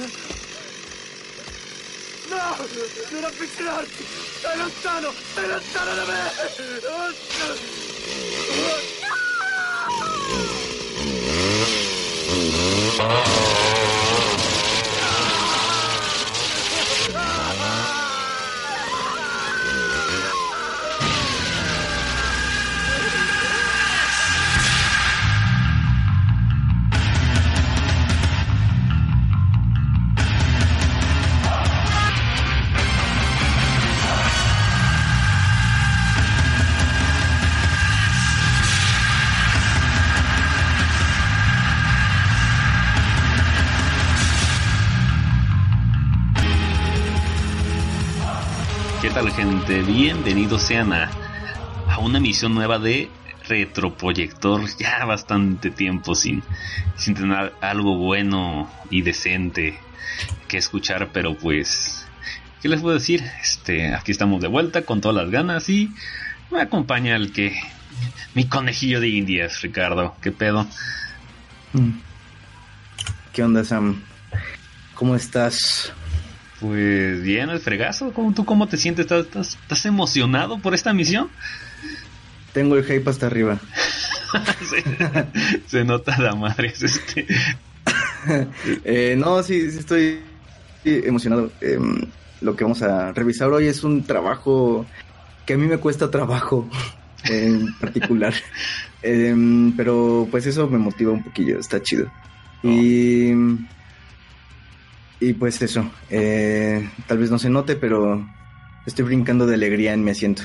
No! Non avvicinarti! Stai lontano! Stai lontano da me! No! Tal gente? Bienvenidos sean a, a una emisión nueva de Retroproyector. Ya bastante tiempo sin, sin tener algo bueno y decente que escuchar, pero pues, ¿qué les puedo decir? Este, aquí estamos de vuelta con todas las ganas y me acompaña el que... Mi conejillo de indias, Ricardo. ¿Qué pedo? Mm. ¿Qué onda, Sam? ¿Cómo estás? Pues bien, el fregazo. ¿Cómo, ¿Tú cómo te sientes? ¿Estás, estás, emocionado por esta misión? Tengo el hype hasta arriba. se, nota la madre. Este. eh, no, sí, sí estoy emocionado. Em, lo que vamos a revisar hoy es un trabajo que a mí me cuesta trabajo en particular. Em, pero pues eso me motiva un poquillo, está chido. Y y pues eso, eh, tal vez no se note, pero estoy brincando de alegría en mi asiento.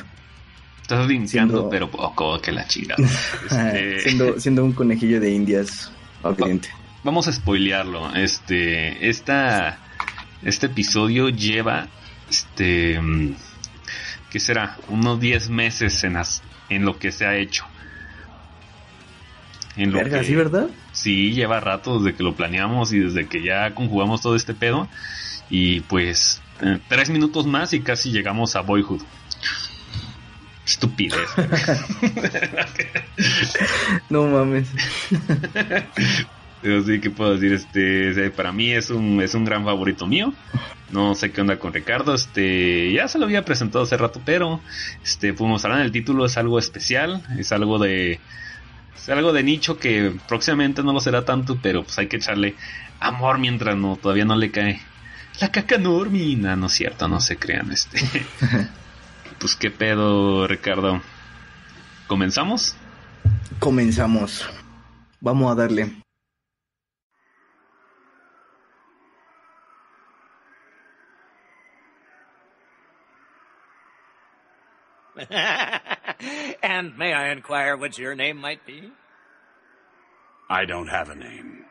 Estás brincando, pero poco, que la chica. Este, siendo, un conejillo de indias obviamente. Vamos a spoilearlo. Este, esta, este episodio lleva, este, ¿qué será? Unos 10 meses en, en lo que se ha hecho. En lo Verga, ¿sí, verdad? Sí, lleva rato desde que lo planeamos y desde que ya conjugamos todo este pedo. Y pues, eh, tres minutos más y casi llegamos a Boyhood. Estupidez. no mames. Pero sí que puedo decir, este, para mí es un, es un gran favorito mío. No sé qué onda con Ricardo, este, ya se lo había presentado hace rato, pero, este, hablar en el título, es algo especial, es algo de, es algo de nicho que próximamente no lo será tanto, pero pues hay que echarle amor mientras no, todavía no le cae la caca normina, no es cierto, no se crean este. pues qué pedo, Ricardo. ¿Comenzamos? Comenzamos. Vamos a darle. and may I inquire what your name might be? I don't have a name.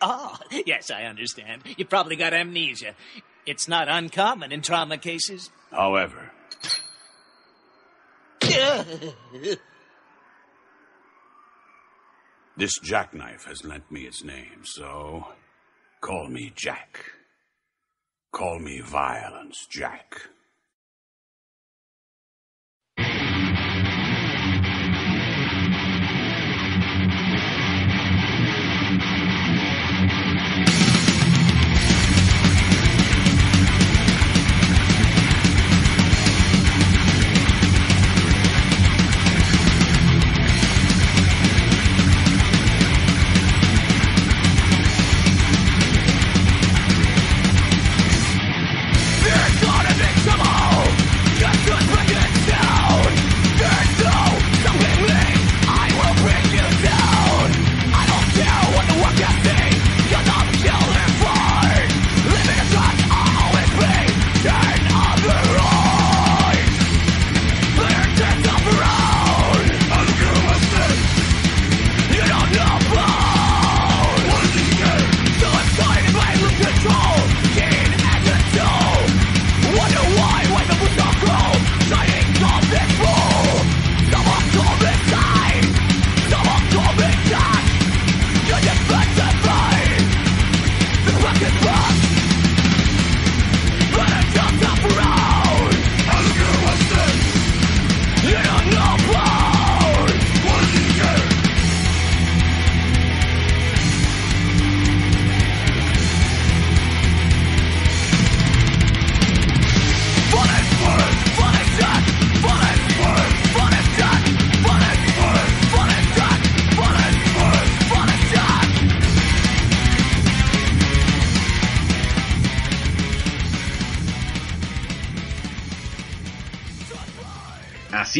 Oh, yes, I understand. You probably got amnesia. It's not uncommon in trauma cases. However. this jackknife has lent me its name, so call me Jack. Call me Violence Jack.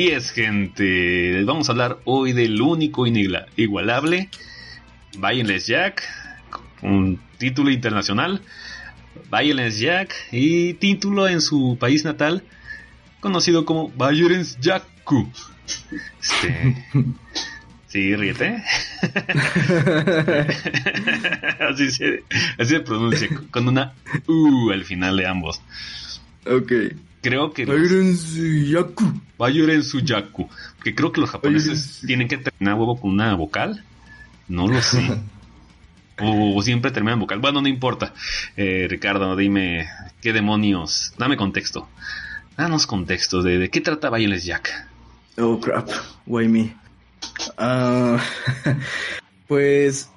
Así es, gente. Vamos a hablar hoy del único inigualable Violence Jack, un título internacional. Violence Jack y título en su país natal conocido como Violence Jacku. Este, sí, ríete. así, se, así se pronuncia, con una U al final de ambos. Ok. Creo que. Yaku. Yaku. Que creo que los japoneses tienen que terminar huevo con una vocal. No lo sé. o, siempre terminan vocal. Bueno, no importa. Eh, Ricardo, dime qué demonios. Dame contexto. Danos contexto de, de qué trata Violence Jack. Oh crap. Why me? Ah, pues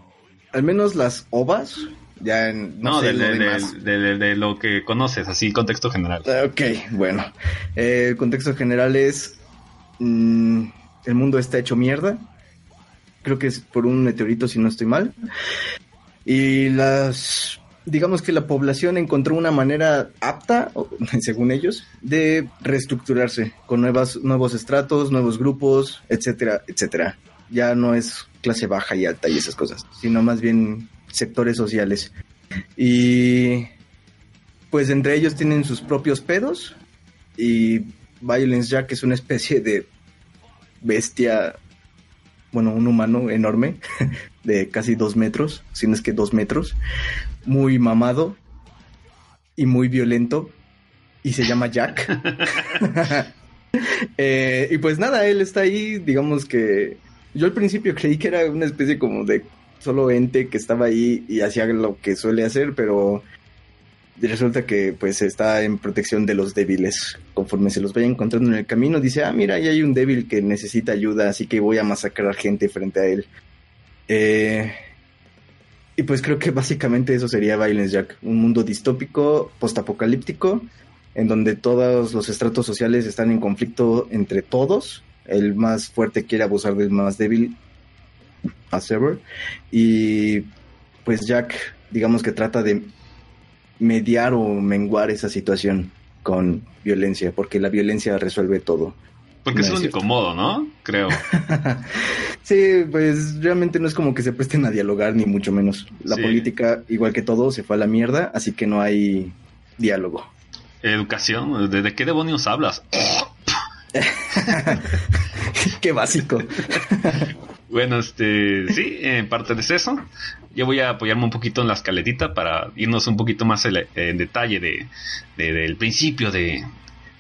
al menos las ovas ya no, sé, de, lo que conoces, así contexto general. Ok, bueno. Eh, el contexto general es mm, el mundo está hecho mierda. Creo que es por un meteorito si no estoy mal. Y las digamos que la población encontró una manera apta, según ellos, de reestructurarse con nuevas, nuevos estratos, nuevos grupos, etcétera, etcétera. Ya no es clase baja y alta y esas cosas, sino más bien sectores sociales. Y pues entre ellos tienen sus propios pedos y Violence Jack es una especie de bestia, bueno, un humano enorme, de casi dos metros, si no es que dos metros, muy mamado y muy violento y se llama Jack. Eh, y pues nada, él está ahí, digamos que yo al principio creí que era una especie como de solo ente que estaba ahí y hacía lo que suele hacer, pero resulta que pues está en protección de los débiles. Conforme se los vaya encontrando en el camino, dice, ah, mira, ahí hay un débil que necesita ayuda, así que voy a masacrar gente frente a él. Eh, y pues creo que básicamente eso sería Violence Jack, un mundo distópico, postapocalíptico, en donde todos los estratos sociales están en conflicto entre todos. El más fuerte quiere abusar del más débil, as ever. Y pues Jack, digamos que trata de mediar o menguar esa situación con violencia, porque la violencia resuelve todo. Porque es el único modo, ¿no? Creo. sí, pues realmente no es como que se presten a dialogar, ni mucho menos. La política, igual que todo, se fue a la mierda, así que no hay diálogo. Educación, ¿de, qué demonios hablas? qué básico. bueno, este, sí, en parte de eso. Yo voy a apoyarme un poquito en la escaletita para irnos un poquito más en, detalle de, del principio de,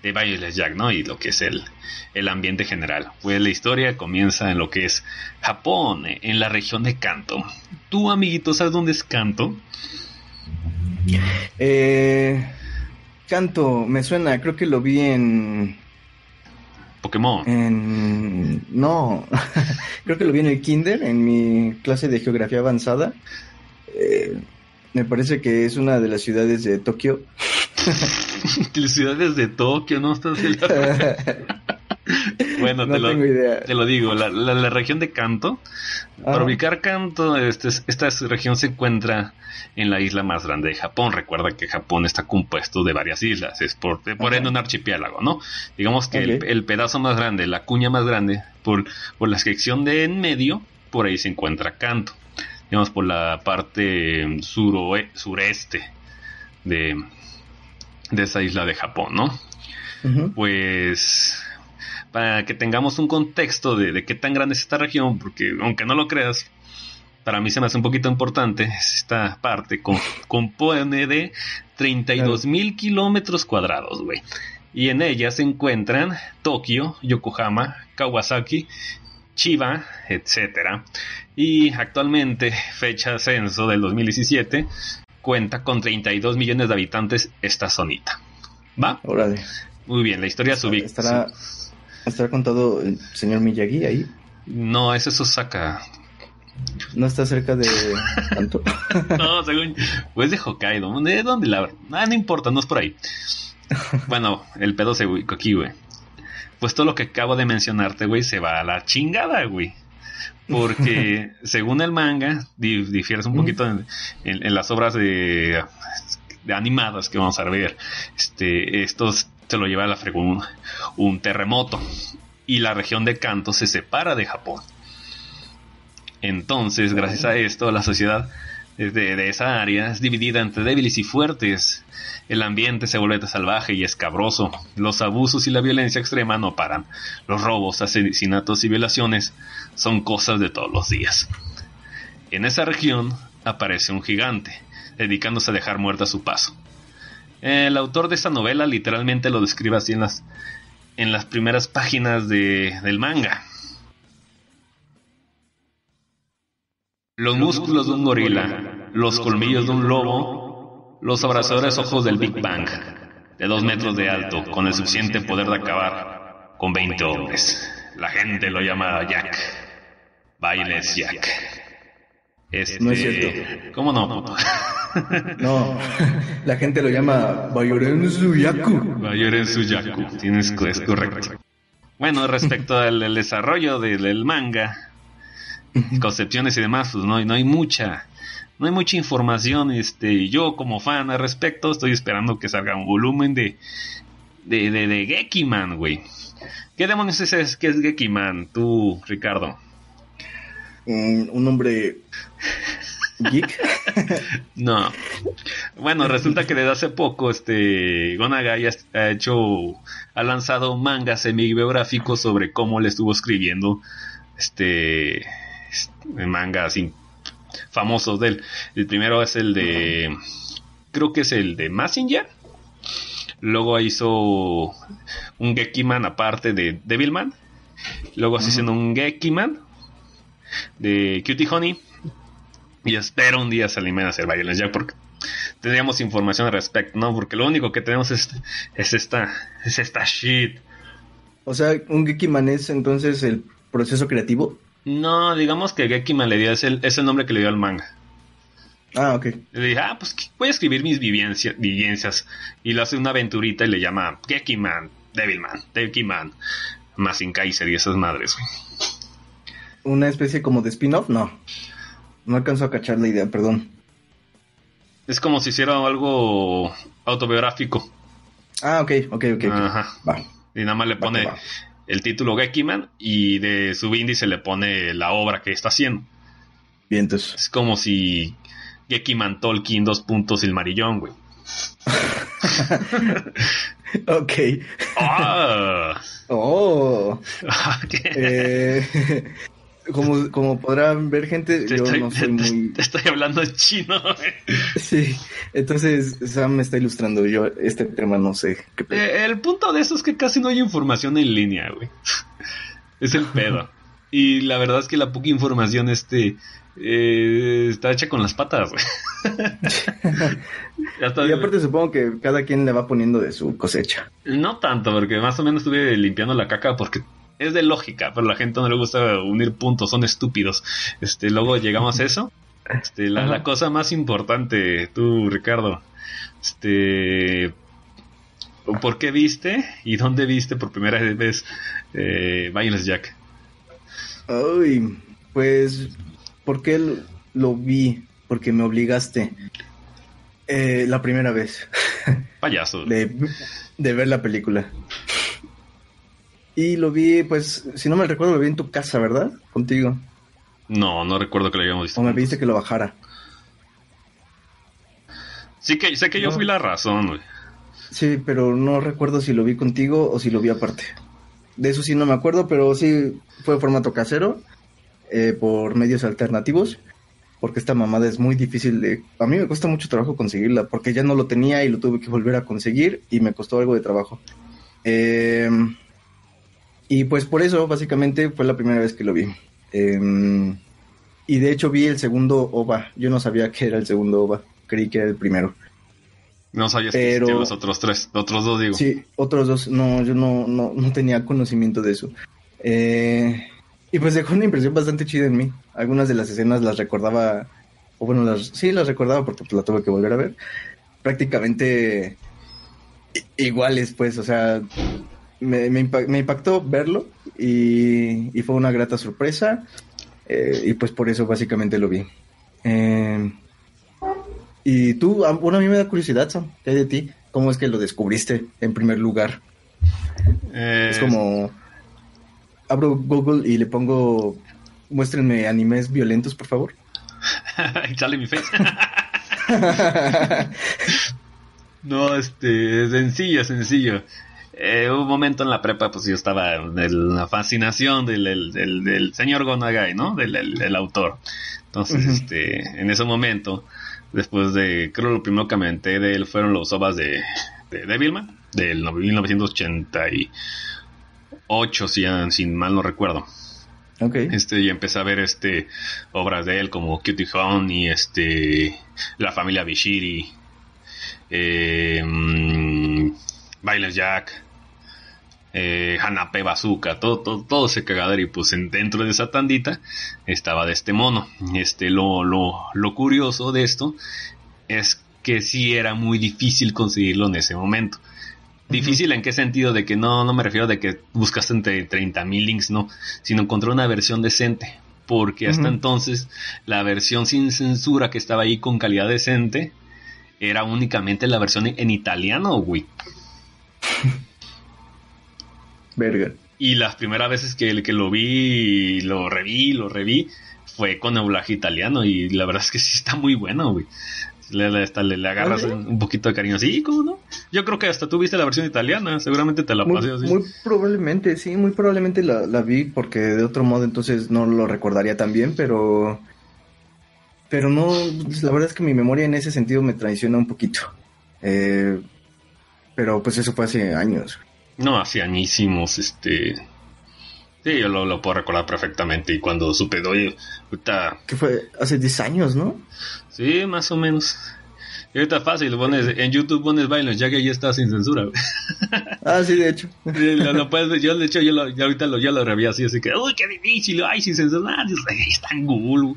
de Violet Jack, ¿no? Y lo que es el, el ambiente general. Pues la historia comienza en lo que es Japón, en la región de Kanto. ¿Tú, amiguito, sabes dónde es Kanto? Eh, Kanto, me suena, creo que lo vi en... Pokémon. En... No, creo que lo vi en el Kinder, en mi clase de geografía avanzada. Eh, me parece que es una de las ciudades de Tokio. las ciudades de Tokio, ¿no? Estás bueno, te, lo, te, lo, digo, la, región de Kanto, para ubicar Kanto, este, esta región se encuentra en la isla más grande de Japón. Recuerda que Japón está compuesto de varias islas, es por, por ende un archipiélago, ¿no? Digamos que el, pedazo más grande, la cuña más grande, por, por la sección de en medio, por ahí se encuentra Kanto. Digamos por la parte sureste de, de esa isla de Japón, ¿no? Pues para que tengamos un contexto de, qué tan grande es esta región, porque aunque no lo creas, para mí se me hace un poquito importante esta parte, con, compone de 32 mil kilómetros cuadrados, güey. Y en ella se encuentran Tokio, Yokohama, Kawasaki, Chiba, etc. Y actualmente, fecha censo del 2017, cuenta con 32 millones de habitantes esta zonita. ¿Va? Órale. Muy bien, la historia subí. Estará, ¿Estará contado el señor Miyagi ahí? No, ese es Osaka. ¿No está cerca de tanto? no, según. Pues de Hokkaido. ¿De dónde la.? Ah, no importa, no es por ahí. Bueno, el pedo se ubicó aquí, güey. Pues todo lo que acabo de mencionarte, güey, se va a la chingada, güey. Porque según el manga, difieres un poquito en, las obras de, de, animadas que vamos a ver. Este, estos se lo lleva a la fregón un, terremoto. y la región de Kanto se separa de Japón. Entonces, gracias a esto, la sociedad de, de esa área es dividida entre débiles y fuertes. El ambiente se vuelve salvaje y escabroso. Los abusos y la violencia extrema no paran. Los robos, asesinatos y violaciones son cosas de todos los días. En esa región aparece un gigante, dedicándose a dejar muerto a su paso. El autor de esta novela literalmente lo describe así en las, en las primeras páginas de, del manga. Los músculos de un gorila, los colmillos de un lobo, los abrazadores ojos del Big Bang, de dos metros de alto, con el suficiente poder de acabar con 20 hombres. La gente lo llama Jack. Bailes Jack. Este, No es cierto. ¿Cómo no, puto? No, la gente lo llama Bayoren Suyaku. Mayor Suyaku. Tienes, es correcto. Bueno, respecto al, al desarrollo del, del manga, concepciones y demás, pues no, hay- no hay mucha, no hay mucha información. Este, yo como fan al respecto estoy esperando que salga un volumen de, de, de, de Gekiman, güey. ¿Qué demonios es, es que es Gekiman? Tú, Ricardo. Un, un hombre geek. No. Bueno, resulta que desde hace poco, este, Gonagai ha, ha hecho, ha lanzado mangas semi-biográficos sobre cómo le estuvo escribiendo, este, este, mangas famosos de él. El primero es el de, creo que es el de Massinger. Luego hizo un Gekiman aparte de Devilman. Luego está haciendo un Gekiman de Cutie Honey. Y espero un día se animen a hacer Violence Jack porque tendríamos información al respecto, ¿no? Porque lo único que tenemos es, es esta, es esta shit. O sea, un Gekiman es entonces el proceso creativo. No, digamos que Gekiman le dio, es el, es el nombre que le dio al manga. Ah, ok. Le dije, ah, pues voy a escribir mis vivencia- vivencias. Y le hace una aventurita y le llama Gekiman, Devilman, Gekiman, Kaiser y esas madres, güey. Una especie como de spin-off, no. No alcanzo a cachar la idea, perdón. Es como si hiciera algo autobiográfico. Ah, ok, ok, ok. Ajá. Va. Y nada más le pone va. el título Gekiman y de su índice le pone la obra que está haciendo. Bien, entonces. Es como si Gekiman Tolkien dos puntos el marillón, güey. Ok. ¡Ah! Oh. ¿Qué? Eh, como, como podrán ver, gente, Te yo estoy, no soy muy. te estoy hablando chino. Sí, entonces Sam me está ilustrando. Yo, este tema no sé qué pedo. Eh, el punto de eso es que casi no hay información en línea, güey. Es el pedo. Y la verdad es que la poca información este eh, está hecha con las patas, güey. Y aparte, supongo que cada quien le va poniendo de su cosecha. No tanto, porque más o menos estuve limpiando la caca porque es de lógica, pero a la gente no le gusta unir puntos, son estúpidos. Este, luego llegamos a eso. Este, la, cosa más importante, tú, Ricardo, este, ¿por qué viste y dónde viste por primera vez eh, Violence Jack? Ay, pues, ¿por qué lo, lo vi? Porque me obligaste. Eh, la primera vez Payaso. de, de ver la película. Y lo vi, pues, si no me recuerdo, lo vi en tu casa, ¿verdad? Contigo. No, no recuerdo que lo hayamos visto. O me pediste que lo bajara. Sí que sé que yo No. fui la razón, güey. Sí, pero no recuerdo si lo vi contigo o si lo vi aparte. De eso sí no me acuerdo, pero sí fue formato casero, eh, por medios alternativos, porque esta mamada es muy difícil de... A mí me cuesta mucho trabajo conseguirla, porque ya no lo tenía y lo tuve que volver a conseguir y me costó algo de trabajo. Eh, y pues por eso, básicamente, fue la primera vez que lo vi. Eh, y de hecho vi el segundo OVA. Yo no sabía que era el segundo OVA, creí que era el primero. No sabías que Pero- existían los otros tres, otros dos, digo. Sí, otros dos, no, yo no, no, no tenía conocimiento de eso. Eh, y pues dejó una impresión bastante chida en mí. Algunas de las escenas las recordaba, o bueno, las, sí las recordaba porque pues, la tuve que volver a ver. Prácticamente iguales, pues, o sea, me, me, me impactó verlo y, y fue una grata sorpresa. eh, y pues por eso básicamente lo vi. Eh, y tú, bueno, a mí me da curiosidad, Sam, ¿qué hay de ti? ¿Cómo es que lo descubriste en primer lugar? Eh, Es como... abro Google y le pongo, muéstrenme animes violentos, por favor. sale mi face. no, este, sencillo, sencillo. Eh, un momento en la prepa, pues yo estaba en la fascinación del, del, del, señor Gonagai, ¿no? Del, autor. Entonces, este, en ese momento, después de, creo lo primero que me enteré de él fueron los ovas de, de Devilman, del 1988, si, si mal no recuerdo. Okay. Este, y empecé a ver este obras de él como Cutie y este La familia Bishiri, eh, mm, Jack, eh, Hanape Bazooka, todo, todo, todo ese cagadero y pues dentro de esa tandita estaba de este mono. Este, lo, lo, lo curioso de esto es que sí era muy difícil conseguirlo en ese momento. Difícil en qué sentido, de que no, no me refiero de que buscaste entre 30.000 links, no, sino encontré una versión decente. Porque hasta entonces la versión sin censura que estaba ahí con calidad decente era únicamente la versión en italiano, güey. Verga. Y las primeras veces que, que lo vi, lo reví, lo reví, fue con doblaje italiano y la verdad es que sí está muy bueno, güey le, le, le, agarras un poquito de cariño. Sí, ¿cómo no? Yo creo que hasta tú viste la versión italiana, seguramente te la pasé así. Muy probablemente, sí, muy probablemente la, la, vi porque de otro modo entonces no lo recordaría tan bien, pero... Pero no, pues, la verdad es que mi memoria en ese sentido me traiciona un poquito. Eh, pero pues eso fue hace años. No, hace añísimos, este... Sí, yo lo, lo, puedo recordar perfectamente. Y cuando supe, oye, ahorita. Que fue hace 10 años, ¿no? Sí, más o menos. Y ahorita fácil, pones, en YouTube pones bailes, ya que ya está sin censura. ah, sí, de hecho. lo, puedes yo de hecho, yo, lo, ahorita lo, yo lo reví así, así que, uy, qué difícil, ay, sin censura, está en Google.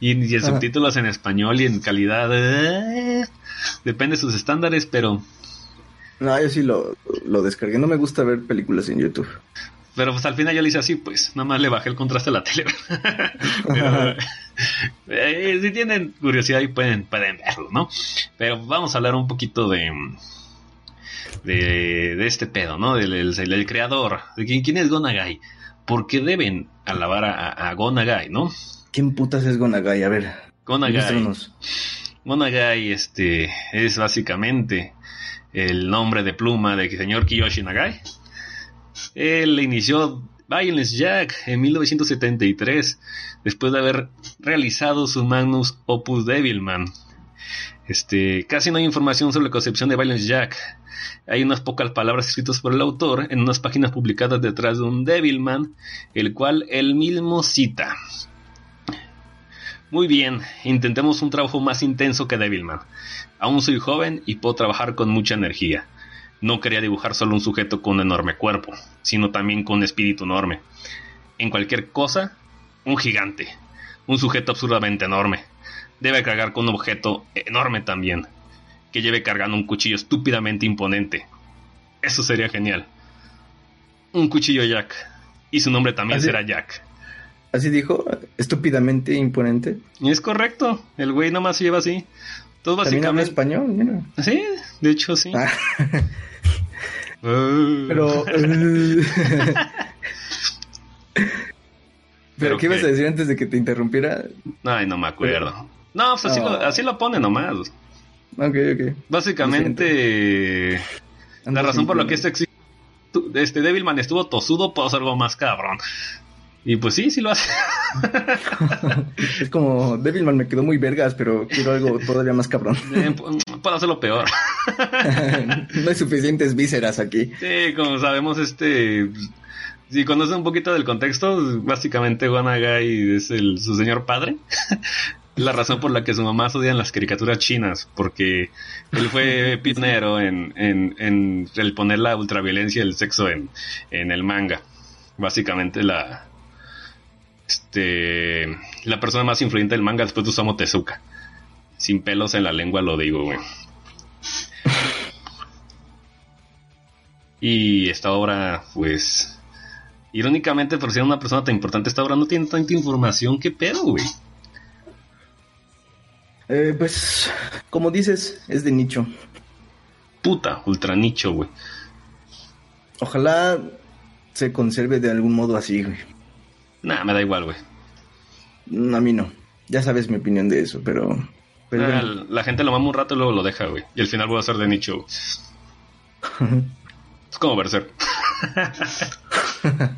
Y, y el subtítulos en español y en calidad, eh, depende de sus estándares, pero... No, yo sí lo, lo descargué, no me gusta ver películas en YouTube. Pero pues al final yo le hice así, pues nada más le bajé el contraste a la tele. Eh, si tienen curiosidad y pueden, pueden verlo, ¿no? Pero vamos a hablar un poquito de, de, este pedo, ¿no? Del, del, creador. De quién, quién es Gonagai. ¿Por qué deben alabar a, a, Gonagai, no? ¿Quién putas es Gonagai? A ver. Gonagai. Gonagai este, es básicamente el nombre de pluma del señor Kiyoshi Nagai él inició Violence Jack en 1973, después de haber realizado su magnus opus Devilman. Este, casi no hay información sobre la concepción de Violence Jack. Hay unas pocas palabras escritas por el autor en unas páginas publicadas detrás de un Devilman, el cual él mismo cita. Muy bien, intentemos un trabajo más intenso que Devilman. Aún soy joven y puedo trabajar con mucha energía. No quería dibujar solo un sujeto con un enorme cuerpo, sino también con un espíritu enorme. En cualquier cosa, un gigante, un sujeto absurdamente enorme. Debe cargar con un objeto enorme también, que lleve cargando un cuchillo estúpidamente imponente. Eso sería genial. Un cuchillo Jack. Y su nombre también será Jack. ¿Así dijo? ¿Estúpidamente imponente? Es correcto. El güey nomás se lleva así. Todo básicamente. español? Mira. Sí, de hecho sí. Ah. Pero. ¿Pero qué ibas a decir antes de que te interrumpiera? Ay, no me acuerdo. No, pues así, Lo, así lo pone nomás. Ok, ok. Básicamente, la razón por la que este, este Devilman estuvo tosudo puedo hacer algo más cabrón. Y pues sí, sí lo hace. es como, Devilman me quedó muy vergas, pero quiero algo todavía más cabrón. Eh, puedo hacerlo peor. no hay suficientes vísceras aquí. Sí, como sabemos, este... Si conoce un poquito del contexto, básicamente Wanagai es el, su señor padre. la razón por la que su mamá odian las caricaturas chinas, porque él fue pionero en, en, en el poner la ultraviolencia del sexo en, en el manga. Básicamente la, este, la persona más influyente del manga después de Osamu Tezuka. Sin pelos en la lengua lo digo, güey. Y esta obra, pues, irónicamente, por ser una persona tan importante, esta obra no tiene tanta información. ¿Qué pedo, güey? Eh, pues, como dices, es de nicho. Puta, ultra nicho, güey. Ojalá se conserve de algún modo así, güey. Nah, me da igual, güey. Mm, A mí no. Ya sabes mi opinión de eso, pero... pero Ah, bueno. La gente lo mama un rato y luego lo deja, güey. Y al final voy a ser de nicho. es como Berserk.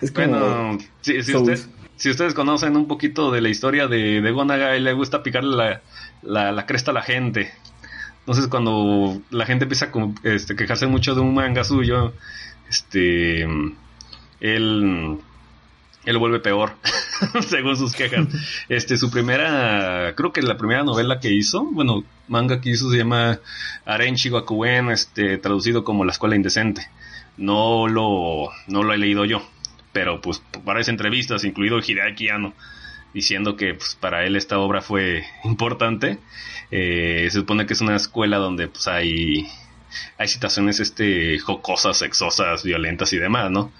es como... Bueno, si, usted- si ustedes conocen un poquito de la historia de, de Gonagai, le gusta picarle la, la, la cresta a la gente. Entonces, cuando la gente empieza a este, quejarse mucho de un manga suyo, este, él, él vuelve peor, según sus quejas. Este, su primera, creo que la primera novela que hizo, bueno, manga que hizo se llama Arenchi Gakuen, este, traducido como La Escuela Indecente. No lo, no lo he leído yo, pero pues varias entrevistas, incluido Hideaki Anno, diciendo que pues, para él esta obra fue importante. Eh, se supone que es una escuela donde pues hay hay situaciones este jocosas, sexosas, violentas y demás, ¿no?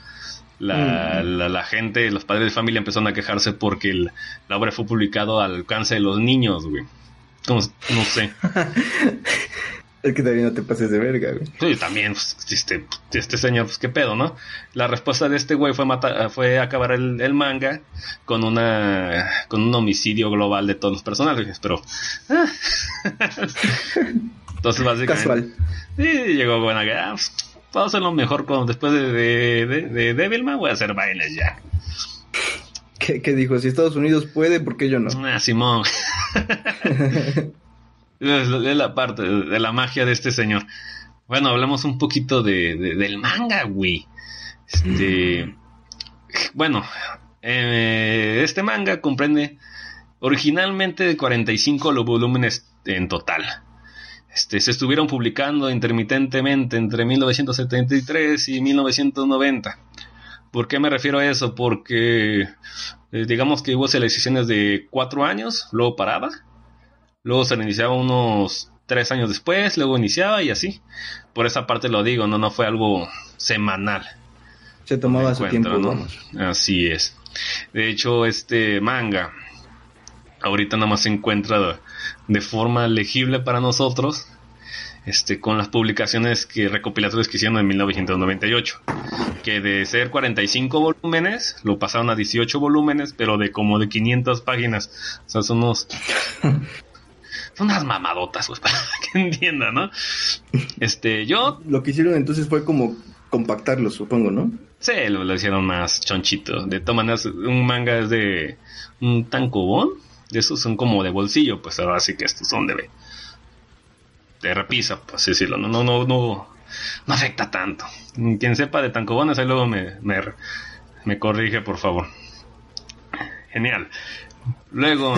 La, Mm. la, la gente, los padres de familia empezaron a quejarse porque el- la obra fue publicado al alcance de los niños, güey. Como, no sé. Es que también no te pases de verga, güey. Sí, también, pues, este, este señor, pues qué pedo, ¿no? La respuesta de este güey fue matar, fue acabar el, el manga con una, con un homicidio global de todos los personajes, pero. ah. Entonces, básicamente. Casual. Sí, llegó buena ah, pues, puedo hacerlo mejor con, después de, de, de, de Devilman, voy a hacer bailes ya. ¿Qué, qué dijo? Si Estados Unidos puede, ¿por qué yo no? Ah, Simón. es, la- parte de la magia de este señor. Bueno, hablamos un poquito de, de- del manga, güey. Este. Bueno, eh, este manga comprende originalmente de 45 los volúmenes en total. Este, se estuvieron publicando intermitentemente entre 1973 y 1990. ¿Por qué me refiero a eso? Porque eh, digamos que hubo selecciones de cuatro años, luego paraba, luego se iniciaba unos tres años después, luego iniciaba y así. Por esa parte lo digo, no, no fue algo semanal. Se tomaba su tiempo, ¿no? vamos. Así es. De hecho, este manga ahorita nada más se encuentra de forma legible para nosotros. Este, con las publicaciones que recopilatorios que hicieron en 1998, que de ser 45 volúmenes, lo pasaron a 18 volúmenes, pero de como de 500 páginas. O sea, son unos, son unas mamadotas, pues, para que entiendan, ¿no? Este, yo Lo que hicieron entonces fue como compactarlo, supongo, ¿no? Sí, lo, lo hicieron más chonchito. De todas maneras, un manga es de un tancobón. De esos son como de bolsillo, pues ahora sí que estos son de, de repisa, pues así decirlo. No, no, no, no, no afecta tanto. Quien sepa de tancobones, ahí luego me, me, me corrige, por favor. Genial. Luego,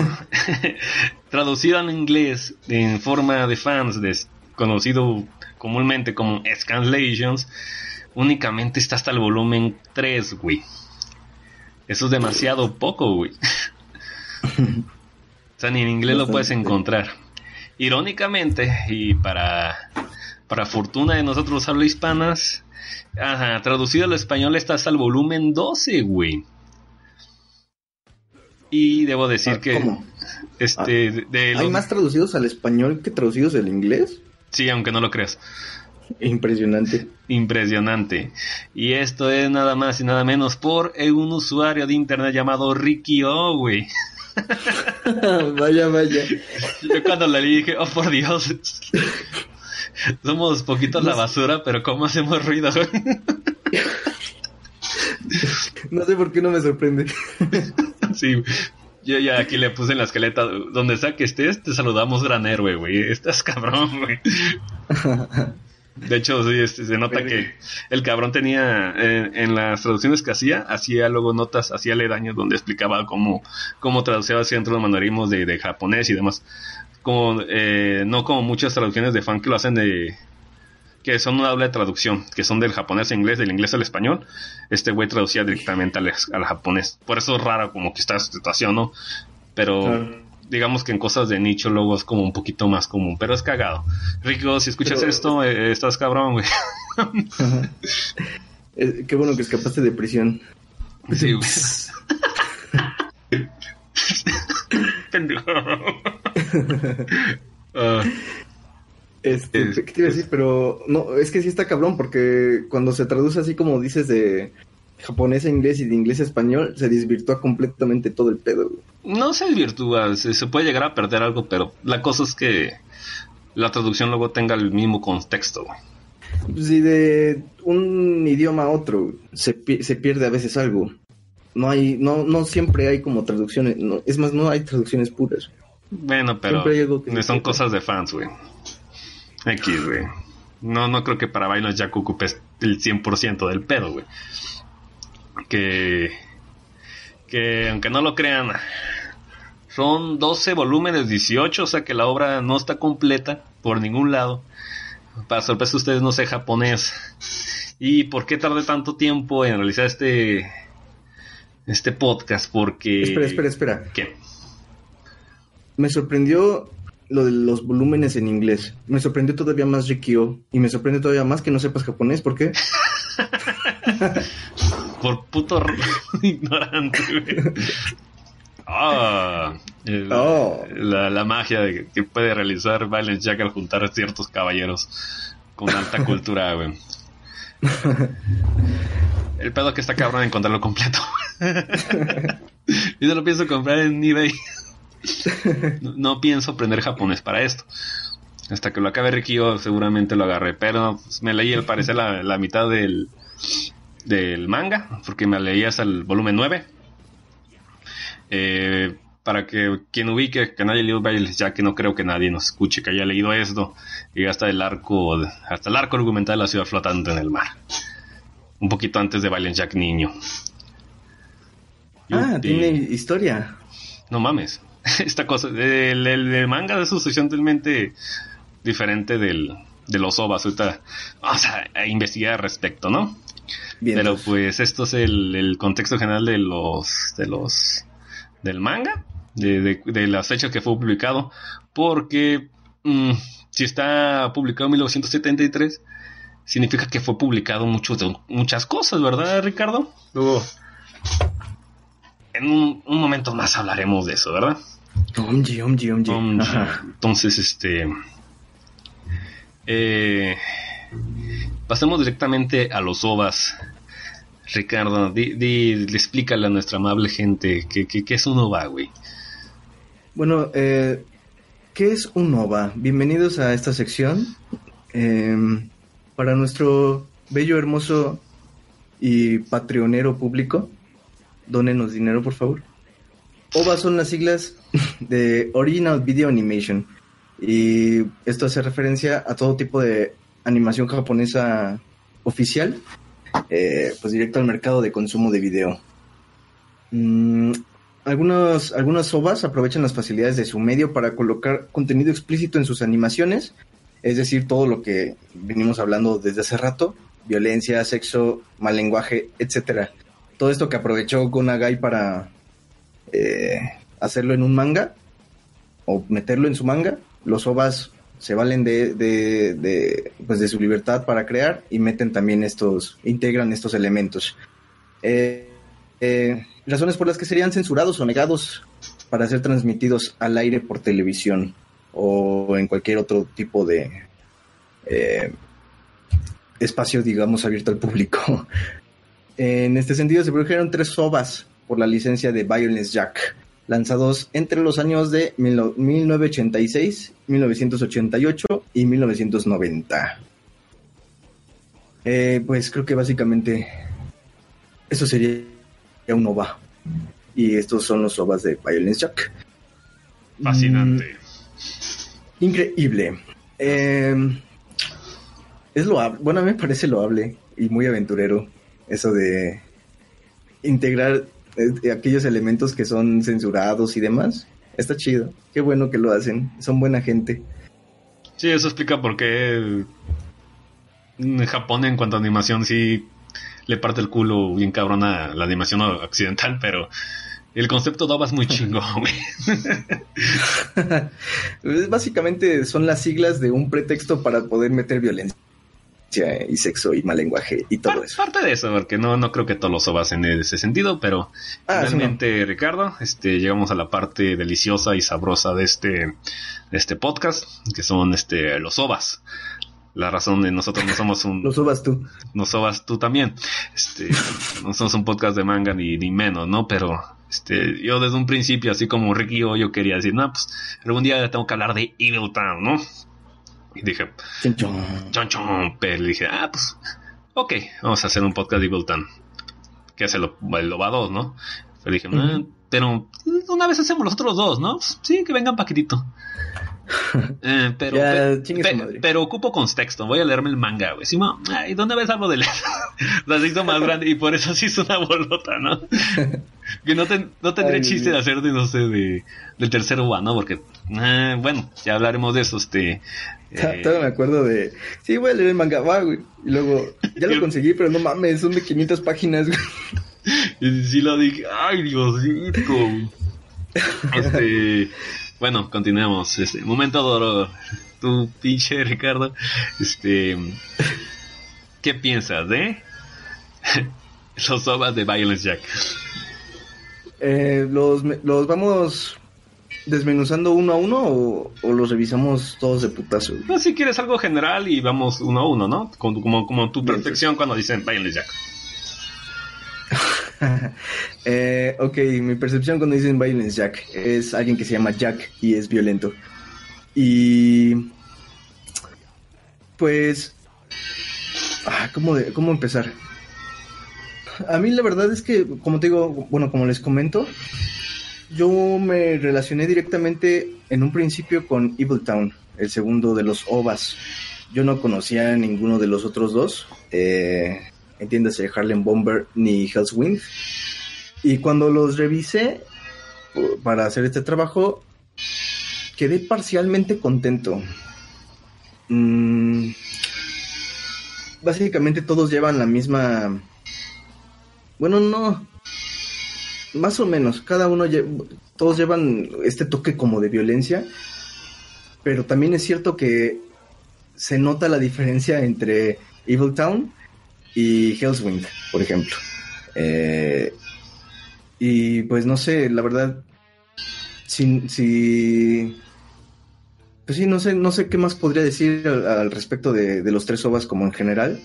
traducido en inglés en forma de fans, conocido comúnmente como Scanlations, únicamente está hasta el volumen 3, güey. Eso es demasiado poco, güey. o sea, ni en inglés lo puedes encontrar. Irónicamente, y para, para fortuna de nosotros habla hispanas, ajá, traducido al español está hasta el volumen 12, güey. Y debo decir Ah, que ¿Cómo? este de- de ¿Hay más traducidos al español que traducidos al inglés? sí, aunque no lo creas. Impresionante. Impresionante. Y esto es nada más y nada menos por un usuario de internet llamado Ricky O, güey. vaya, vaya. Yo cuando le dije, oh por Dios. Somos poquitos la basura, pero ¿cómo hacemos ruido? No sé por qué no me sorprende. sí. Yo ya aquí le puse en la esqueleta, donde sea que estés, te saludamos gran héroe, güey. Estás cabrón, güey. De hecho, sí, este, se nota que el cabrón tenía eh, en las traducciones que hacía, hacía luego notas, hacía ledaños donde explicaba cómo, cómo traducía dentro los manualismos de, de japonés y demás. Como, eh, no como muchas traducciones de fan que lo hacen de, que son una doble traducción, que son del japonés a inglés, del inglés al español. Este güey traducía directamente al, al japonés. Por eso es raro como que está esta situación, ¿no? Pero. Digamos que en cosas de nicho luego es como un poquito más común, pero es cagado. Rico, si escuchas Pero- esto, eh, estás cabrón, güey. Qué bueno que escapaste de prisión. Sí, güey. Pendejo. Ah, Este, Es- ¿Qué te iba a decir? Pero no, es que sí está cabrón, porque cuando se traduce así como dices de japonés a inglés y de inglés a español, se desvirtúa completamente todo el pedo. güey. No se desvirtúa, se, se puede llegar a perder algo, pero la cosa es que la traducción luego tenga el mismo contexto. güey. Si de un idioma a otro se, pi- se pierde a veces algo. No hay, no, no siempre hay como traducciones, no, es más, no hay traducciones puras. Bueno, pero son cosas de fans, güey. X, güey. No, no creo que para Bailos Jack ocupes el 100% del pedo, güey. Que, que aunque no lo crean, son 12 volúmenes, 18, o sea que la obra no está completa por ningún lado. Para sorpresa de ustedes no sé japonés. ¿Y por qué tardé tanto tiempo en realizar este este podcast? Porque Espera, espera, espera. ¿Qué? Me sorprendió lo de los volúmenes en inglés. Me sorprendió todavía más Rikio. Y me sorprende todavía más que no sepas japonés. ¿Por qué? Por puto ignorante, güey. Ah, el- Oh. la, la magia de- que puede realizar Violence Jack al juntar a ciertos caballeros con alta cultura, güey. El pedo que está cabrón encontrarlo completo. Yo no lo pienso comprar en eBay. No, no pienso aprender japonés para esto. Hasta que lo acabe Rikio seguramente lo agarré. Pero pues, me leí al parecer la, la mitad del, del manga, porque me leí hasta el volumen 9. Eh, para que quien ubique que nadie Bailes, ya que no creo que nadie nos escuche que haya leído esto, y hasta el arco, hasta el arco argumental de la ciudad flotante en el mar. Un poquito antes de Violent Jack niño. Ah, Yupi. tiene historia. No mames. Esta cosa, el, el- el manga es suficientemente diferente del, de los ovas. Ahorita vamos a, a investigar al respecto, ¿no? Bien. Pero pues esto es el, el contexto general de los de los del manga, de, de- de las fechas que fue publicado, porque mm, si está publicado en 1973, significa que fue publicado mucho de- muchas cosas, ¿verdad, Ricardo? Luego, en un, un momento más hablaremos de eso, ¿verdad? Omji, omji, omji. Entonces, este. eh, pasemos directamente a los OVAs. Ricardo, di, di- explícale a nuestra amable gente qué es un OVA, güey. Bueno, eh, ¿qué es un OVA? Bienvenidos a esta sección. Em, para nuestro bello, hermoso y patrionero público, dónenos dinero, por favor. OVA son las siglas de Original Video Animation. Y esto hace referencia a todo tipo de animación japonesa oficial, eh, pues directo al mercado de consumo de video. Mm, algunas OVAs aprovechan las facilidades de su medio para colocar contenido explícito en sus animaciones, es decir, todo lo que venimos hablando desde hace rato, violencia, sexo, mal lenguaje, etcétera. Todo esto que aprovechó Gonagai para eh, hacerlo en un manga o meterlo en su manga, los OVAs se valen de, de, pues de su libertad para crear y meten también estos, integran estos elementos. Eh, eh, razones por las que serían censurados o negados para ser transmitidos al aire por televisión o en cualquier otro tipo de eh, espacio, digamos, abierto al público. En este sentido, se produjeron tres OVAs por la licencia de Violence Jack, lanzados entre los años de 1986, 1988 y 1990. Eh, pues creo que básicamente eso sería un OVA. Y estos son los OVAs de Violence Jack. Fascinante. Mm, increíble. Eh, es loable. Bueno, a mí me parece loable y muy aventurero eso de integrar aquellos elementos que son censurados y demás. Está chido. Qué bueno que lo hacen. Son buena gente. Sí, eso explica por qué en Japón en cuanto a animación sí le parte el culo bien cabrón a la animación occidental, pero el concepto de OVA es muy chingón. Básicamente son las siglas de un pretexto para poder meter violencia. Y sexo y mal lenguaje y todo Par- eso. Parte de eso, porque no, no creo que todos los ovas en ese sentido, pero Ah, sí, finalmente, Ricardo, este, llegamos a la parte deliciosa y sabrosa de este, de este podcast, que son este, los ovas. La razón de nosotros no somos un, Lo subas tú. no sobas tú también. Este, no somos un podcast de manga ni, ni menos, ¿no? Pero este, yo desde un principio, así como Ricky yo, yo quería decir, no, pues algún día tengo que hablar de Evil Town, ¿no? Y dije, Chon, chon. chon chon, pero dije, ah, pues, ok, vamos a hacer un podcast de Evil Town. Que es el, el 2, ¿no? Pero dije, "Ah, pero una vez hacemos los otros dos, ¿no? Sí, que vengan paquetito. Eh, pero, Ya, pe- chingue su pe- madre. pero ocupo contexto, voy a leerme el manga, güey. Sí, ay, ¿dónde ves algo de sea, se hizo más grande y por eso se hizo una bolota, ¿no? que no, ten- no tendría Ay, chiste de hacer de, no sé, de, del tercer UA, ¿no? Porque, eh, bueno, ya hablaremos de eso, este... Eh, Todavía me acuerdo de. Sí, voy a leer el manga, va, güey. Y luego, ya lo conseguí, pero no mames, son de 500 páginas, güey. Y sí lo dije, ay Diosito. Este, bueno, continuemos. Este, momento duro. Tu pinche Ricardo. Este, ¿qué piensas de los ovas de Violence Jack? Eh, ¿los, ¿Los vamos desmenuzando uno a uno o, o los revisamos todos de putazo? güey? No, si quieres algo general y vamos uno a uno, ¿no? Como, como, como tu perfección cuando dicen Violence Jack. Eh, ok, mi percepción cuando dicen Violence Jack es alguien que se llama Jack y es violento. Y. Pues. Ah, ¿cómo, ¿Cómo empezar? A mí la verdad es que, como te digo, bueno, como les comento, yo me relacioné directamente en un principio con Evil Town, el segundo de los OVAs. Yo no conocía a ninguno de los otros dos. Eh, entiéndase, Harlem Bomber ni Hell's Wind. Y cuando los revisé pu- para hacer este trabajo, quedé parcialmente contento. Mm, básicamente todos llevan la misma... Bueno, no. Más o menos. Cada uno... lle- Todos llevan este toque como de violencia. Pero también es cierto que se nota la diferencia entre Evil Town y Hell's Wind, por ejemplo. Eh, y pues no sé, la verdad, si, pues sí, no sé, no sé qué más podría decir al, respecto de, de los tres ovas como en general.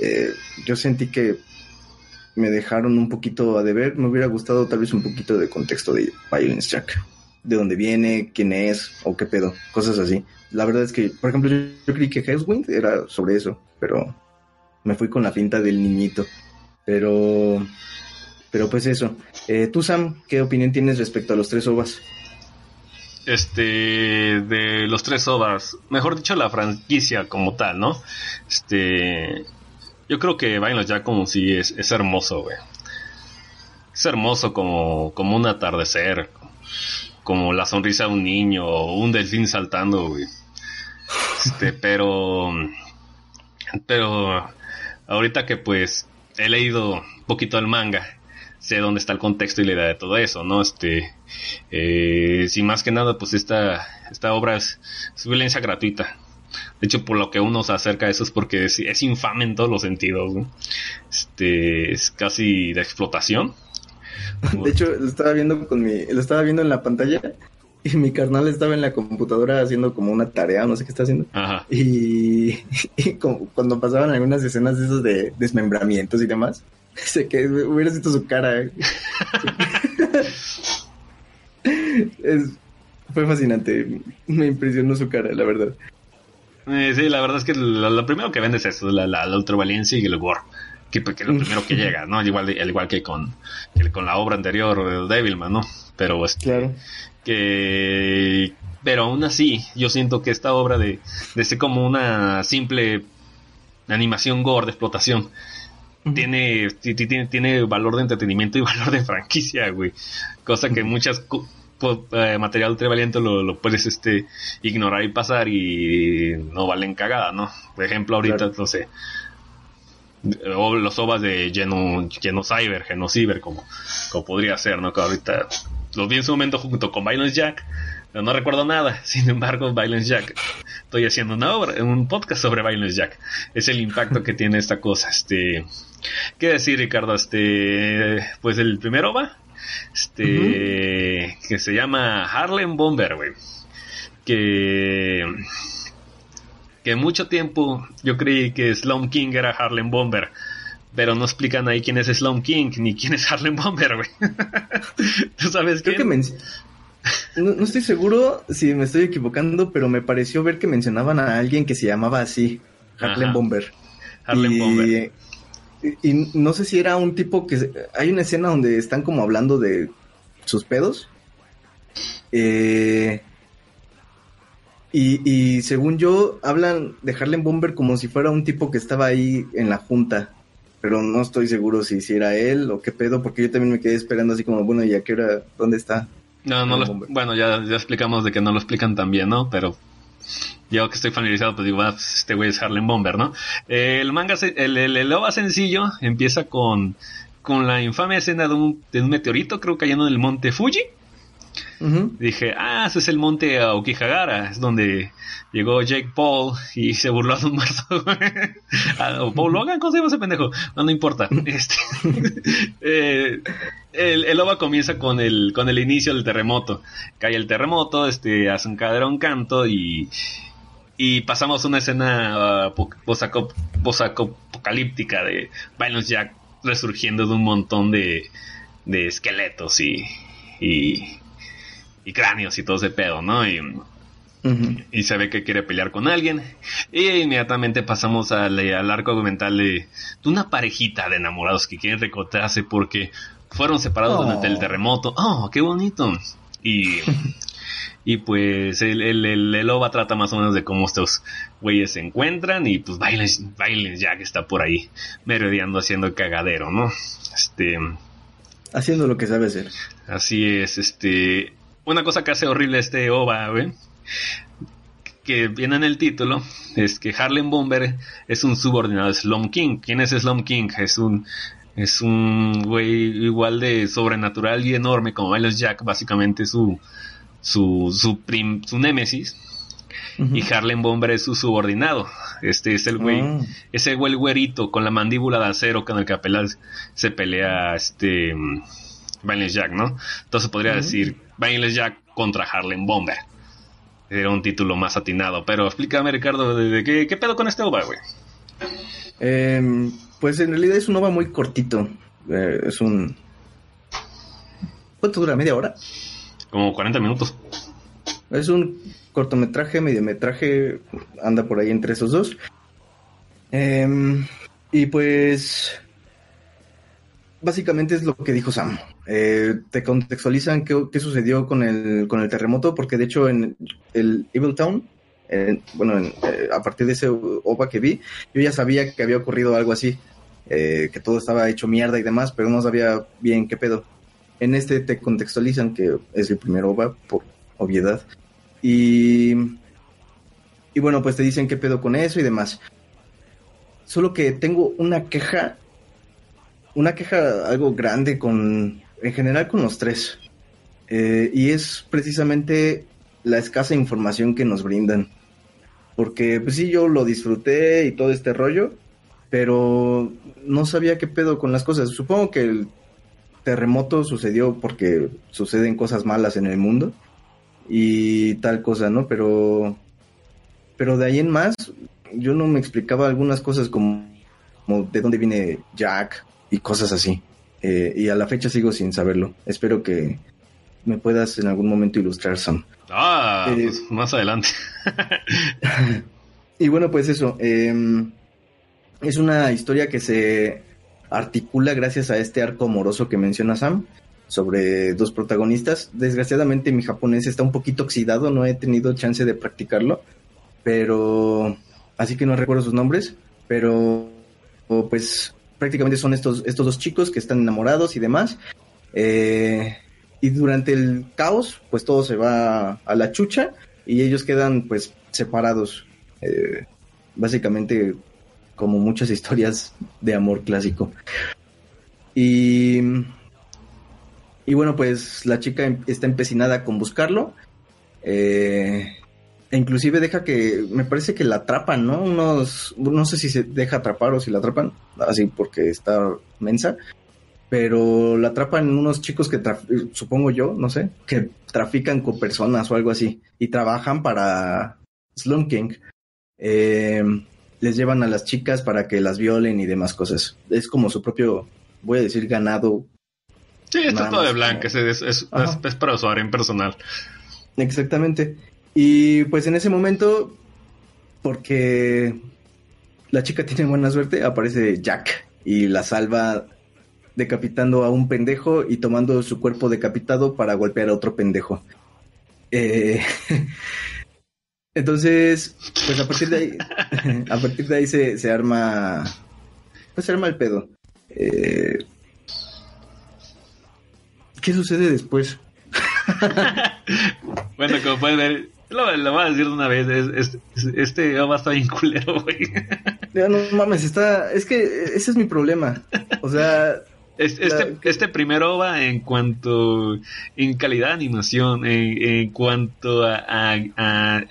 Eh, yo sentí que me dejaron un poquito a deber. Me hubiera gustado tal vez un poquito de contexto de Violence Jack. De dónde viene, quién es, o qué pedo, cosas así. La verdad es que, por ejemplo, yo, yo creí que Hellswind era sobre eso, pero me fui con la pinta del niñito. Pero, pero pues eso. Eh, tú, Sam, ¿qué opinión tienes respecto a los tres ovas? Este, de los tres ovas, mejor dicho, la franquicia como tal, ¿no? Este, yo creo que Violence Jack como si es, es hermoso, güey. Es hermoso como, como un atardecer, como la sonrisa de un niño o un delfín saltando, güey. Este, pero, pero ahorita que pues he leído un poquito el manga, sé dónde está el contexto y la idea de todo eso, ¿no? Este, eh, más que nada, pues esta, esta obra es, es violencia gratuita. De hecho, por lo que uno se acerca a eso es porque es, es infame en todos los sentidos. ¿no? Este, es casi de explotación. De hecho, lo estaba viendo con mi, lo estaba viendo en la pantalla y mi carnal estaba en la computadora haciendo como una tarea, no sé qué está haciendo. Ajá. Y, y como cuando pasaban algunas escenas de esos de desmembramientos y demás, sé que hubiera visto su cara. eh. Es- fue fascinante, me impresionó su cara, la verdad. Eh, sí, la verdad es que lo, lo primero que vende es eso, la, la, la ultravalencia y el gore. Que, que es lo primero que llega, ¿no? Igual, al igual que con, que con la obra anterior, de Devilman, ¿no? Pero este, Claro. Que pero aún así yo siento que esta obra de, de ser como una simple animación gore de explotación tiene, ti- ti- tiene tiene valor de entretenimiento y valor de franquicia güey cosa que muchas eh, material ultravaliente lo, lo puedes este ignorar y pasar y no valen cagada no por ejemplo ahorita Claro. no sé o los ovas de Geno, Genocyber, Genociber, como, como podría ser, ¿no? Que ahorita los vi en su momento junto con Violence Jack, Pero no recuerdo nada. Sin embargo, Violence Jack. Estoy haciendo una obra, un podcast sobre Violence Jack. Es el impacto que tiene esta cosa. Este, ¿qué decir, Ricardo? Este, pues el primero va, este, que se llama Harlem Bomber, güey. Que, que mucho tiempo yo creí que Slum King era Harlem Bomber. Pero no explican ahí quién es Slum King ni quién es Harlem Bomber, güey. ¿Tú sabes Creo quién? que men- no, no estoy seguro si me estoy equivocando, pero me pareció ver que mencionaban a alguien que se llamaba así, Harlem Ajá. Bomber. Harlem y, Bomber. Y, y no sé si era un tipo que... Hay una escena donde están como hablando de sus pedos. Eh, y, y según yo, hablan de Harlem Bomber como si fuera un tipo que estaba ahí en la junta. Pero no estoy seguro si, si era él o qué pedo, porque yo también me quedé esperando así como, bueno, ¿y a qué hora? ¿Dónde está? No, no lo, bueno, ya, ya explicamos de que no lo explican tan bien, ¿no? Pero yo que estoy familiarizado, pues digo, ah, pues, este güey es Harlem Bomber, ¿no? Eh, el manga, se- el, el, el OVA sencillo empieza con, con la infame escena de un, de un meteorito, creo cayendo en el monte Fuji. Dije, ah, ese es el monte Aokigahara, es donde llegó Jake Paul y se burló de un muerto. Ah, o Paul Logan, ¿cómo se llama ese pendejo? No, no importa. Este, eh, el, el OVA comienza con el, con el inicio del terremoto. Cae el terremoto, este, hace un cadera un canto y, y pasamos una escena uh, posapocalíptica de Violence Jack resurgiendo de un montón de, de esqueletos y, y, y cráneos y todo ese pedo, ¿no? Y, Ujú. y se ve que quiere pelear con alguien. Y inmediatamente pasamos al, al arco argumental de, de una parejita de enamorados que quieren recotarse porque fueron separados Oh. durante el terremoto. ¡Oh, qué bonito! Y, y pues el, el, el, el OVA trata más o menos de cómo estos güeyes se encuentran y pues Violence, Violence Jack está por ahí merodeando haciendo el cagadero, ¿no? Este... Haciendo lo que sabe hacer. Así es, este. Una cosa que hace horrible este OVA, güey. Que viene en el título. Es que Harlem Bomber es un subordinado de Slum King. ¿Quién es Slum King? Es un. Es un güey igual de sobrenatural y enorme como Miles Jack, básicamente su. su. su prim, su némesis. Y Harlem Bomber es su subordinado. Este es el güey. Ah. Ese güey güerito con la mandíbula de acero con el que apenas se pelea este Violence Jack, ¿no? Entonces podría decir Violence Jack contra Harlem Bomber. Era un título más atinado. Pero explícame, Ricardo, ¿de, de qué, qué pedo con este OVA, güey? Em, pues en realidad es un OVA muy cortito. Eh, es un... ¿Cuánto dura? ¿Media hora? Como 40 minutos. Es un cortometraje, mediometraje, anda por ahí entre esos dos. Em, y pues básicamente es lo que dijo Sam. Eh, te contextualizan qué, sucedió con el, con el terremoto, porque de hecho en el Evil Town, bueno, en- eh, a partir de ese OVA que vi, yo ya sabía que había ocurrido algo así, eh, que todo estaba hecho mierda y demás, pero no sabía bien qué pedo. En este te contextualizan que es el primer OVA, por obviedad. Y, y bueno, pues te dicen qué pedo con eso y demás. Solo que tengo una queja, una queja algo grande con, en general con los tres. Eh, y es precisamente la escasa información que nos brindan. Porque pues sí, yo lo disfruté y todo este rollo, pero no sabía qué pedo con las cosas. Supongo que el terremoto sucedió porque suceden cosas malas en el mundo y tal cosa, ¿no? Pero, pero de ahí en más, yo no me explicaba algunas cosas como, como de dónde viene Jack y cosas así. Eh, y a la fecha sigo sin saberlo. Espero que me puedas en algún momento ilustrar, Sam. Ah, Eh, pues más adelante. Y bueno, pues eso. eh, es una historia que se articula gracias a este arco amoroso que menciona Sam sobre dos protagonistas. Desgraciadamente mi japonés está un poquito oxidado, no he tenido chance de practicarlo, pero así que no recuerdo sus nombres, pero pues prácticamente son estos, estos dos chicos que están enamorados y demás. Eh, y durante el caos, pues todo se va a la chucha y ellos quedan pues separados. Eh, básicamente como muchas historias de amor clásico. Y, y bueno, pues la chica em- está empecinada con buscarlo. Eh, e inclusive deja que, me parece que la atrapan, ¿no? Unos, no sé si se deja atrapar o si la atrapan, así porque está mensa, pero la atrapan unos chicos que, supongo yo, no sé, que trafican con personas o algo así, y trabajan para Slum King. Eh, les llevan a las chicas para que las violen y demás cosas. Es como su propio, voy a decir, ganado. Sí, está todo de blanca, es, es, es, es, para usuario en personal. Exactamente. Y pues en ese momento, porque la chica tiene buena suerte, aparece Jack y la salva decapitando a un pendejo y tomando su cuerpo decapitado para golpear a otro pendejo. Eh, entonces, pues a partir de ahí, a partir de ahí se, se arma, pues se arma el pedo. Eh, ¿Qué sucede después? bueno, como puedes ver, lo, voy a decir de una vez, es, este va a estar bien culero, güey. no mames, está, es que ese es mi problema. O sea, este, este primer OVA en cuanto en calidad de animación, en, cuanto a,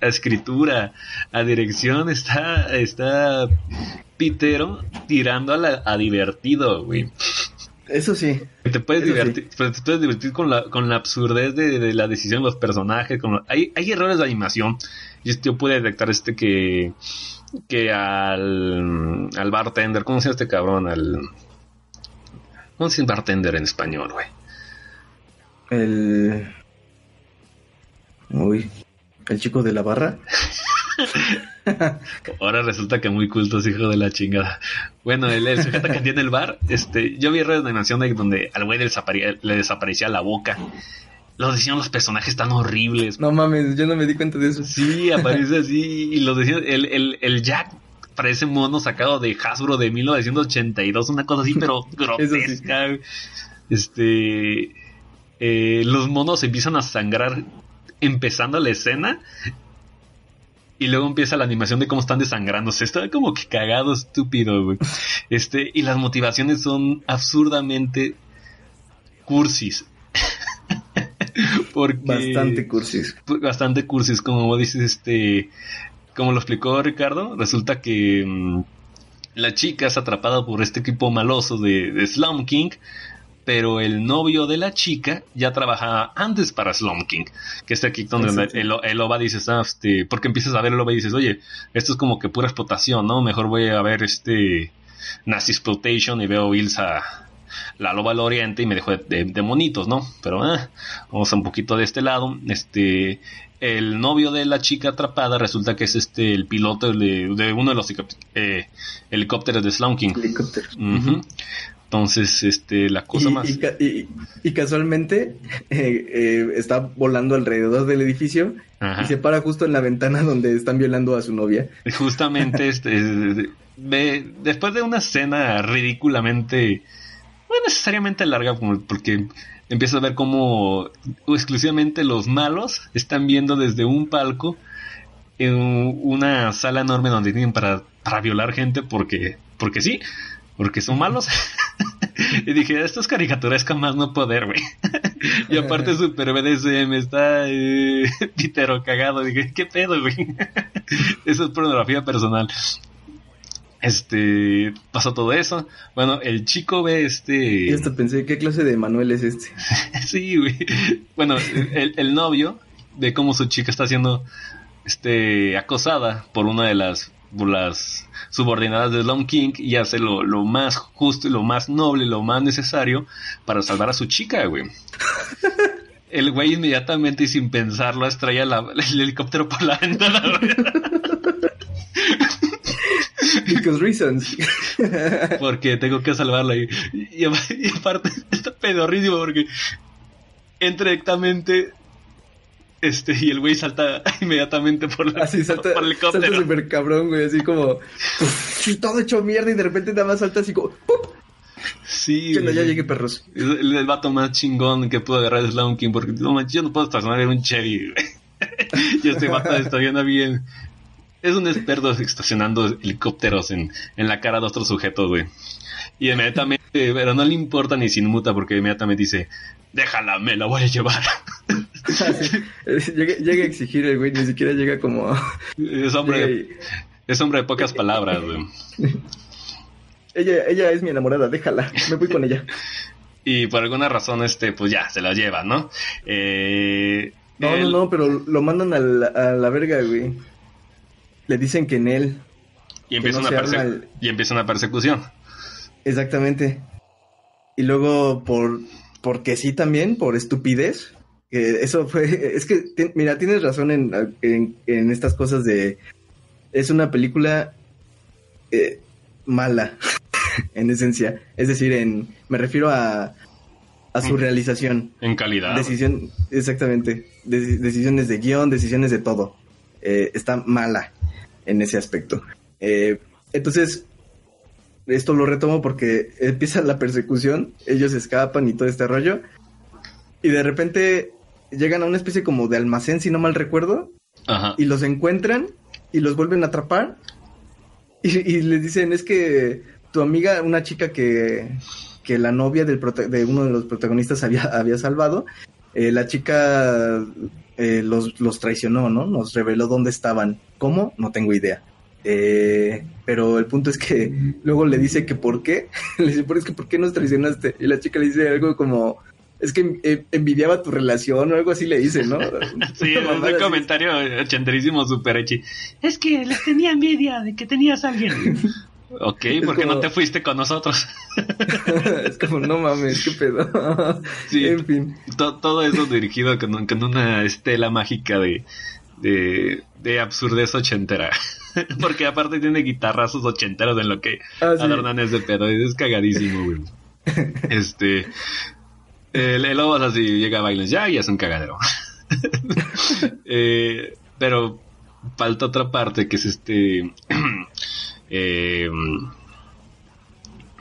escritura, a dirección, está, está Pitero tirando a, a divertido, güey. Eso sí. Te puedes divertir, te puedes divertir con la, con la absurdez de, la decisión de los personajes. Con hay, hay errores de animación. Y yo pude detectar este que, que al, al bartender, ¿cómo se llama este cabrón? Al, ¿Cómo se llama bartender en español, güey? El. Uy. ¿El chico de la barra? Ahora resulta que muy culto es hijo de la chingada. Bueno, el, sujeto que tiene el bar, este, yo vi redes de animación de donde al güey le desaparecía la boca. Los decían los personajes están horribles. No mames, yo no me di cuenta de eso. Sí, aparece así. Y los decían, el, el, el Jack parece mono sacado de Hasbro de 1982, una cosa así, pero grotesca. Este. Eh, los monos empiezan a sangrar empezando la escena y luego empieza la animación de cómo están desangrándose. Está como que cagado, estúpido, güey. Este, y las motivaciones son absurdamente cursis. Porque, bastante cursis. Bastante cursis, como dices, este. Como lo explicó Ricardo, resulta que mm, la chica es atrapada por este equipo maloso de, de Slum King pero el novio de la chica ya trabajaba antes para Slum King, que es aquí donde el, el, OVA dices, ah, este, porque empiezas a ver el OVA y dices, oye, esto es como que pura explotación, ¿no? Mejor voy a ver este Nazi Exploitation y veo Ilsa, la loba del oriente y me dejo de, monitos, ¿no? Pero ah, vamos a un poquito de este lado, este, el novio de la chica atrapada resulta que es este el piloto de, uno de los eh, helicópteros de Slum King. Entonces, este, la cosa más... Y, casualmente eh, eh, está volando alrededor del edificio y se para justo en la ventana donde están violando a su novia. Justamente, este, después de una escena ridículamente, no necesariamente larga, porque empieza a ver cómo exclusivamente los malos están viendo desde un palco en una sala enorme donde tienen para, para violar gente porque, porque sí, porque son malos. y dije, esto es caricaturesca más no poder, güey. y aparte Super BDSM está eh, pitero cagado. Dije, ¿qué pedo, güey? eso es pornografía personal. Este, pasó todo eso. Bueno, el chico ve este... Y hasta pensé, ¿qué clase de Manuel es este? sí, güey. Bueno, el, el novio ve cómo su chica está siendo este, acosada por una de las las subordinadas de Slum King y hace lo, más justo y lo más noble, lo más necesario para salvar a su chica, güey. El güey inmediatamente y sin pensarlo estrella el helicóptero por la ventana. Because reasons. porque tengo que salvarla. Y, y, aparte está pedorrísimo porque entra directamente este, y el güey salta inmediatamente por, la, así salta, por el helicóptero. Salta súper cabrón, güey, así como todo hecho mierda y de repente nada más salta así como Sí, que no, ya llegue perros. El, el, vato más chingón que pudo agarrar es King, porque no manches, yo no puedo estacionar en un Chevy, güey. yo estoy vato estaciona bien. Es un experto estacionando helicópteros en, en la cara de otro sujeto, güey. Y inmediatamente, pero no le importa ni sin muta porque inmediatamente dice, déjala, me la voy a llevar. llega, llega a exigir el güey, ni siquiera llega como... Es hombre, es de pocas palabras, güey. ella, ella es mi enamorada, déjala, me voy con ella. Y por alguna razón, este, pues ya, se lo lleva, ¿no? Eh, No, no, no, pero lo mandan a la, a la verga, güey. Le dicen que en él, Y empieza, no una perse- y empieza una persecución. exactamente. Y luego por, porque sí también, por estupidez. eso fue, es que, mira, tienes razón en, en, en estas cosas de, es una película eh, mala, en esencia. Es decir, en, me refiero a, a su Mm. realización. En calidad. Decisión, exactamente. Deci- decisiones de guion, decisiones de todo. Eh, está mala en ese aspecto. Eh, entonces, esto lo retomo porque empieza la persecución, ellos escapan y todo este rollo. Y de repente llegan a una especie como de almacén, si no mal recuerdo, Ajá. y los encuentran y los vuelven a atrapar. Y, y les dicen, es que tu amiga, una chica que, que la novia del de uno de los protagonistas había, había salvado, eh, la chica eh, los, los traicionó, ¿no? Nos reveló dónde estaban. ¿Cómo? No tengo idea. Eh, pero el punto es que luego le dice que por qué. le dice, "Pero es que ¿por qué nos traicionaste? Y la chica le dice algo como, es que eh, envidiaba tu relación o algo así le dice, ¿no? Sí, es un comentario ochenterísimo super echi. Es que les tenía envidia de que tenías a alguien. Ok, Es ¿por qué no te fuiste con nosotros? es como, no mames, qué pedo. Sí. En fin. To- todo eso dirigido con, con una estela mágica de, de, de absurdez ochentera. Porque aparte tiene guitarrazos ochenteros en lo que Ah, sí. adornan ese pedo. y Es cagadísimo, güey. Este. El, el lobo así, llega a bailes ya y es un cagadero. Eh, pero falta otra parte que es este. eh,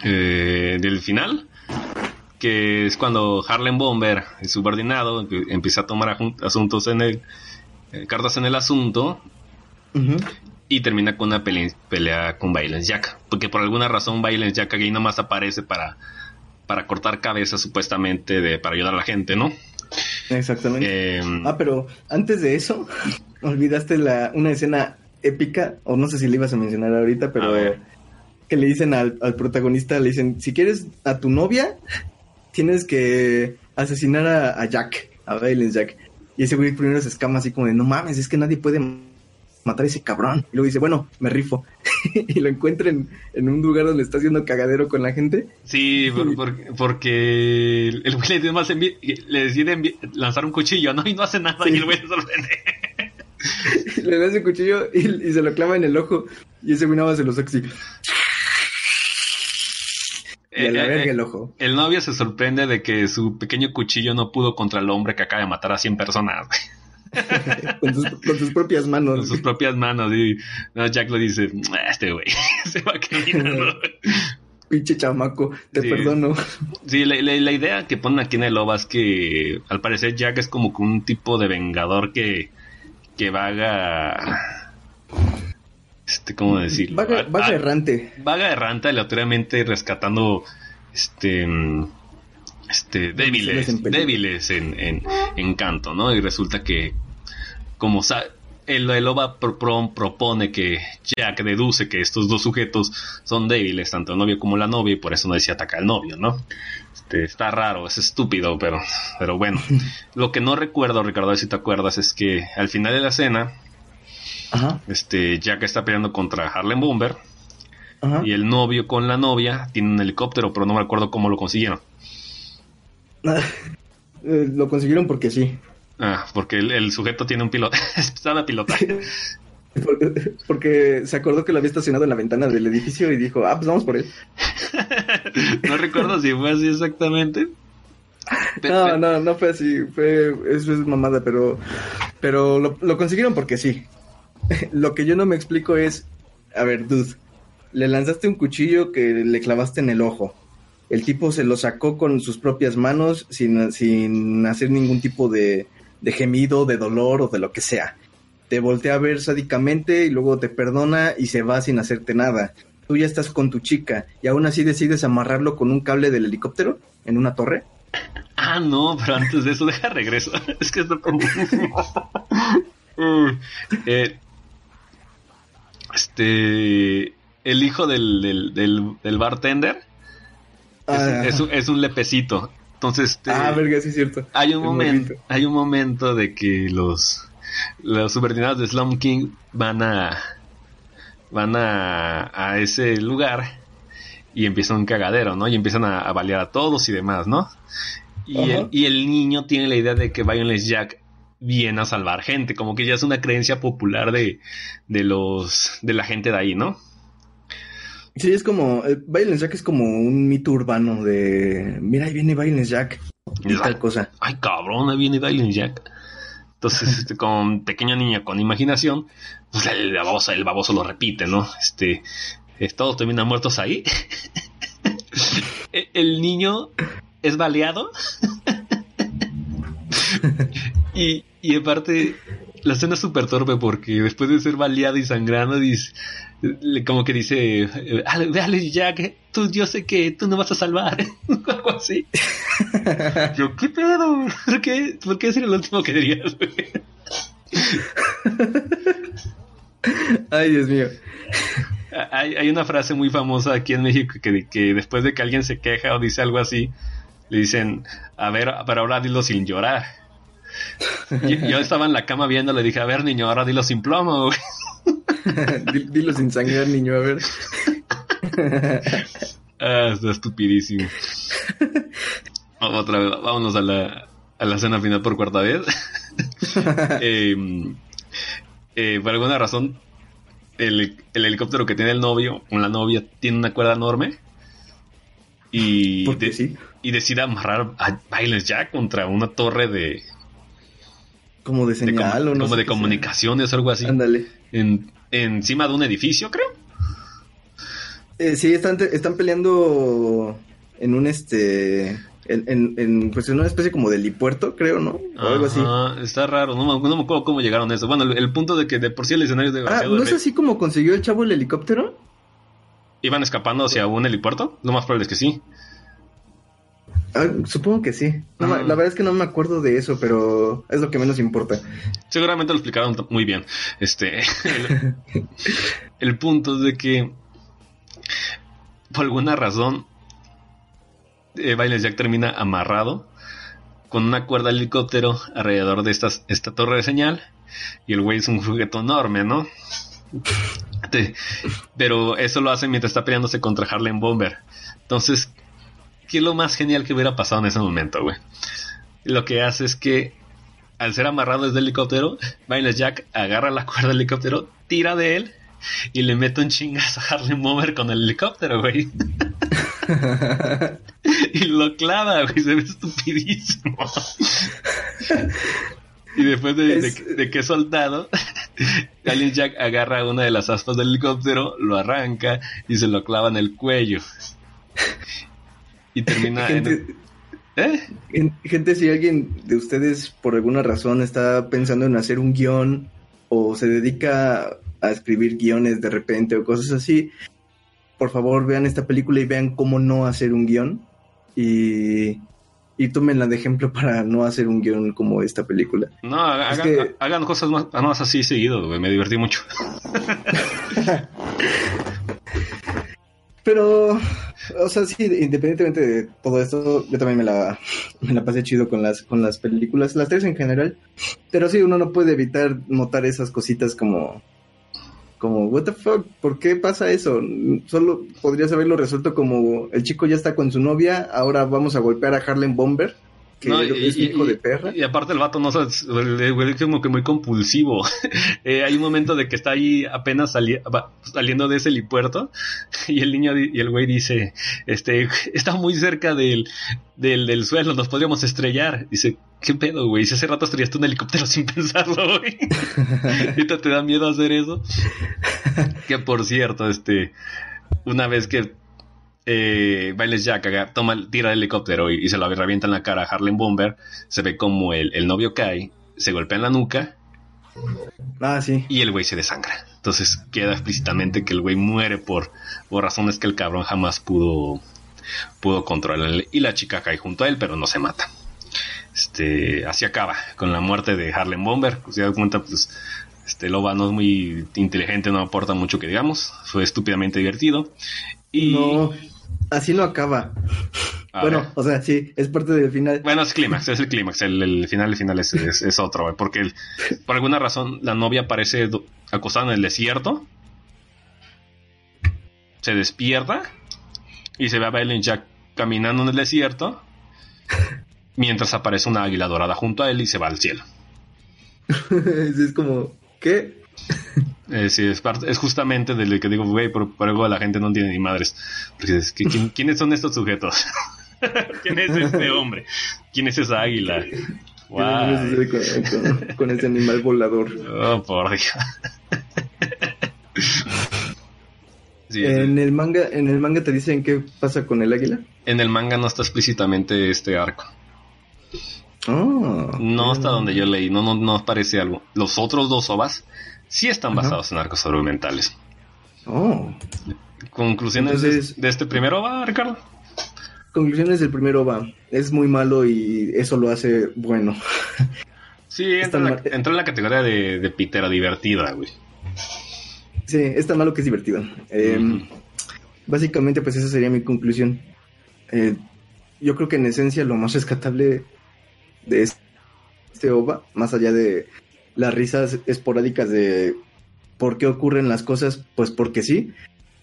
eh, del final que es cuando Harlem Bomber, el subordinado, empieza a tomar asuntos en el cartas en el asunto y termina con una pele- pelea con Violence Jack, porque por alguna razón Violence Jack ahí nomás aparece para para cortar cabezas supuestamente de para ayudar a la gente, ¿no? Exactamente. Eh, Ah, pero antes de eso, olvidaste la, una escena épica, o no sé si le ibas a mencionar ahorita, pero que le dicen al, al protagonista, le dicen, si quieres a tu novia, tienes que asesinar a, a Jack, a Valence Jack. Y ese güey primero se escama así como de, no mames, es que nadie puede matar a ese cabrón. Y luego dice, bueno, me rifo. y lo encuentra en, en un lugar donde está haciendo cagadero con la gente. Sí, por- por- porque el güey le, decide lanzar un cuchillo, ¿no? Y no hace nada y el güey se sorprende. le da ese cuchillo y, y se lo clava en el ojo. Y ese güey nada más se lo saca así. Y a la Eh, eh, verga eh, el ojo. El novio se sorprende de que su pequeño cuchillo no pudo contra el hombre que acaba de matar a 100 personas con, sus, con sus propias manos. con sus propias manos. Y no, Jack le dice: "Ah, Este güey se va caminando. Pinche chamaco, te Sí. perdono. Sí, la, la- la idea que ponen aquí en el OVA es que al parecer Jack es como un tipo de vengador que, que vaga. Este, ¿cómo decirlo? Vaga, Ah, vaga ah, errante. vaga errante aleatoriamente rescatando este mm, este débiles débiles en, en, en canto no y resulta que como sa- el, el OVA pro- pro- propone que Jack deduce que estos dos sujetos son débiles tanto el novio como la novia y por eso no decía ataca al novio no este, está raro es estúpido pero pero bueno lo que no recuerdo Ricardo a ver si te acuerdas es que al final de la escena Ajá, este Jack está peleando contra Harlem Bomber ajá. y el novio con la novia tiene un helicóptero, pero no me acuerdo cómo lo consiguieron. Eh, lo consiguieron porque sí. Ah, porque el, el sujeto tiene un piloto. Sabe pilotar. Porque, porque se acordó que lo había estacionado en la ventana del edificio y dijo, ah, pues vamos por él. no recuerdo si fue así exactamente. No, no, no fue así. Fue, eso es mamada, pero, pero lo, lo consiguieron porque sí. Lo que yo no me explico es, a ver, dude, le lanzaste un cuchillo que le clavaste en el ojo. El tipo se lo sacó con sus propias manos sin, sin hacer ningún tipo de, de gemido, de dolor o de lo que sea. Te voltea a ver sádicamente y luego te perdona y se va sin hacerte nada. Tú ya estás con tu chica y aún así decides amarrarlo con un cable del helicóptero en una torre. Ah, no, pero antes de eso, deja regreso. Es que está eh, este. El hijo del, del, del, del bartender es, Ah. es un, es un lepecito. Entonces, este, Ah, verga, sí es cierto. hay un momento, hay un momento de que los los subordinados de Slum King van a van a, a ese lugar y empieza un cagadero, ¿no? Y empiezan a, a balear a todos y demás, ¿no? Y Ajá. el, y el niño tiene la idea de que Violence Jack viene a salvar gente, como que ya es una creencia popular de, de los de la gente de ahí, ¿no? Sí, es como. Eh, Violence Jack es como un mito urbano de. Mira, ahí viene Violence Jack. Y tal cosa. ay cabrón, ahí viene Violent Jack. Entonces, este, con pequeña niña con imaginación, pues el baboso, el baboso lo repite, ¿no? Este, eh, todos terminan muertos ahí. El niño es baleado. y, y aparte, la escena es súper torpe porque después de ser baleado y sangrando, dice, como que dice, eh, "Ale- dale Jack, tú, yo sé que tú no vas a salvar. Algo así. Yo, ¿qué pedo? ¿Por qué, ¿Por qué lo último que dirías? Ay, Dios mío. Hay, hay una frase muy famosa aquí en México que, que después de que alguien se queja o dice algo así, le dicen, a ver, pero ahora dilo sin llorar. Yo estaba en la cama viendo, le dije, a ver, niño, ahora dilo sin plomo, güey. Di- Dilo sin sangrar, niño, a ver. Ah, está estupidísimo. Otra vez, vámonos a la, a la escena final por cuarta vez. Eh, eh, por alguna razón, el, el helicóptero que tiene el novio con la novia tiene una cuerda enorme. Y, de- sí. y decide amarrar a Violence Jack contra una torre de, Como de señal o no como de comunicaciones o algo así. Ándale. En, encima de un edificio, creo. Eh, sí, están, están peleando en un este. En, en, en, pues en una especie como de helipuerto, creo, ¿no? O algo así. Está raro, no, me- no me acuerdo cómo llegaron a eso. Bueno, el, el punto de que de por sí el escenario es Ah. ¿no es así como consiguió el chavo el helicóptero? ¿Iban escapando hacia un helipuerto? Lo más probable es que sí. Ah, supongo que sí. No Ah. La verdad es que no me acuerdo de eso, pero es lo que menos importa. Seguramente lo explicaron muy bien. Este. El, el punto es de que. Por alguna razón. Eh, Violence Jack termina amarrado. Con una cuerda de helicóptero alrededor de estas, esta torre de señal. Y el güey es un juguete enorme, ¿no? Pero eso lo hace mientras está peleándose contra Harlem Bomber. Entonces, ¿qué es lo más genial que hubiera pasado en ese momento, güey? Lo que hace es que al ser amarrado desde el helicóptero, Violence Jack agarra la cuerda del helicóptero, tira de él y le mete un chingazo a Harlem Bomber con el helicóptero, güey. y lo clava, güey, se ve estupidísimo. y después de, de- Es- de que es soldado, Violence Jack agarra una de las aspas del helicóptero, lo arranca y se lo clava en el cuello. Y termina en... Gente, ¿Eh? gen- gente, si alguien de ustedes por alguna razón está pensando en hacer un guion o se dedica a escribir guiones de repente o cosas así, por favor vean esta película y vean cómo no hacer un guion y, y tómenla de ejemplo para no hacer un guion como esta película. No, hagan, Es que- hagan cosas más, más así seguido, güey. Me divertí mucho. Pero, o sea, sí, independientemente de todo esto, yo también me la, me la pasé chido con las, con las películas, las tres en general. Pero sí, uno no puede evitar notar esas cositas como, como, what the fuck, ¿por qué pasa eso? Solo podrías haberlo resuelto como el chico ya está con su novia, ahora vamos a golpear a Harlem Bomber, que No, es y- hijo y- de perra. Y aparte el vato no sabe, el güey es como que muy compulsivo. Eh, hay un momento de que está ahí apenas sali- saliendo de ese helipuerto y el niño y el güey dice, este, está muy cerca del, del, del suelo, nos podríamos estrellar. Dice, ¿qué pedo, güey? Si hace rato estrellaste un helicóptero sin pensarlo, güey. ¿Ahorita te da miedo hacer eso? que por cierto, este, una vez que eh, Bailes Jack toma, tira el helicóptero y, y se lo revienta en la cara a Harlem Bomber, se ve como el, el novio cae, se golpea en la nuca Ah, sí. y el güey se desangra. Entonces queda explícitamente que el güey muere por, por razones que el cabrón jamás pudo pudo controlar y la chica cae junto a él, pero no se mata. Este, así acaba con la muerte de Harlem Bomber. Si se da cuenta, pues este Loba no es muy inteligente, no aporta mucho que digamos. Fue estúpidamente divertido. Y No, así no acaba. A bueno, ver. o sea, sí, es parte del final. Bueno, es clímax, es el clímax. El, el final, el final es, es, es otro, porque el- por alguna razón la novia aparece acostada en el desierto. Se despierta y se ve a Belen Jack caminando en el desierto. Mientras aparece una águila dorada junto a él y se va al cielo. es como, ¿qué? Eh, sí, es, parte- es justamente del que digo, güey, por, por algo la gente no entiende ni madres. Porque es que, ¿quién- ¿quiénes son estos sujetos? ¿Quién es este hombre? ¿Quién es esa águila? ¿Qué Guay. sucede con, con- con ese animal volador? Oh, por Dios. Sí, En el manga, en el manga te dicen qué pasa con el águila. en el manga no está explícitamente este arco. Oh, No hasta donde yo leí, no, no, no aparece algo. Los otros dos ovas sí están basados en arcos argumentales. Oh. Conclusiones Entonces- de, de este primer ova, Ricardo. Conclusiones del primero va. Es muy malo y eso lo hace bueno. Sí, entra, en la, mal. entra en la categoría de, de pitera divertida, güey. Sí, es tan malo que es divertido. Eh, Ujú. Básicamente, pues esa sería mi conclusión. Eh, yo creo que en esencia lo más rescatable de es- este OVA, más allá de las risas esporádicas de por qué ocurren las cosas, pues porque sí.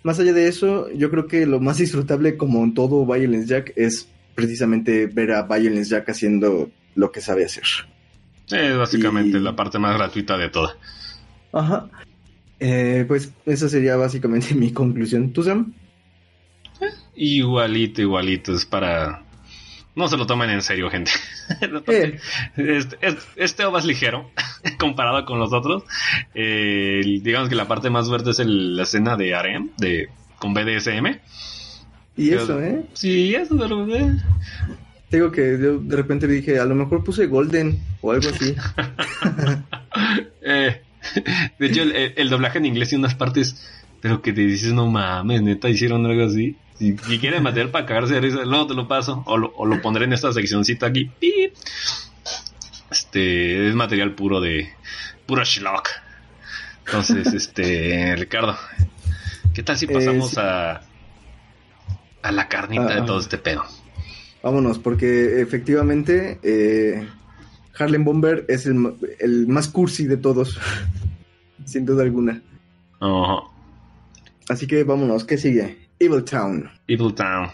Más allá de eso, yo creo que lo más disfrutable, como en todo Violence Jack, es precisamente ver a Violence Jack haciendo lo que sabe hacer. Es básicamente Y- la parte más gratuita de toda. Ajá. Eh, pues esa sería básicamente mi conclusión. ¿Tú, Sam? Igualito, igualito. Es para. No se lo tomen en serio, gente. Este, es- este OVA es ligero comparado con los otros. Eh, digamos que la parte más verde es el- la escena de Arem, de, con BDSM. y Pero- eso, ¿eh? Sí, eso de lo eh. Digo que yo de repente dije, a lo mejor puse Golden o algo así. Eh, de hecho, el, el- el doblaje en inglés tiene unas partes, pero que te dices, no mames, neta, hicieron algo así. Si, si quieren material para cagarse de risa, luego te lo paso, o lo, o lo pondré en esta seccioncita aquí. Pip. Este, es material puro de, puro schlock. Entonces, este, Ricardo, ¿qué tal si Eh, pasamos sí. a, a la carnita Ah, de todo ah. este pedo? Vámonos, porque efectivamente eh, Harlem Bomber es el, el más cursi de todos, sin duda alguna. Ajá. Así que vámonos, ¿qué sigue? Evil Town. Evil Town.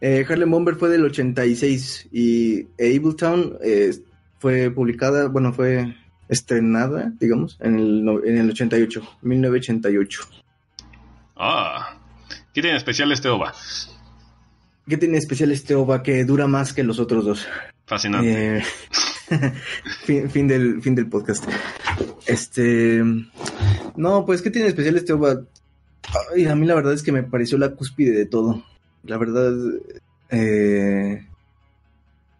Eh, Harlem Bomber fue del 86 y eh, Evil Town eh, fue publicada, bueno, fue estrenada, digamos, en el, en el 88, 1988. Ah, ¿qué tiene especial este OVA? ¿Qué tiene especial este OVA que dura más que los otros dos? Fascinante. Eh, fin, fin del, fin del podcast. Este. No, pues, ¿qué tiene especial este OVA? Ay, a mí la verdad es que me pareció la cúspide de todo. La verdad. eh,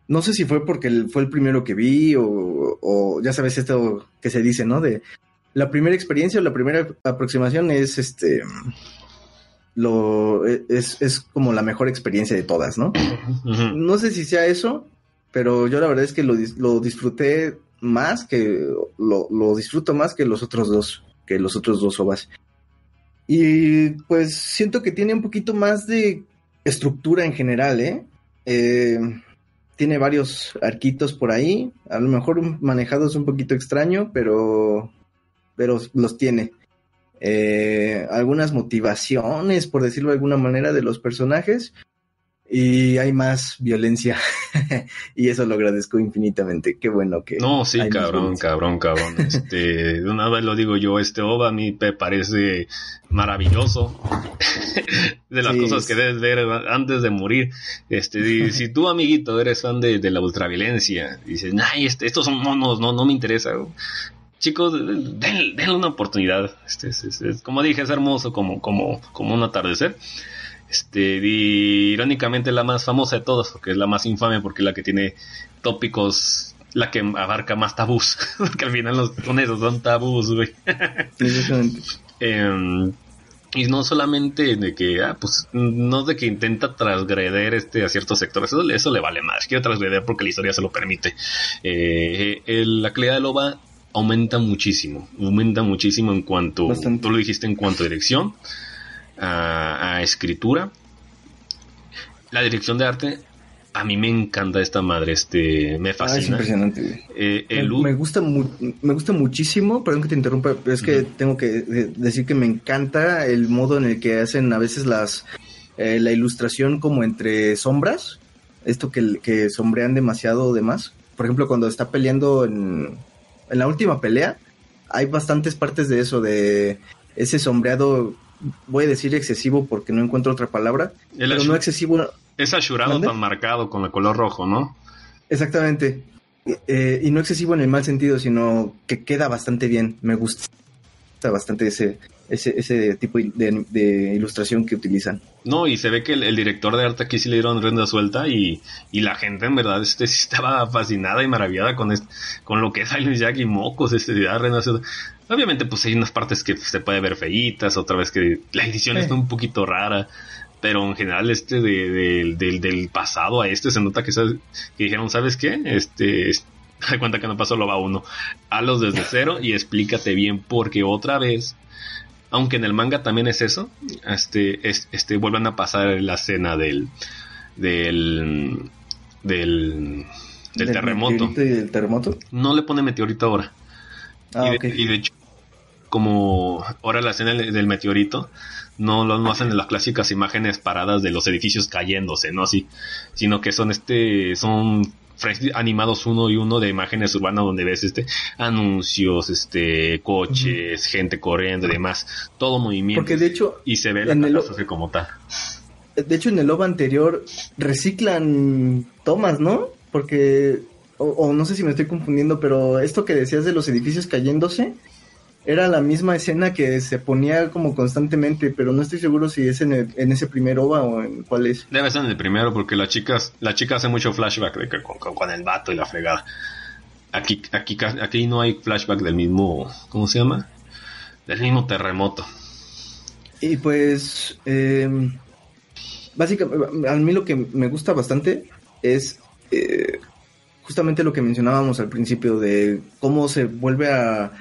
no sé si fue porque fue el primero que vi o, o ya sabes esto que se dice, ¿no? De la primera experiencia o la primera aproximación es este. Lo, es, es como la mejor experiencia de todas, ¿no? No sé si sea eso, pero yo la verdad es que lo, lo disfruté más que lo, lo disfruto más que los otros dos, que los otros dos ovas. Y pues siento que tiene un poquito más de estructura en general, ¿eh? Eh, tiene varios arquitos por ahí, a lo mejor manejados un poquito extraño, pero, pero los tiene. Eh, algunas motivaciones, por decirlo de alguna manera, de los personajes y hay más violencia y eso lo agradezco infinitamente. Qué bueno que No, sí, cabrón, cabrón, cabrón. Este, de una vez lo digo yo, este OVA a mí me parece maravilloso. de las Sí, cosas que debes ver antes de morir. Este, y si tú, amiguito, eres fan de, de la ultraviolencia, dices, ay, este, estos son monos, no, no me interesa. Chicos, den, denle una oportunidad. Este, es, es- es- como dije, es hermoso como, como, como un atardecer. Este, y irónicamente la más famosa de todas, porque es la más infame, porque es la que tiene tópicos, la que abarca más tabús, porque al final los con esos son tabús, güey. Em, y no solamente de que, ah, pues, no de que intenta transgreder este a ciertos sectores, eso, eso le vale más. Quiere transgreder porque la historia se lo permite. Eh, el- la calidad de Loba aumenta muchísimo, aumenta muchísimo en cuanto, Bastante. tú lo dijiste en cuanto a dirección, a, a escritura. La dirección de arte, a mí me encanta esta madre, este, me Ah, es fascina. impresionante. Eh, Me, el u- me gusta mu- me gusta muchísimo, perdón que te interrumpa, pero es que tengo que decir que me encanta el modo en el que hacen a veces las eh, la ilustración como entre sombras, esto que, que sombrean demasiado de más. Por ejemplo, cuando está peleando en, en la última pelea, hay bastantes partes de eso, de ese sombreado, voy a decir excesivo porque no encuentro otra palabra, El pero no excesivo, es ashurado ¿Mande? tan marcado con el color rojo, ¿no? Exactamente. Eh, y no excesivo en el mal sentido, sino que queda bastante bien. Me gusta bastante ese, ese, ese tipo de, de ilustración que utilizan. No, y se ve que el, el director de arte aquí sí le dieron rienda suelta y, y la gente en verdad este sí estaba fascinada y maravillada con este, con lo que es Silent Jack y mocos, este rienda suelta. Obviamente pues hay unas partes que se puede ver feitas, otra vez que la edición Sí. está un poquito rara, pero en general este de, de- del- del pasado a este se nota que, dijeron, ¿sabes qué? Este, es- da cuenta que no pasó lo va uno, hazlos desde cero y explícate bien porque otra vez aunque en el manga también es eso, este, es- este, vuelven a pasar la escena del, del, del, del terremoto. del terremoto. No le pone meteorito ahora. Ah, y, de, ok. y de hecho, como ahora la escena del meteorito, no lo no hacen en las clásicas imágenes paradas de los edificios cayéndose, ¿no? Así, sino que son este, son animados uno y uno de imágenes urbanas donde ves este anuncios, este coches, gente corriendo y demás, todo movimiento Porque de hecho, y se ve la catástrofe como tal. de hecho en el OVA anterior reciclan tomas, ¿no? Porque, o, o no sé si me estoy confundiendo, pero esto que decías de los edificios cayéndose, era la misma escena que se ponía como constantemente, pero no estoy seguro si es en, el- en ese primer OVA o en cuál es. Debe ser en el primero porque la chica, la chica hace mucho flashback de que con, con- con el vato y la fregada. Aquí, aquí, aquí no hay flashback del mismo, ¿cómo se llama? Del mismo terremoto. Y pues, eh, básicamente, a mí lo que me gusta bastante es eh, justamente lo que mencionábamos al principio de cómo se vuelve a,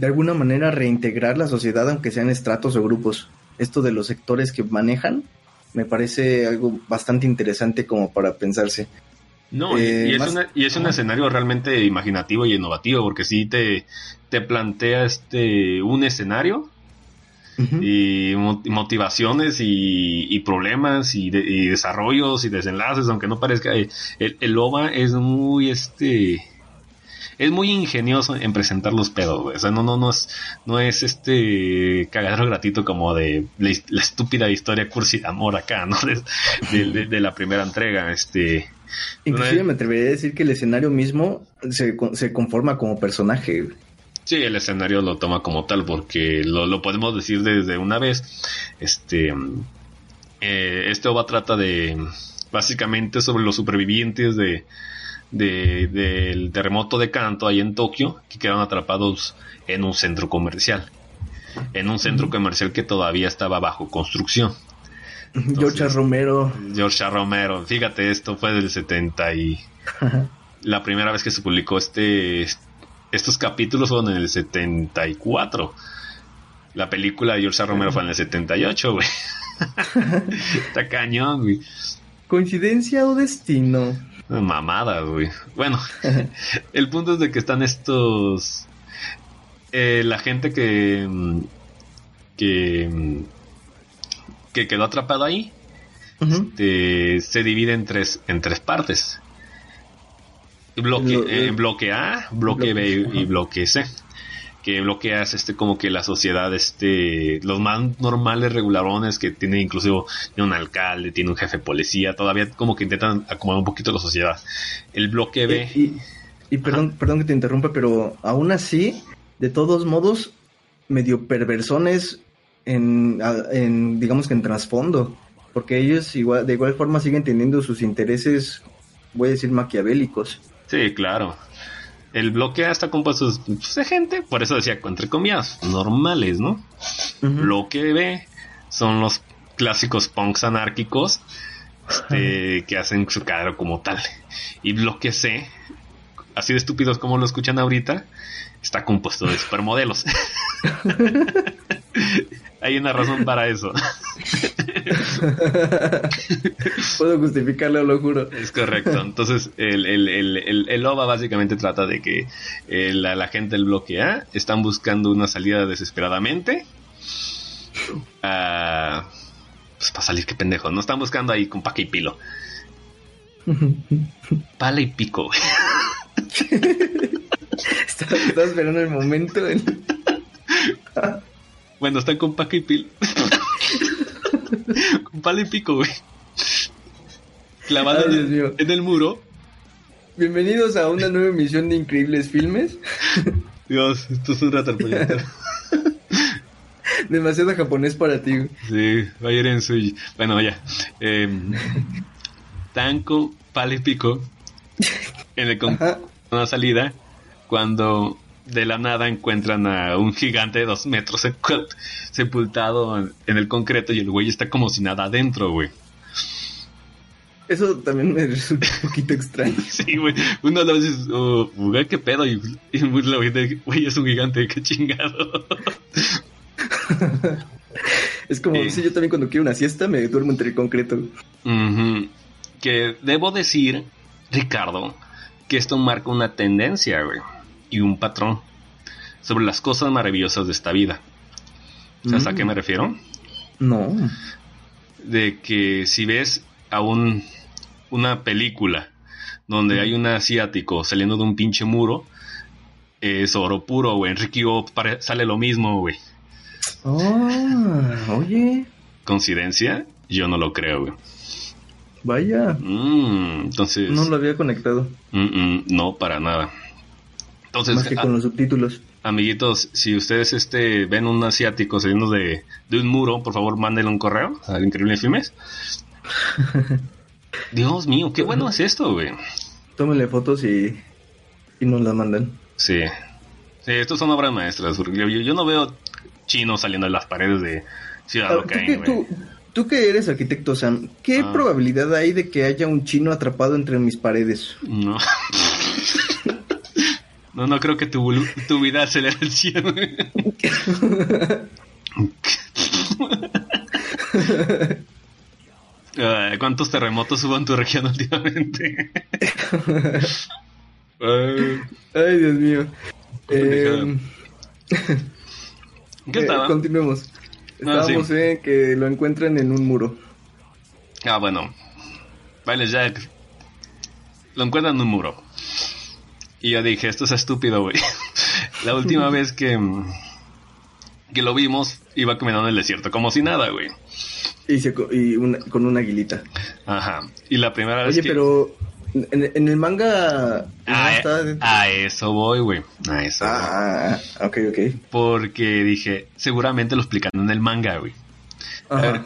de alguna manera, reintegrar la sociedad, aunque sean estratos o grupos. Esto de los sectores que manejan, me parece algo bastante interesante como para pensarse. No, y- Eh, y, es más- una- y es un escenario realmente imaginativo y innovativo porque sí te, te plantea este un escenario y mo- motivaciones y, y problemas y, de- y desarrollos y desenlaces, aunque no parezca, eh, el, el OVA es muy este es muy ingenioso en presentar los pedos, güey. O sea, no, no, no es, no es este cagadero gratuito como de la, estúpida historia cursi de amor acá, ¿no? De, de- de- de la primera entrega, este. Inclusive me atrevería a decir que el escenario mismo se, se conforma como personaje. Sí, el escenario lo toma como tal, porque lo, lo podemos decir desde una vez. Este, eh, este OVA trata de, básicamente, sobre los supervivientes de, de- del terremoto de Kanto ahí en Tokio, que quedaron atrapados en un centro comercial. En un centro comercial que todavía estaba bajo construcción. George Romero. George. Romero, fíjate, esto fue del 70 y la primera vez que se publicó este estos capítulos fueron en el 74. La película de George. Romero fue en el 78, güey. Está cañón, güey. ¿Coincidencia o destino? Mamadas, güey. Bueno, el punto es de que están estos. eh, la gente que. mm, que. mm, que quedó atrapado ahí. Este, se divide en tres, en tres partes. Bloque, Lo- eh, bloque A, bloque B y- bloque C. Que bloque A es este como que la sociedad, este, los más normales regularones que tiene inclusive tiene un alcalde, tiene un jefe de policía, todavía como que intentan acomodar un poquito la sociedad. El bloque B, Y, y- y perdón, perdón que te interrumpa, pero aún así, de todos modos, medio perversones en, en, digamos que en trasfondo, porque ellos igual, de igual forma siguen teniendo sus intereses, voy a decir, maquiavélicos. sí, claro. El bloque A está compuesto pues, de gente, por eso decía, entre comillas, normales, ¿no? Ujú. Bloque B son los clásicos punks anárquicos este, que hacen su cadero como tal. Y lo que sé, así de estúpidos como lo escuchan ahorita, está compuesto de supermodelos. Hay una razón para eso. Puedo justificarlo, lo juro. Es correcto. Entonces, el, el, el, el, OVA básicamente trata de que eh, la, la, gente del bloque A están buscando una salida desesperadamente. Uh, pues para salir, qué pendejo. No están buscando ahí con paca y pilo. Pala y pico, güey. Estaba esperando el momento. bueno, están con paca y pilo. con pala y pico, güey. Clavado en, en el muro. Bienvenidos a una nueva emisión de Increíbles Filmes. Dios, esto es un ratarpollete. Demasiado japonés para ti. Sí, ir en su... Bueno, ya. Eh, tanco, pala y pico. En el con una salida. Cuando de la nada encuentran a un gigante de dos metros sepultado en el concreto y el güey está como si nada adentro, güey. Eso también me resulta un poquito extraño. sí, güey. Uno lo dice, oh, ¿qué pedo? Y, y güey, es un gigante, qué chingado. es como, si yo también cuando quiero una siesta me duermo entre el concreto. Que debo decir, Ricardo, que esto marca una tendencia, güey, y un patrón sobre las cosas maravillosas de esta vida. ¿Sabes a qué me mm. refiero? No. De que si ves a un, una película donde hay un asiático saliendo de un pinche muro, es oro puro, güey. Enrique sale lo mismo, güey. Oh, oye. ¿Coincidencia? Yo no lo creo, güey. Vaya. Mm, entonces. No lo había conectado. no, para nada. Entonces. Más que con los subtítulos. Amiguitos, si ustedes este, ven un asiático saliendo de, un muro, por favor mándenle un correo al Increíble Filmes. Dios mío, qué bueno es esto, güey. Tómenle fotos y, y nos las mandan. Sí. Sí, estos son obras maestras. Yo, yo no veo chino saliendo de las paredes de Ciudad ah, ¿tú, tú, que eres arquitecto, Sam, ¿qué ah. probabilidad hay de que haya un chino atrapado entre mis paredes? No. no, no creo que tu, tu vida acelere el cielo. ¿Cuántos terremotos hubo en tu región últimamente? Ay, Dios mío. Eh, ¿Qué estaba? continuemos. Ah, Estábamos en que lo encuentran en un muro. Ah, bueno. Vale, Jack. Lo encuentran en un muro. Y yo dije, esto es estúpido, güey. La última vez que, que lo vimos, iba caminando en el desierto, como si nada, güey. Y, y con una aguilita. Ajá. Y la primera vez Oye, pero en, el manga. A, a eso voy, güey. A eso. Ah, ok, ok. Porque dije, seguramente lo explican en el manga, güey.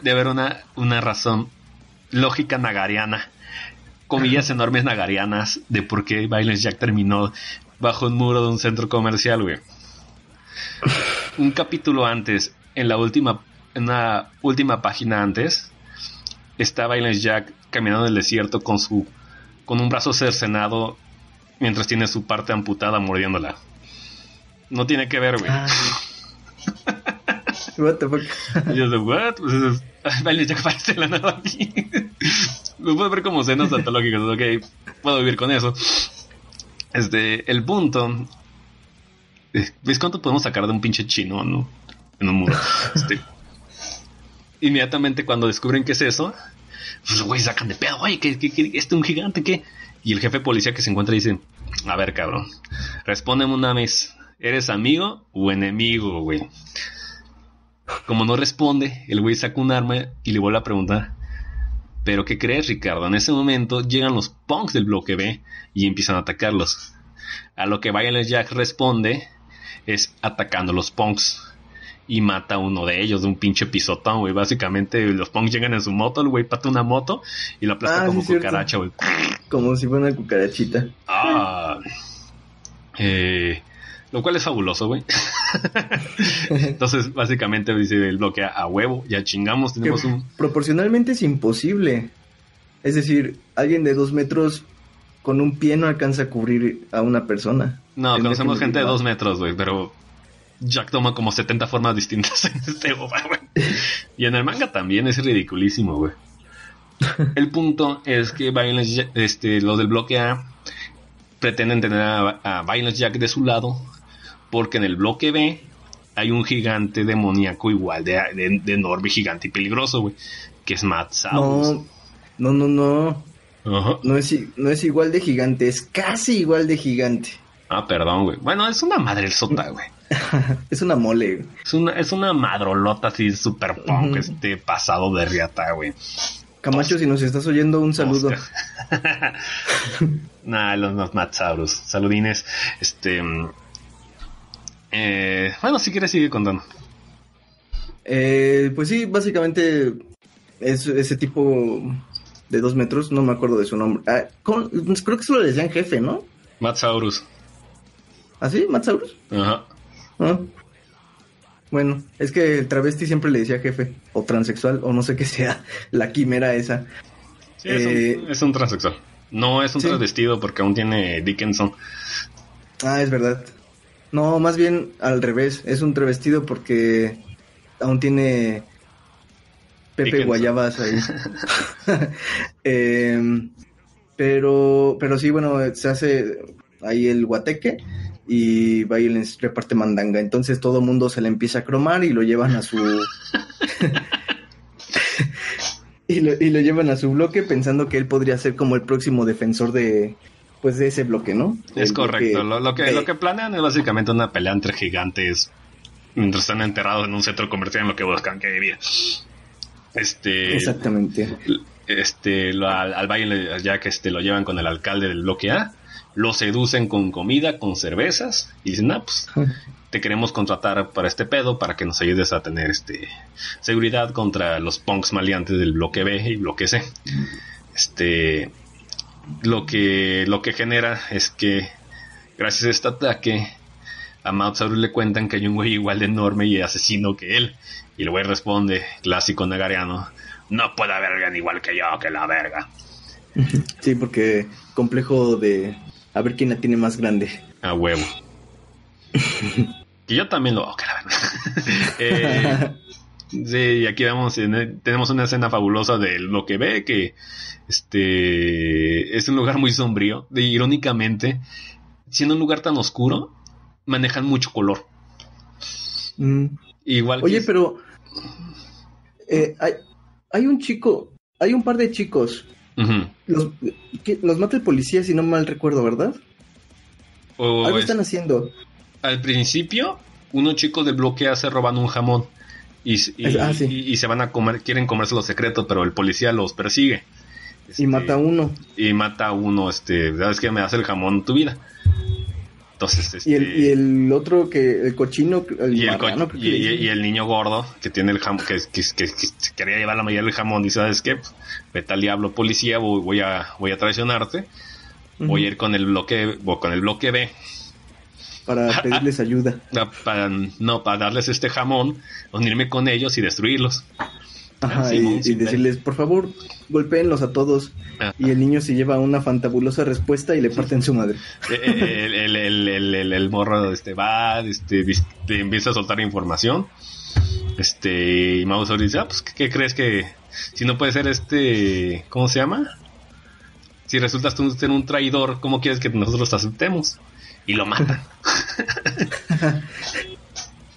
De haber una, una razón lógica nagariana. Comillas enormes nagarianas de por qué Violence Jack terminó bajo un muro de un centro comercial, güey. un capítulo antes, en la última, en la última página antes, está Violence Jack caminando en el desierto con su con un brazo cercenado mientras tiene su parte amputada mordiéndola. No tiene que ver, güey. Ah, what the fuck? yo de, what? Pues es, vale, ya aparece la nada aquí. Lo puedo ver como escenas antológicas, ok, puedo vivir con eso. Este, el punto. ¿Ves cuánto podemos sacar de un pinche chino, no? En un muro. Este, inmediatamente cuando descubren qué es eso, pues güey sacan de pedo, güey, que, que, este un gigante, ¿qué? Y el jefe policía que se encuentra dice, a ver, cabrón, respóndeme una vez, ¿eres amigo o enemigo, güey? Como no responde, el güey saca un arma y le vuelve a preguntar, ¿pero qué crees, Ricardo? En ese momento llegan los punks del bloque B y empiezan a atacarlos. A lo que Violence Jack responde es atacando los punks y mata a uno de ellos de un pinche pisotón, güey. Básicamente los punks llegan en su moto, el güey pata una moto y la aplasta ah, como cucaracha, güey. Como si fuera una cucarachita. Ah. Eh, lo cual es fabuloso, güey. Entonces, básicamente dice el bloque a huevo, ya chingamos, Que tenemos un... proporcionalmente es imposible. Es decir, alguien de dos metros con un pie no alcanza a cubrir a una persona. No, Tendría conocemos gente de dos metros, güey, pero Jack toma como 70 formas distintas en este OVA, güey. Y en el manga también es ridiculísimo, güey. El punto es que Violence, este, los del bloque A pretenden tener a, a Violence Jack de su lado porque en el bloque B hay un gigante demoníaco igual de, de, de enorme, gigante y peligroso, güey, que es Matt Saurus. No, no, no, no. Ajá. No es, no es igual de gigante, es casi igual de gigante. Ah, perdón, güey. Bueno, es una madre sota, güey. Es una mole. güey. Es una, es una madrolota así super punk, este pasado de riata, güey. Camacho, si nos estás oyendo, un saludo. Nah, los, los Matsaurus. Saludines. Este. Eh, bueno, si quieres sigue contando. Eh, pues sí, básicamente es ese tipo de dos metros, no me acuerdo de su nombre. Ah, ¿cómo? creo que solo le decían jefe, ¿no? Matsaurus. ¿Así? ¿Matsaurus? Ajá. Ah. Bueno, es que el travesti siempre le decía jefe, o transexual, o no sé qué sea, la quimera esa. Sí, es, Eh, un, es un transexual. No es un sí. transvestido porque aún tiene Dickinson. Ah, es verdad. No, más bien al revés, es un travestido porque aún tiene Pepe Dickinson. Guayabas ahí. Em, pero, pero sí, bueno, se hace ahí el guateque y va y les reparte mandanga. Entonces todo el mundo se le empieza a cromar y lo llevan a su... y, lo, y lo llevan a su bloque pensando que él podría ser como el próximo defensor de... Pues de ese bloque, ¿no? Es El correcto. bloque Lo, lo que, lo que planean es básicamente una pelea entre gigantes mientras están enterrados en un centro comercial en lo que buscan que vivir. Este. Exactamente. este lo, al, al baile ya que este lo llevan con el alcalde del bloque A lo seducen con comida con cervezas y dicen ah pues te queremos contratar para este pedo para que nos ayudes a tener este seguridad contra los punks maleantes del bloque B y bloque C este lo que lo que genera es que gracias a este ataque a Mao le cuentan que hay un güey igual de enorme y asesino que él. Y el güey responde clásico nagariano no puede haber alguien igual que yo que la verga Sí, porque complejo de a ver quién la tiene más grande. a huevo. Que yo también lo que la verga. Eh, Sí, y aquí vamos, en- tenemos una escena fabulosa de lo que ve, que este es un lugar muy sombrío. De, irónicamente, siendo un lugar tan oscuro, manejan mucho color. Mm. Igual Oye, pero eh, hay, hay un chico, hay un par de chicos. Los, que, los mata el policía, si no mal recuerdo, ¿verdad? O Algo es- están haciendo. al principio, unos chicos del bloque A se roban un jamón y, y- Ah, sí. y- y se van a comer, quieren comerse los secretos, pero el policía los persigue. Y Este, mata a uno. y mata a uno, este, sabes que me hace el jamón tu vida. Entonces, este, Y el, y el otro que, el cochino, el, y el, marrano, y, y- y el niño gordo que tiene el jamón, que, que, que- que se quería llevar la mayoría del jamón, dice, ¿sabes qué? Pues, vete al diablo policía, voy, voy a, voy a traicionarte, voy a ir con el bloque, o con el bloque B, Para pedirles ayuda. para, no, para darles este jamón, unirme con ellos y destruirlos. Ajá, Sí, y, decirles, por favor, golpéenlos a todos. Ajá. Y el niño se lleva una fantabulosa respuesta y le parten su madre. Eh, eh, el, el, el, el, el- morro este, va, este, dis- te empieza a soltar información. Este, y Mauser dice, ah, pues, ¿qué, qué crees que si no puede ser este, ¿cómo se llama? Si resultas tú ser un traidor, ¿cómo quieres que nosotros te aceptemos? Y lo matan.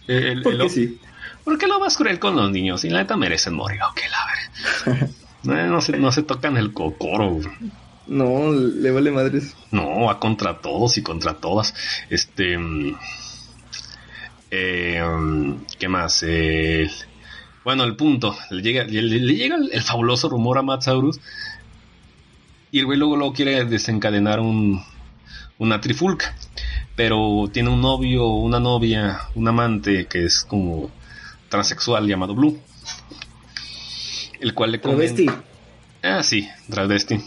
El- el- Porque el- sí. ¿Por qué lo más cruel con los niños? Y la neta merecen morir, ok, la verdad. No, no se, no se tocan el cocoro. No, le vale madres. No, va contra todos y contra todas. Este. mm, eh, mm, ¿Qué más? Eh, bueno, el punto. Le llega, le, le llega el, el fabuloso rumor a Matsaurus. Y el güey luego, luego quiere desencadenar un, una trifulca. Pero tiene un novio, una novia, un amante que es como transexual llamado Blue. El cual le convence- Travesti. Ah, sí, travesti.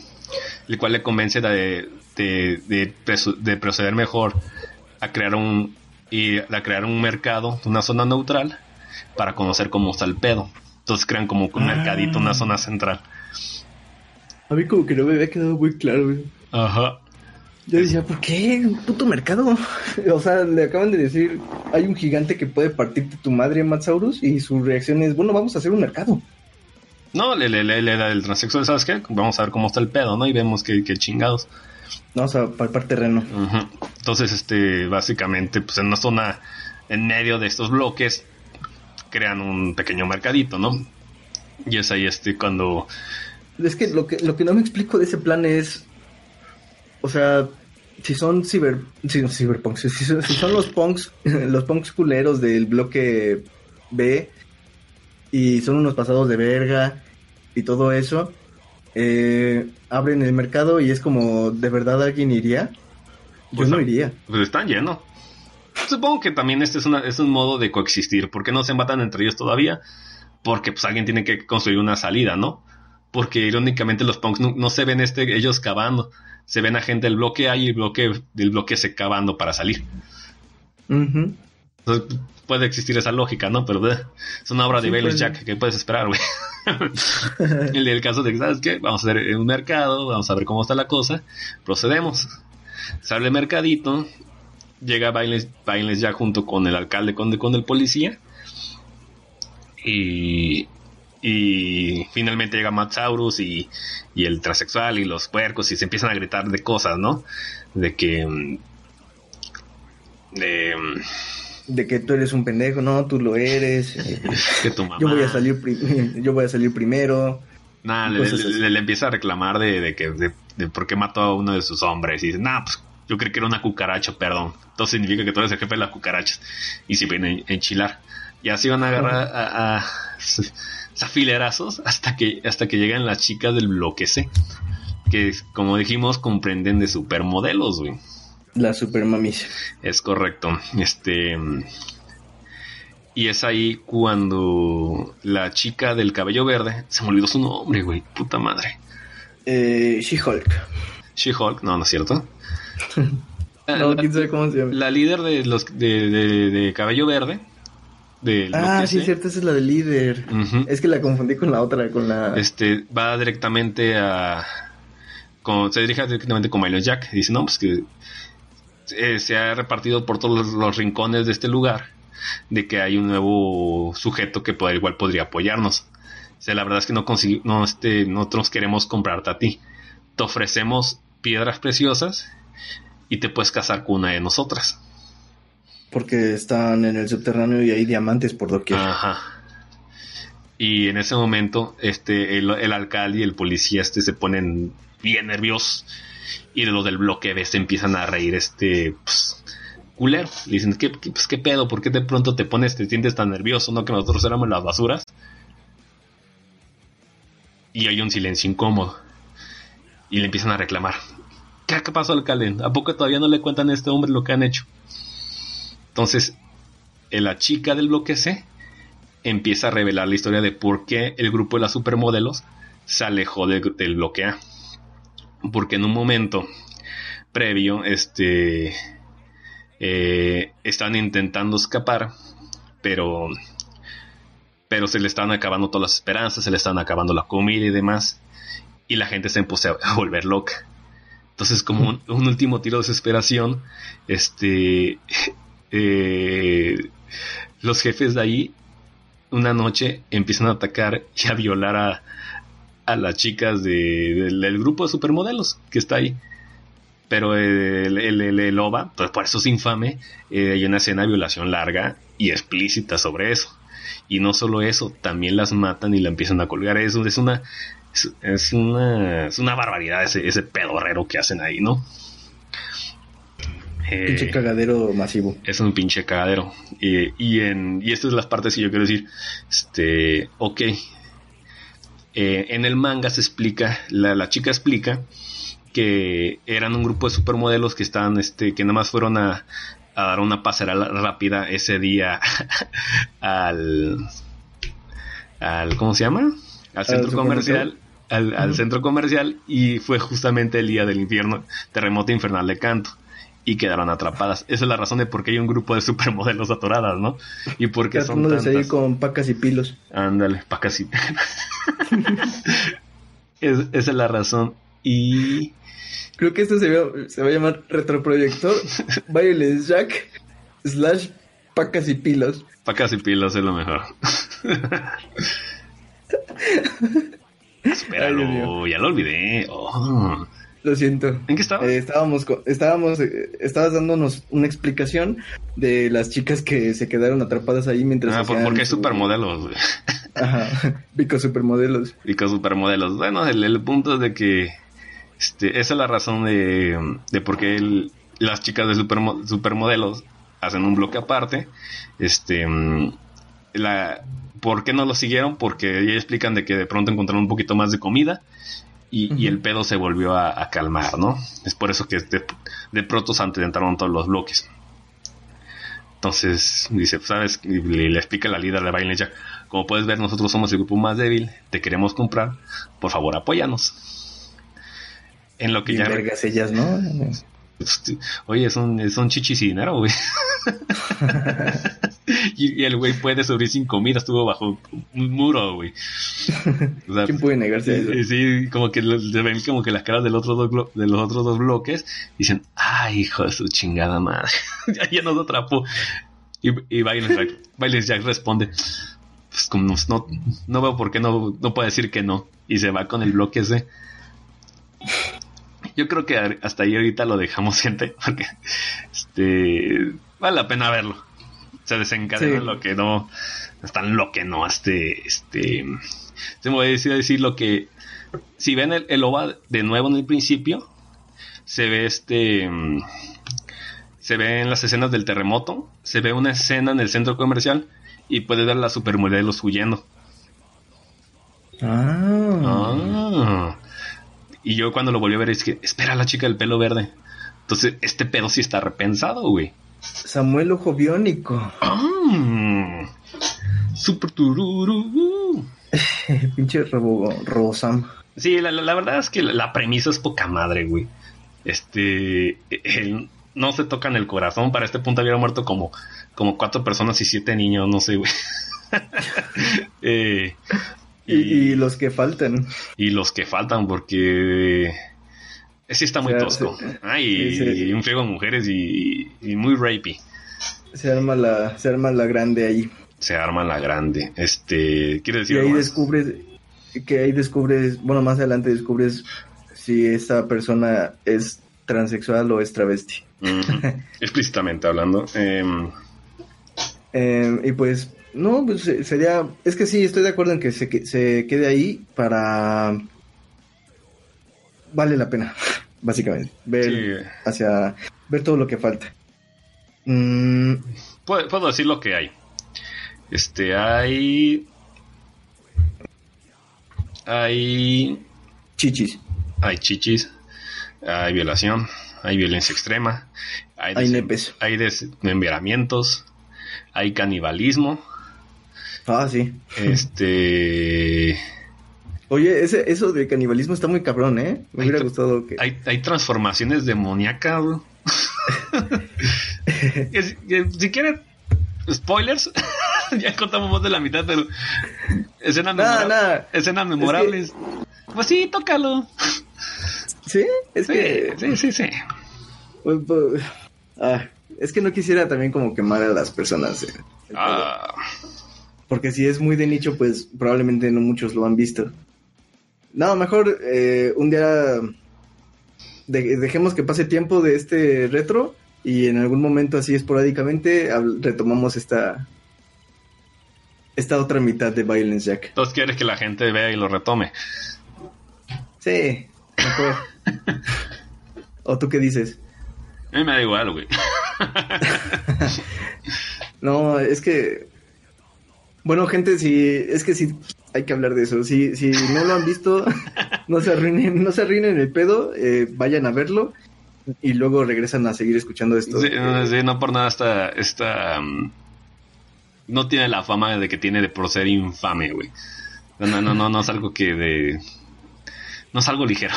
El cual le convence de, de, de, proceder mejor a crear un, y la crearon un mercado, una zona neutral, para conocer cómo está el pedo. Entonces crean como un mercadito, una zona central. A mí como que no me había quedado muy claro, güey. Ajá. Yo decía, ¿por qué? Un puto mercado. O sea, le acaban de decir, hay un gigante que puede partirte tu madre, Matsaurus, y su reacción es, bueno, vamos a hacer un mercado. No, le, le, le, le da el transexual, ¿sabes qué? Vamos a ver cómo está el pedo, ¿no? Y vemos que, que chingados. Vamos a palpar terreno. Ujú. Entonces, este, básicamente, pues en una zona en medio de estos bloques, crean un pequeño mercadito, ¿no? Y es ahí este cuando Es que lo que, lo que no me explico de ese plan es, o sea, si son ciber, si, ciberpunks, si, son- si son los punks, los punks culeros del bloque B y son unos pasados de verga y todo eso, eh, abren el mercado y es como, ¿de verdad alguien iría? Yo Pues, no iría. pues están llenos. Supongo que también este es, una, es un modo de coexistir. ¿Por qué no se matan entre ellos todavía? Porque pues alguien tiene que construir una salida, ¿no? Porque irónicamente los punks no, no se ven este, ellos cavando. Se ven a gente del bloque A y el bloque del bloque C cavando para salir. Entonces, puede existir esa lógica, ¿no? Pero eh, es una obra de Bayless pues. Jack. ¿Qué puedes esperar, güey? el del caso de que, ¿sabes qué? Vamos a hacer un mercado, vamos a ver cómo está la cosa. Procedemos. Sale el mercadito. Llega Bayless, Bayless Jack junto con el alcalde, con, con el policía. Y, y finalmente llega Matsaurus y, y el transexual y los puercos y se empiezan a gritar de cosas, ¿no? De que... mm, De, mm, De que tú eres un pendejo, no, tú lo eres. que tu mamá... Yo voy a salir, yo voy a salir primero. Nah, le, le- empieza a reclamar de, de que de, de por qué mató a uno de sus hombres. Y dice, nah, pues yo creí que era una cucaracha, perdón. Entonces significa que tú eres el jefe de las cucarachas. Y se viene a enchilar. Y así van a agarrar a, a, a filerazos hasta que, hasta que llegan las chicas del bloque C. Que, como dijimos, comprenden de supermodelos, güey. La super mamis. Es correcto. Este. Y es ahí cuando la chica del cabello verde. Se me olvidó su nombre, güey. Puta madre. Eh, She-Hulk. She-Hulk, no, no es cierto. No, la, quién sabe cómo se llama. la líder de los de, de- de cabello verde. Del Ah, sí, es cierto, esa es la de líder. Es que la confundí con la otra, con la... Este va directamente a. Con, se dirige directamente con Milo Jack. Dice, no, pues que eh, se ha repartido por todos los, los rincones de este lugar. De que hay un nuevo sujeto que igual podría apoyarnos. O sea, la verdad es que no consegui- no, este, nosotros queremos comprarte a ti. Te ofrecemos piedras preciosas y te puedes casar con una de nosotras. Porque están en el subterráneo y hay diamantes por doquier. Ajá. Y en ese momento, este, el, alcalde y el policía este se ponen bien nerviosos. Y los del bloque B se empiezan a reír, este, pues, culero. Le dicen, ¿qué, qué, pues, ¿qué pedo? ¿Por qué de pronto te pones, te sientes tan nervioso? ¿No? Que nosotros éramos las basuras. Y hay un silencio incómodo. Y le empiezan a reclamar. ¿Qué, qué pasó, alcalde? ¿A poco todavía no le cuentan a este hombre lo que han hecho? Entonces, la chica del bloque C empieza a revelar la historia de por qué el grupo de las supermodelos se alejó del, bloque A. Porque en un momento previo, este, eh, están intentando escapar, pero, pero se le están acabando todas las esperanzas, se le están acabando la comida y demás, y la gente se empezó a volver loca. Entonces, como un, un último tiro de desesperación, este, eh, los jefes de ahí una noche empiezan a atacar y a violar a, a las chicas de, del, grupo de supermodelos que está ahí. Pero el, el, el- pues por eso es infame, eh, hay una escena de violación larga y explícita sobre eso. Y no solo eso, también las matan y la empiezan a colgar. Eso es una, es, es una, es una barbaridad ese, ese pedorrero que hacen ahí, ¿no? Eh, Pinche cagadero masivo. es un pinche cagadero. Y, y, en, y estas son las partes que yo quiero decir. Este, ok. Eh, en el manga se explica, la, la chica explica que eran un grupo de supermodelos que estaban, este, que nada más fueron a, a dar una pasarela rápida ese día al, al, ¿cómo se llama? Al centro comercial. Al, centro comercial y fue justamente el día del infierno, terremoto infernal de canto. Y quedaron atrapadas. Esa es la razón de por qué hay un grupo de supermodelos atoradas, ¿no? Y por qué son tantas. con pacas y pilos. Ándale, pa' casi. es, esa es la razón. Y Creo que esto se va, se va a llamar retroproyector Violence Jack slash pacas y pilos. pa' casi pilos es lo mejor. Espéralo, mío. ya lo olvidé. Oh. Lo siento. ¿En qué estaba? Eh, estábamos, estábamos, eh, estabas dándonos una explicación de las chicas que se quedaron atrapadas ahí mientras. Ah, por- hacían porque hay su- supermodelos, güey. Ajá, pico supermodelos. con supermodelos. Bueno, el, el punto es de que este, esa es la razón de, de por qué el- las chicas de supermo- supermodelos hacen un bloque aparte. Este, la, ¿Por qué no lo siguieron? Porque ya explican de que de pronto encontraron un poquito más de comida y, y el pedo se volvió a, a calmar, ¿no? Es por eso que de, de pronto se entraron todos los bloques. Entonces dice, pues, ¿sabes? Y le, le explica la líder de Jack. Como puedes ver, nosotros somos el grupo más débil. Te queremos comprar. Por favor, apóyanos. En lo que Bien ya... vergas ellas, ¿no? Oye, son, son chichis y dinero, güey. y, y el güey puede subir sin comida. Estuvo bajo un muro, güey. O sea, ¿Quién puede negarse a eso? Sí, sí, como que se ven como que las caras del otro dos de los otros dos bloques dicen, ay, hijo de su chingada madre, ya, ya nos atrapó. Y, y Violence Jack, Violence Jack responde, pues como no, no, no veo por qué no, no puede decir que no. Y se va con el bloque ese. Yo creo que hasta ahí ahorita lo dejamos, gente, porque este vale la pena verlo. Se desencadena Sí. lo que no, están lo que no, este, este, se me voy a decir, decir lo que, si ven el, el OVA de nuevo en el principio, se ve este, se ve en las escenas del terremoto, se ve una escena en el centro comercial y puedes ver a las supermodelos huyendo. Ah. Ah. Y yo cuando lo volví a ver es que, espera la chica del pelo verde. Entonces, este pedo sí está repensado, güey. Samuel Ojo Biónico. Ah. Super tururú. Pinche Robo, Robosam. Sí, la, la- la verdad es que la, la premisa es poca madre, güey. Este, él no se toca en el corazón. Para este punto había muerto como, como cuatro personas y siete niños, no sé, güey. Eh, Y, y los que faltan. y los que faltan, porque sí está muy O sea, tosco. Sí, sí. y un friego de mujeres y, y muy rapey. Se arma la, se arma la grande ahí. Se arma la grande. Este, ¿quiere Y decir ahí algo más? descubres, que ahí descubres, bueno, más adelante descubres si esa persona es transexual o es travesti. Ujú. Explícitamente hablando. Em, Eh, y pues, no, pues eh, sería, es que sí, estoy de acuerdo en que se, que- se quede ahí para... Vale la pena, básicamente, ver Sí. hacia, ver todo lo que falta. Mm, puedo, puedo decir lo que hay. Este, hay. Hay. chichis, Hay chichis. Hay violación. Hay violencia extrema. Hay, Hay nepes. Hay desmembramientos. Hay canibalismo. Ah, sí. Este. Oye, ese, eso de canibalismo está muy cabrón, ¿eh? Me Hay hubiera gustado que... Hay, hay transformaciones demoníacas. que si quieren spoilers, ya contamos más de la mitad, pero escenas, Nada, memora- nada. escenas memorables. Pues sí, tócalo. Sí, es Sí, que... sí, sí, sí. pues, pues, ah, es que no quisiera también como quemar a las personas. eh. Ah, Porque si es muy de nicho, pues probablemente no muchos lo han visto. No, mejor eh, un día de- dejemos que pase tiempo de este retro y en algún momento así esporádicamente retomamos esta esta otra mitad de Violence Jack. entonces quieres que la gente vea y lo retome. Sí, mejor. ¿O tú qué dices? A mí me da igual, güey. No, es que. Bueno, gente, si. Es que sí hay que hablar de eso. Si, si no lo han visto, no se arruinen, no se arruinen el pedo, eh, vayan a verlo y luego regresan a seguir escuchando esto. Sí, no, sí, no por nada esta, esta mm, no tiene la fama de que tiene de por ser infame, güey. No, no, no, no, no es algo que de no es algo ligero.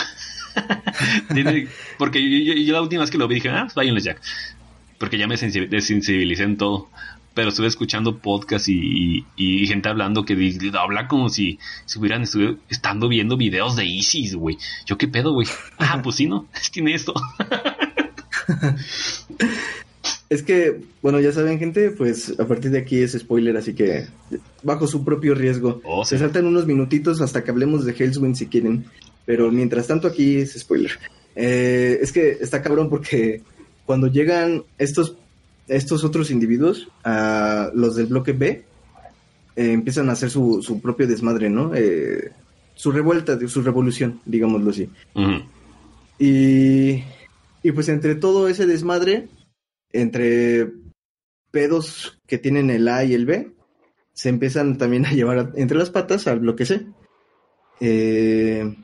Tiene- porque yo, yo- yo la última vez que lo vi dije, ah, Lionel Jack. Porque ya me sensi- desensibilicé en todo. Pero estuve escuchando podcast y, y- y gente hablando que di- habla como si, estuve, estando viendo videos de ISIS, güey. Yo qué pedo, güey. Ah, pues sí, ¿no? Tiene esto. Es que, bueno, ya saben, gente, pues a partir de aquí es spoiler, así que bajo su propio riesgo. Oh, sí. Se saltan unos minutitos hasta que hablemos de Hellswind si quieren. Pero mientras tanto aquí es spoiler. Eh, es que está cabrón porque cuando llegan estos, estos otros individuos, a los del bloque B, eh, empiezan a hacer su, su propio desmadre, ¿no? Eh, su revuelta, su revolución, digámoslo así. Y, y pues entre todo ese desmadre, entre pedos que tienen el A y el B, se empiezan también a llevar a- entre las patas al bloque C. Eh,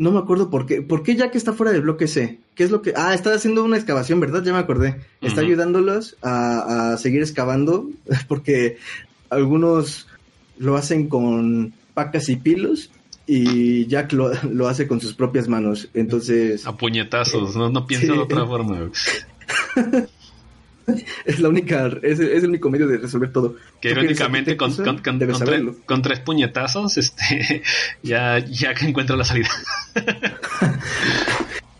no me acuerdo por qué. ¿Por qué Jack está fuera del bloque C? ¿Qué es lo que.? Ah, está haciendo una excavación, ¿verdad? Ya me acordé. Está ayudándolos a, a seguir excavando porque algunos lo hacen con pacas y pilos y Jack lo, lo hace con sus propias manos. Entonces, A puñetazos, no, no pienso Sí. de otra forma. es la única, es, es el único medio de resolver todo. Que irónicamente con, con- con- debes con tres, puñetazos, este, ya, ya que encuentro la salida.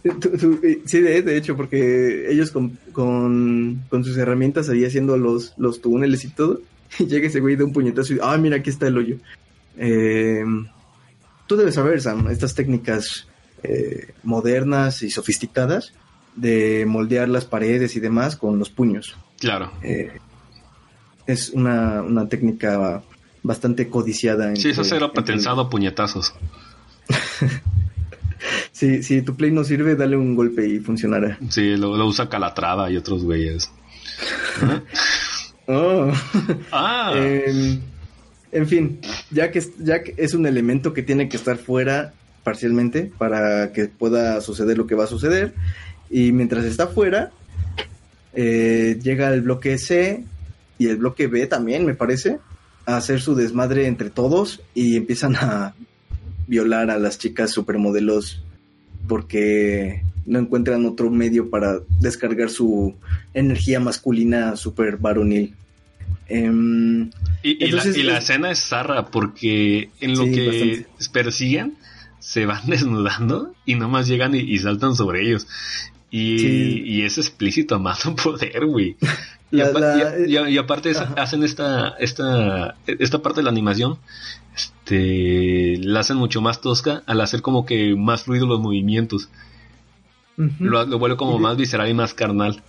Eh, sí, de, hecho, porque ellos con, con, con sus herramientas ahí haciendo los, los túneles y todo, y llega ese güey de un puñetazo y, ah, mira, aquí está el hoyo. Eh, tú debes saber, Sam, estas técnicas eh, modernas y sofisticadas de moldear las paredes y demás con los puños. Claro. Eh, es una, una técnica bastante codiciada. Sí, eso entre- será entre- patenzado a puñetazos. Si, si tu play no sirve, dale un golpe y funcionará. Sí, lo, lo usa Calatrava y otros güeyes. Oh. Ah, Em, en fin, Jack es, Jack es un elemento que tiene que estar fuera parcialmente para que pueda suceder lo que va a suceder. Y mientras está fuera, eh, llega el bloque C y el bloque B también, me parece, a hacer su desmadre entre todos y empiezan a violar a las chicas supermodelos porque no encuentran otro medio para descargar su energía masculina super varonil. Em, y, y entonces la, y la es- escena es zarra porque en lo Sí, que bastante. persiguen se van desnudando y nomás llegan y, y saltan sobre ellos. Y, Sí. y es explícito a más no poder, güey. Y, La- apa- la- y- y- y aparte Ajá. hacen esta, esta, esta parte de la animación, este, la hacen mucho más tosca al hacer como que más fluidos los movimientos. Lo, lo vuelve como de- más visceral y más carnal.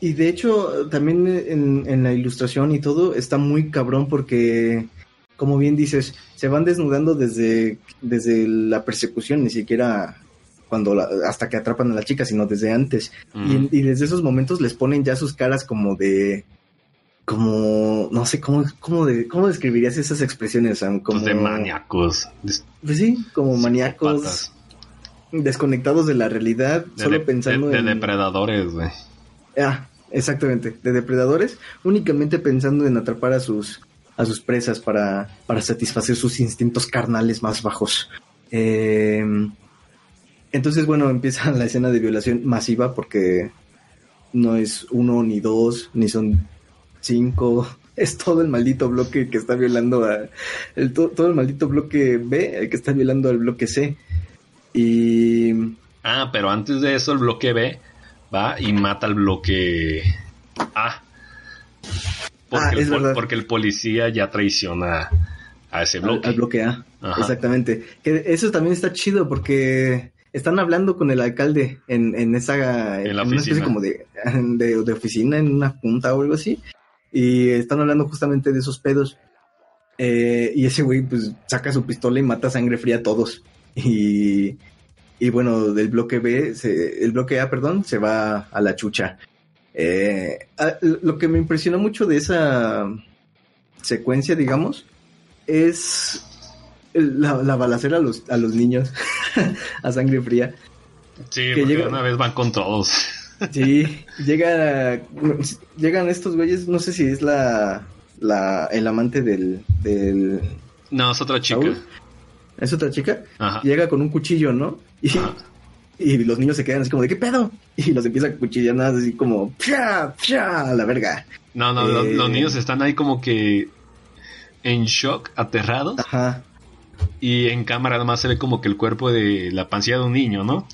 Y de hecho, también en, en la ilustración y todo está muy cabrón porque, como bien dices, se van desnudando desde, desde la persecución, ni siquiera cuando la- hasta que atrapan a la chica, sino desde antes. Mm. Y, y desde esos momentos les ponen ya sus caras como de, como, no sé, cómo, cómo, de, cómo describirías esas expresiones, Sam? Como, Pues de maníacos. de- Pues sí, como maníacos desconectados de la realidad, de solo de- pensando de- de en... depredadores, güey. Ah, exactamente, de depredadores, únicamente pensando en atrapar a sus a sus presas para, para satisfacer sus instintos carnales más bajos. Eh, entonces, bueno, empieza la escena de violación masiva porque no es uno ni dos, ni son cinco, es todo el maldito bloque que está violando a el, to- todo el maldito bloque B, el que está violando al bloque C. Y Ah, pero antes de eso el bloque B va y mata al bloque A. Porque, Ah, el, es pol- verdad. porque el policía ya traiciona a ese al, bloque. al bloque A. Ajá. Exactamente. Que eso también está chido porque están hablando con el alcalde en, en esa En la una especie oficina. como de, de, de oficina, en una junta o algo así. Y están hablando justamente de esos pedos. Eh, y ese güey pues saca su pistola y mata sangre fría a todos. Y, y bueno, del bloque B, se- el bloque A, perdón, se va a la chucha. Eh, lo que me impresionó mucho de esa secuencia, digamos, es la, la balacera a los, a los niños a sangre fría. Sí, que porque llega- una vez van con todos. Sí, llega, llegan estos güeyes, no sé si es la, la el amante del, del No, es otra chica. Saúl. es otra chica, Ajá. llega con un cuchillo, ¿no? Y, Ajá. y los niños se quedan así como de, ¿qué pedo? Y los empieza a cuchillar nada así como, ¡pia! ¡pia! a la verga. No, no, los, Eh. los niños están ahí como que en shock, aterrados. Ajá, Y en cámara nada más se ve como que el cuerpo de la pancilla de un niño, ¿no?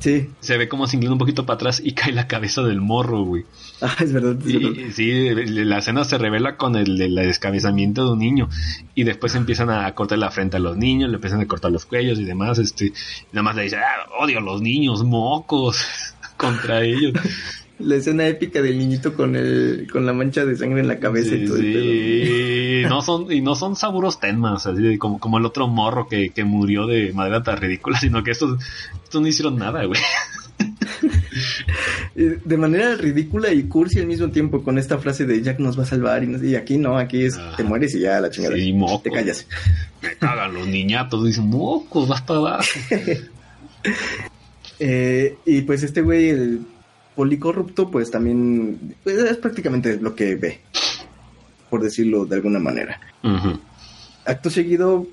sí, Se ve como se inclina un poquito para atrás y cae la cabeza del morro, güey. ah, es verdad. es. Y, sí, la escena se revela con el, el descabezamiento de un niño. Y después empiezan a cortar la frente a los niños, le empiezan a cortar los cuellos y demás. Este, nada más le dice, ah, odio a los niños, mocos, contra ellos. La escena épica del niñito con el con la mancha de sangre en la cabeza y Sí, todo el sí. no son, y no son saburos tenmas, así como, como el otro morro que, que murió de manera tan ridícula, sino que estos, estos no hicieron nada, güey. De manera ridícula y cursi al mismo tiempo con esta frase de Jack nos va a salvar y, no y aquí no, aquí es te mueres y ya la chingada. Sí, moco. Te callas. Me cagan los niñatos, dicen, mocos, vas para abajo. Eh, y pues este güey, el policorrupto, pues también pues, es prácticamente lo que ve, por decirlo de alguna manera. Acto seguido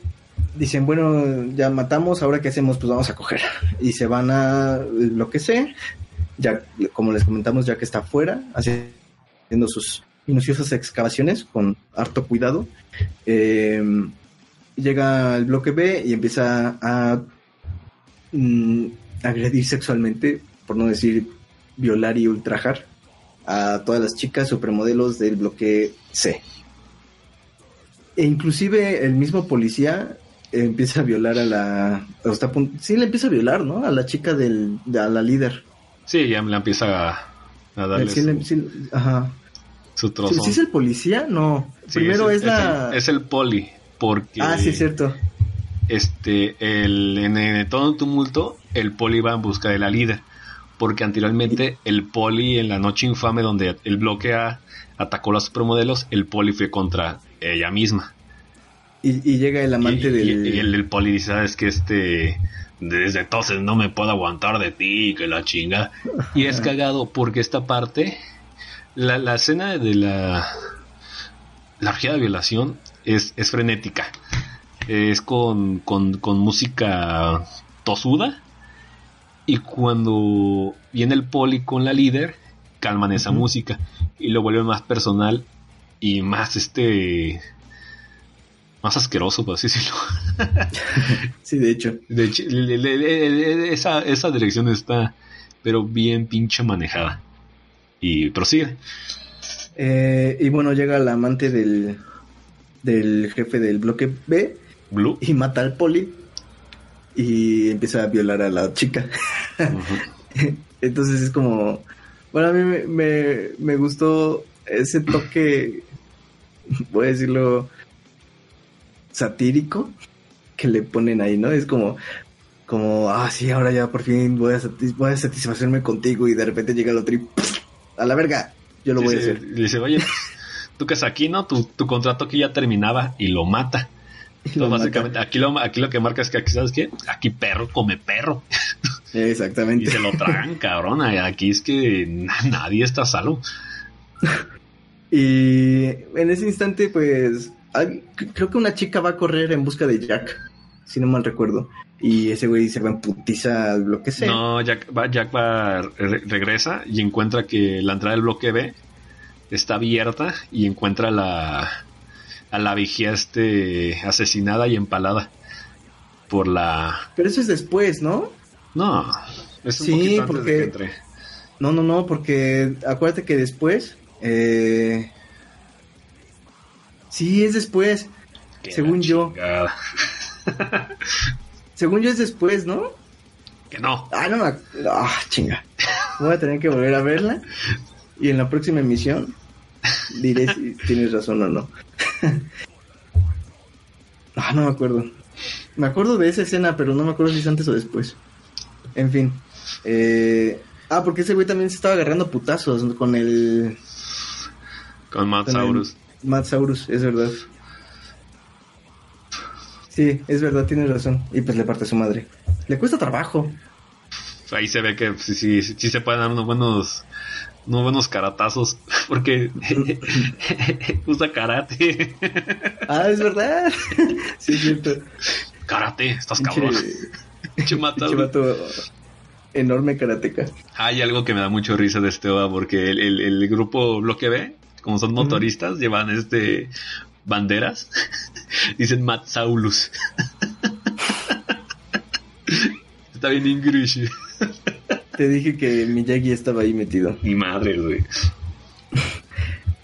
dicen, bueno, ya matamos, ahora qué hacemos, pues vamos a coger. Y se van a lo que sé, ya como les comentamos, ya que está afuera, haciendo sus minuciosas excavaciones con harto cuidado. Eh, llega al bloque B y empieza a mm, agredir sexualmente, por no decir violar y ultrajar a todas las chicas supermodelos del bloque C. E inclusive el mismo policía empieza a violar a la... o está a pun- sí, le empieza a violar, ¿no? A la chica del... de- a la líder. Sí, ya me la empieza a, a darle Sí, le- su, sí, ajá. su ¿Sí, trozo. sí es el policía? No. Sí, Primero es, el- la... el- es el poli, porque Ah, sí, es cierto. este, el, en, en todo el tumulto, el poli va en busca de la líder. Porque anteriormente el poli en la noche infame donde el bloque A atacó a los supermodelos, el poli fue contra ella misma. Y, y llega el amante y, del... y- y el, el poli dice, sabes que este, desde entonces no me puedo aguantar de ti, que la chinga. Y es cagado porque esta parte, la, la escena de la, la orgía de violación es, es frenética. Es con, con, con música tosuda. Y cuando viene el poli con la líder, calman esa música y lo vuelven más personal y más este más asqueroso, por así decirlo. Sí, de hecho. De hecho, le- le- le- le- esa, esa dirección está, pero bien pinche manejada. Y prosigue. Eh, y bueno, llega el amante del, del jefe del bloque B Blue. y mata al poli y empieza a violar a la chica. Entonces es como, bueno, a mí me, me, me gustó ese toque, voy a decirlo, satírico que le ponen ahí, ¿no? Es como, como, ah, sí, ahora ya por fin voy a, satis- voy a satisfacerme contigo y de repente llega el otro y a la verga, yo lo voy a hacer. dice, oye, tú que es aquí, ¿no? Tu, tu contrato aquí ya terminaba y lo mata. Y Entonces, básicamente, aquí lo, aquí lo que marca es que aquí, ¿sabes qué? Aquí perro come perro. Y Exactamente. se lo tragan, cabrón. Aquí es que na- nadie está salvo. Y en ese instante, pues, hay- creo que una chica va a correr en busca de Jack, si no mal recuerdo. Y ese güey se va en putiza lo que sea. No, Jack va, Jack va, re- regresa y encuentra que la entrada del bloque B está abierta y encuentra la, a la vigía este, asesinada y empalada por la... Pero eso es después, ¿no? No, es un Sí, poquito antes porque- de que entre. No, no, no, porque acuérdate que después... Eh... Sí, es después. Según yo. Según yo es después, ¿no? Que no. Ah, no, ah, chinga. Voy a tener que volver a verla. Y en la próxima emisión diré si tienes razón o no. ah, no me acuerdo. Me acuerdo de esa escena, pero no me acuerdo si es antes o después. En fin. Eh... Ah, porque ese güey también se estaba agarrando putazos con el Con Matt Con el- Saurus. Matt Saurus, es verdad. Sí, es verdad, tienes razón. Y pues le parte a su madre. Le cuesta trabajo. Ahí se ve que sí, sí, sí se pueden dar unos buenos, unos buenos caratazos. Porque usa karate. Ah, es verdad. sí, es cierto. Karate, estás cabrón. Saurus. vato enorme karateca. Hay algo que me da mucho risa de este OVA porque el, el- el grupo Bloque B, como son motoristas, llevan este banderas. Dicen Matsaulus. Está bien English. Te dije que Miyagi estaba ahí metido. Mi madre, güey.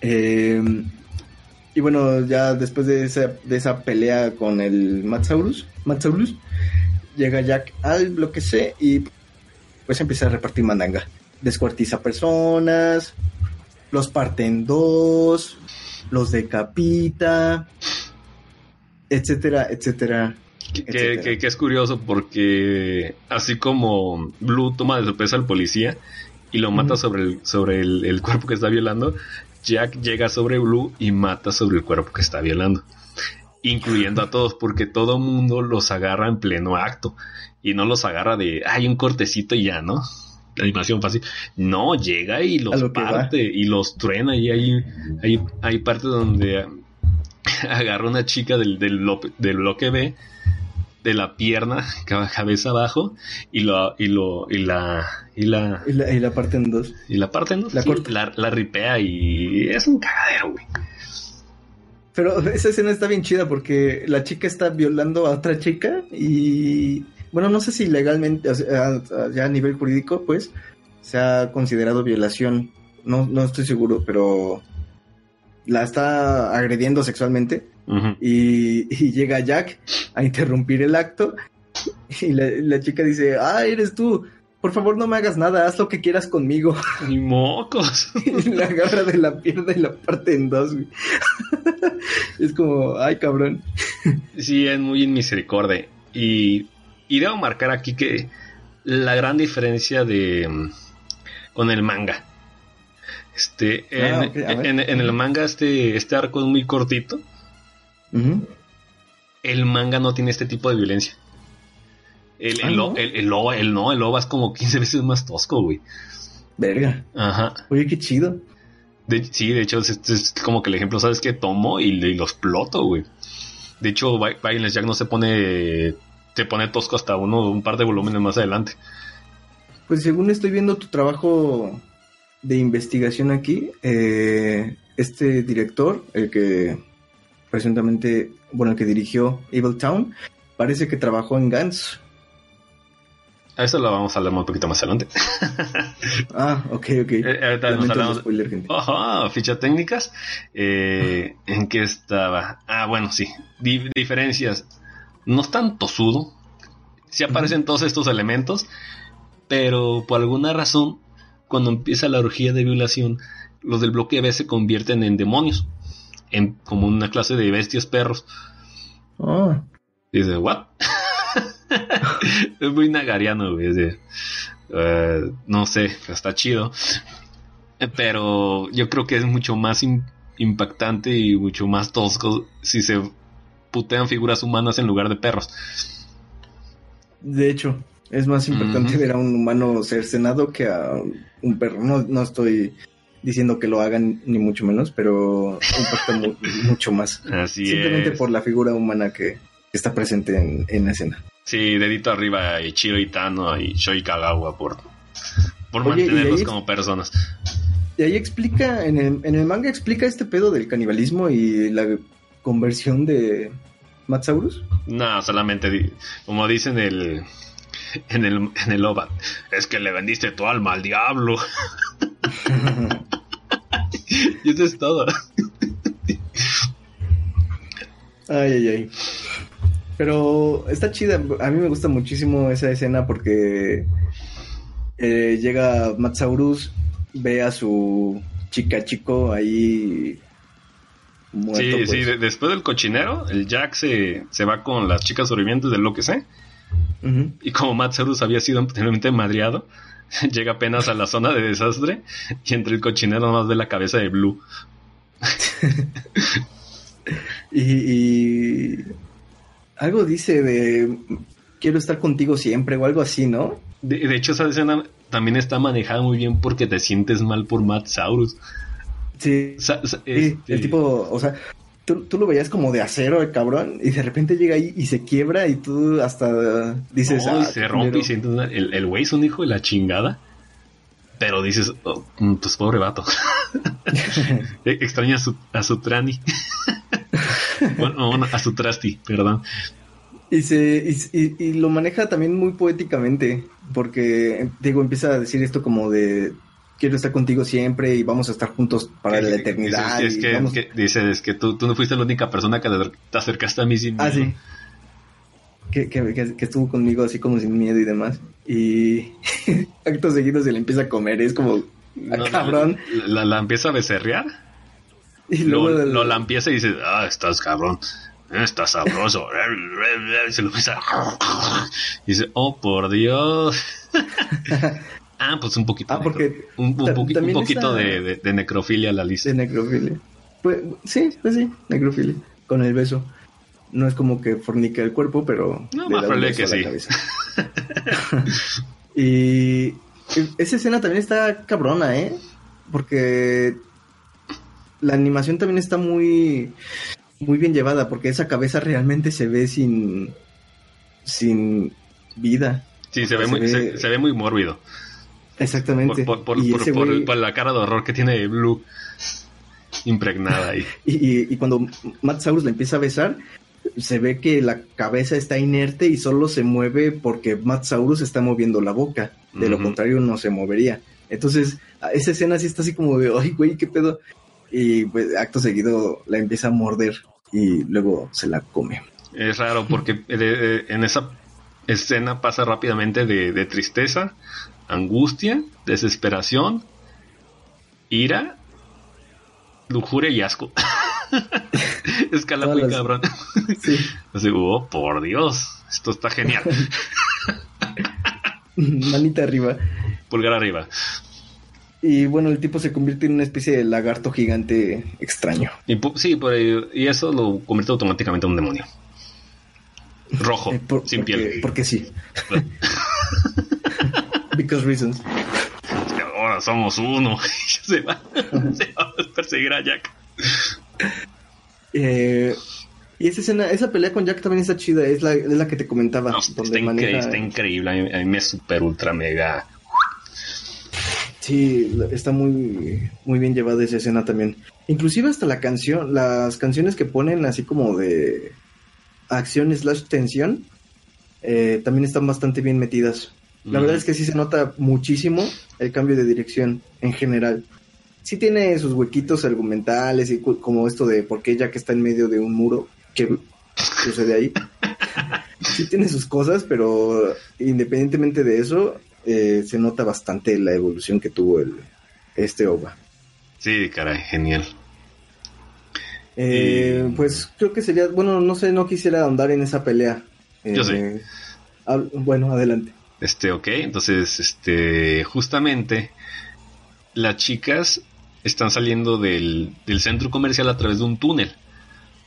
Eh, y bueno, ya después de esa, de esa pelea con el Matsaurus, Matsaurus, llega Jack al bloque C y pues empieza a repartir mandanga. Descuartiza personas, los parte en dos, los decapita, etcétera, etcétera. Que, etcétera. que- que es curioso porque así como Blue toma de sorpresa al policía y lo mata sobre, el, sobre el, el cuerpo que está violando, Jack llega sobre Blue y mata sobre el cuerpo que está violando. Incluyendo a todos, porque todo mundo los agarra en pleno acto. Y no los agarra de, hay un cortecito y ya, ¿no? Animación fácil. No, llega y los lo parte y los truena. Y hay, hay, hay partes donde agarra una chica del, del, lo- del bloque B de la pierna, ca- cabeza abajo, y lo, y lo, y la, y la, Y la, y la parte en dos. y la parte, ¿no? La Sí, corta. la, la ripea y es un cagadero, güey. Pero esa escena está bien chida porque la chica está violando a otra chica y bueno, no sé si legalmente, o sea, ya a nivel jurídico, pues, se ha considerado violación. No, no estoy seguro, pero la está agrediendo sexualmente Y, y llega Jack a interrumpir el acto y la, la chica dice, ah, eres tú, por favor no me hagas nada, haz lo que quieras conmigo. Ni mocos. Y la agarra de la pierna y la parte en dos. es como, ay cabrón. Sí, es muy inmisericordia. Y, y debo marcar aquí que la gran diferencia de mm, con el manga. Este, en, Ah, en- en el manga este, este arco es muy cortito. El manga no tiene este tipo de violencia. El, Ah, el, ¿no? el, el OVA, el no, el OVA es como 15 veces más tosco, güey. Verga. Ajá. Oye, qué chido. De- sí, de hecho, es, como que el ejemplo, ¿sabes qué? Tomo y, y lo exploto, güey. De hecho, Vi- Violence Jack no se pone. Se pone tosco hasta uno, un par de volúmenes más adelante. Pues según estoy viendo tu trabajo de investigación aquí, eh, este director, el que presuntamente, bueno, el que dirigió Evil Town, parece que trabajó en Gantz. A eso lo vamos a hablar un poquito más adelante. Ah, ok, ok. Eh, ahorita nos hablamos- spoiler, gente. Ajá, fichas técnicas. Eh, ¿En qué estaba? Ah, bueno, sí. Di- diferencias. No es tan tosudo. Sí aparecen todos estos elementos. Pero por alguna razón, cuando empieza la orgía de violación, los del bloque B se convierten en demonios. En, como una clase de bestias perros. Ah, Dice, ¿what? es muy nagariano, güey. eh, no sé, está chido. Pero yo creo que es mucho más im- impactante y mucho más tosco si se putean figuras humanas en lugar de perros. de hecho, es más importante ver a un humano cercenado que a un perro. No, no estoy diciendo que lo hagan, ni mucho menos, pero impacta mu- mucho más. Así Simplemente es. por la figura humana que está presente en, en la escena. Sí, dedito arriba a Ichiro Itano y Shoi Kagawa por, por Oye, mantenerlos ahí- como personas. Y ahí explica, en el, en el manga explica este pedo del canibalismo y la conversión de Matsaurus. No, solamente como dicen el en el en el OVA, es que le vendiste tu alma al diablo. y eso es todo. Ay, ay, ay. Pero está chida. A mí me gusta muchísimo esa escena porque eh, llega Matsaurus, ve a su chica chico ahí muerto. sí, pues. sí, de- después del cochinero, el Jack se, se va con las chicas sobrevivientes de lo que sé. Y como Matsaurus había sido anteriormente madreado, llega apenas a la zona de desastre y entre el cochinero nomás ve la cabeza de Blue. Y, y algo dice de quiero estar contigo siempre o algo así, ¿no? De, de hecho, esa escena también está manejada muy bien porque te sientes mal por Matsaurus. Sí. Sa- Sí, este- el tipo, o sea, tú, tú lo veías como de acero el cabrón y de repente llega ahí y se quiebra y tú hasta dices... No, y "Ah, se rompe y culero". sientes una- el, el güey es un hijo de la chingada. Pero dices, oh, mm, pues pobre vato. Eh, Extraña a su, a su trani. bueno, bueno, a su trasti, perdón. Y, se, y lo maneja también muy poéticamente, porque, digo, empieza a decir esto como de, quiero estar contigo siempre y vamos a estar juntos para Que- la eternidad. dices, es que, vamos- que- dice, es que tú, tú no fuiste la única persona que te acercaste a mí sin Ah, miedo. sí. Que, que, estuvo conmigo así como sin miedo y demás. Y actos seguidos se le empieza a comer, es como, ah, No, cabrón. La, la empieza a becerrear. Y luego lo la empieza y dice, ah, estás cabrón. Estás sabroso. Y se lo empieza. Y dice, oh, por Dios. Ah, pues un poquito. Ah, porque un, un poquito está- de, de- de necrofilia la lista. De necrofilia. Pues, sí, pues sí, necrofilia. Con el beso. No es como que fornica el cuerpo, pero. No, más probable que sí. y esa escena también está cabrona, ¿eh? Porque la animación también está muy, muy bien llevada, porque esa cabeza realmente se ve sin, sin vida. Sí, se ve, Se muy, ve- Se, se ve muy mórbido. Exactamente. Por, güey- la cara de horror que tiene Blue impregnada ahí. Y, y- y cuando Matt Saurus la empieza a besar, se ve que la cabeza está inerte y solo se mueve porque Matt Saurus está moviendo la boca. De lo contrario, no se movería. Entonces, esa escena sí está así como de, ay, güey, qué pedo. Y pues, acto seguido la empieza a morder y luego se la come. Es raro porque de- de- en esa escena pasa rápidamente de, de tristeza, angustia, desesperación, ira, lujuria y asco. Escala muy las- cabrón. Sí. Así, oh, por Dios, esto está genial. Manita arriba. Pulgar arriba. Y bueno, el tipo se convierte en una especie de lagarto gigante extraño. Y sí, por y eso lo convierte automáticamente en un demonio. Rojo, Eh, por- sin porque, piel. Porque sí. Because reasons. Ahora somos uno. se, va, se va a perseguir a Jack. Eh, y esa escena, esa pelea con Jack también está chida, es la, es la que te comentaba. No, está, donde incre- maneja- está increíble. A mí, a mí me super ultra mega. Sí, está muy, muy bien llevada esa escena también. Inclusive hasta la canción, las canciones que ponen así como de acción slash tensión, eh, también están bastante bien metidas. La verdad es que sí se nota muchísimo el cambio de dirección en general. Sí tiene sus huequitos argumentales y como esto de por qué Jack está en medio de un muro, que sucede ahí. sí tiene sus cosas, pero independientemente de eso, eh, se nota bastante la evolución que tuvo el, este OVA. Sí, caray, genial. Eh, Y- Pues creo que sería, bueno, no sé, no quisiera ahondar en esa pelea. Yo Eh, hab- bueno, adelante. Este, ok, entonces, este, justamente las chicas están saliendo del, del centro comercial a través de un túnel.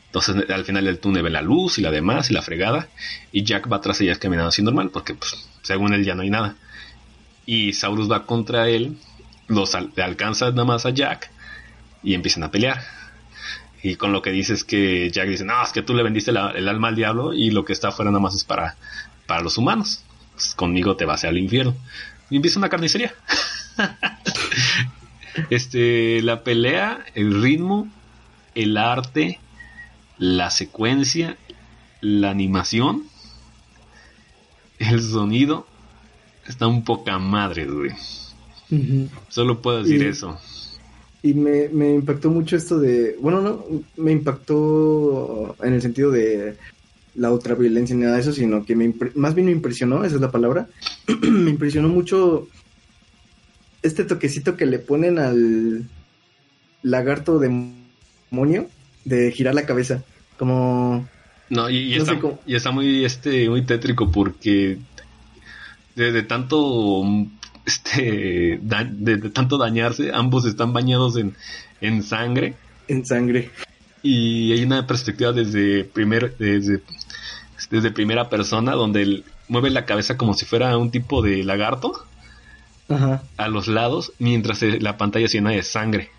Entonces, al final del túnel ve la luz y la demás y la fregada. Y Jack va tras ellas caminando así normal, porque, pues, según él ya no hay nada. Y Saurus va contra él, los alcanza nada más a Jack y empiezan a pelear. Y con lo que dice es que Jack dice, no, es que tú le vendiste el alma al diablo y lo que está afuera nada más es para, para los humanos. Pues, conmigo te vas al infierno. Y empieza una carnicería. este, la pelea, el ritmo, el arte, la secuencia, la animación, el sonido, está un poca madre, güey. Solo puedo decir Y- eso. Y me, me impactó mucho esto de, bueno, no, me impactó en el sentido de la otra violencia ni nada de eso, sino que me más bien me impresionó, esa es la palabra, me impresionó mucho este toquecito que le ponen al lagarto demonio de girar la cabeza, como No, y, y No está, sé cómo- y está muy, este, muy tétrico porque de, de tanto, este, da- de, de tanto dañarse, ambos están bañados en, en sangre en sangre. Y hay una perspectiva desde primer, desde, desde primera persona donde él mueve la cabeza como si fuera un tipo de lagarto Ajá. a los lados mientras la pantalla se llena de sangre.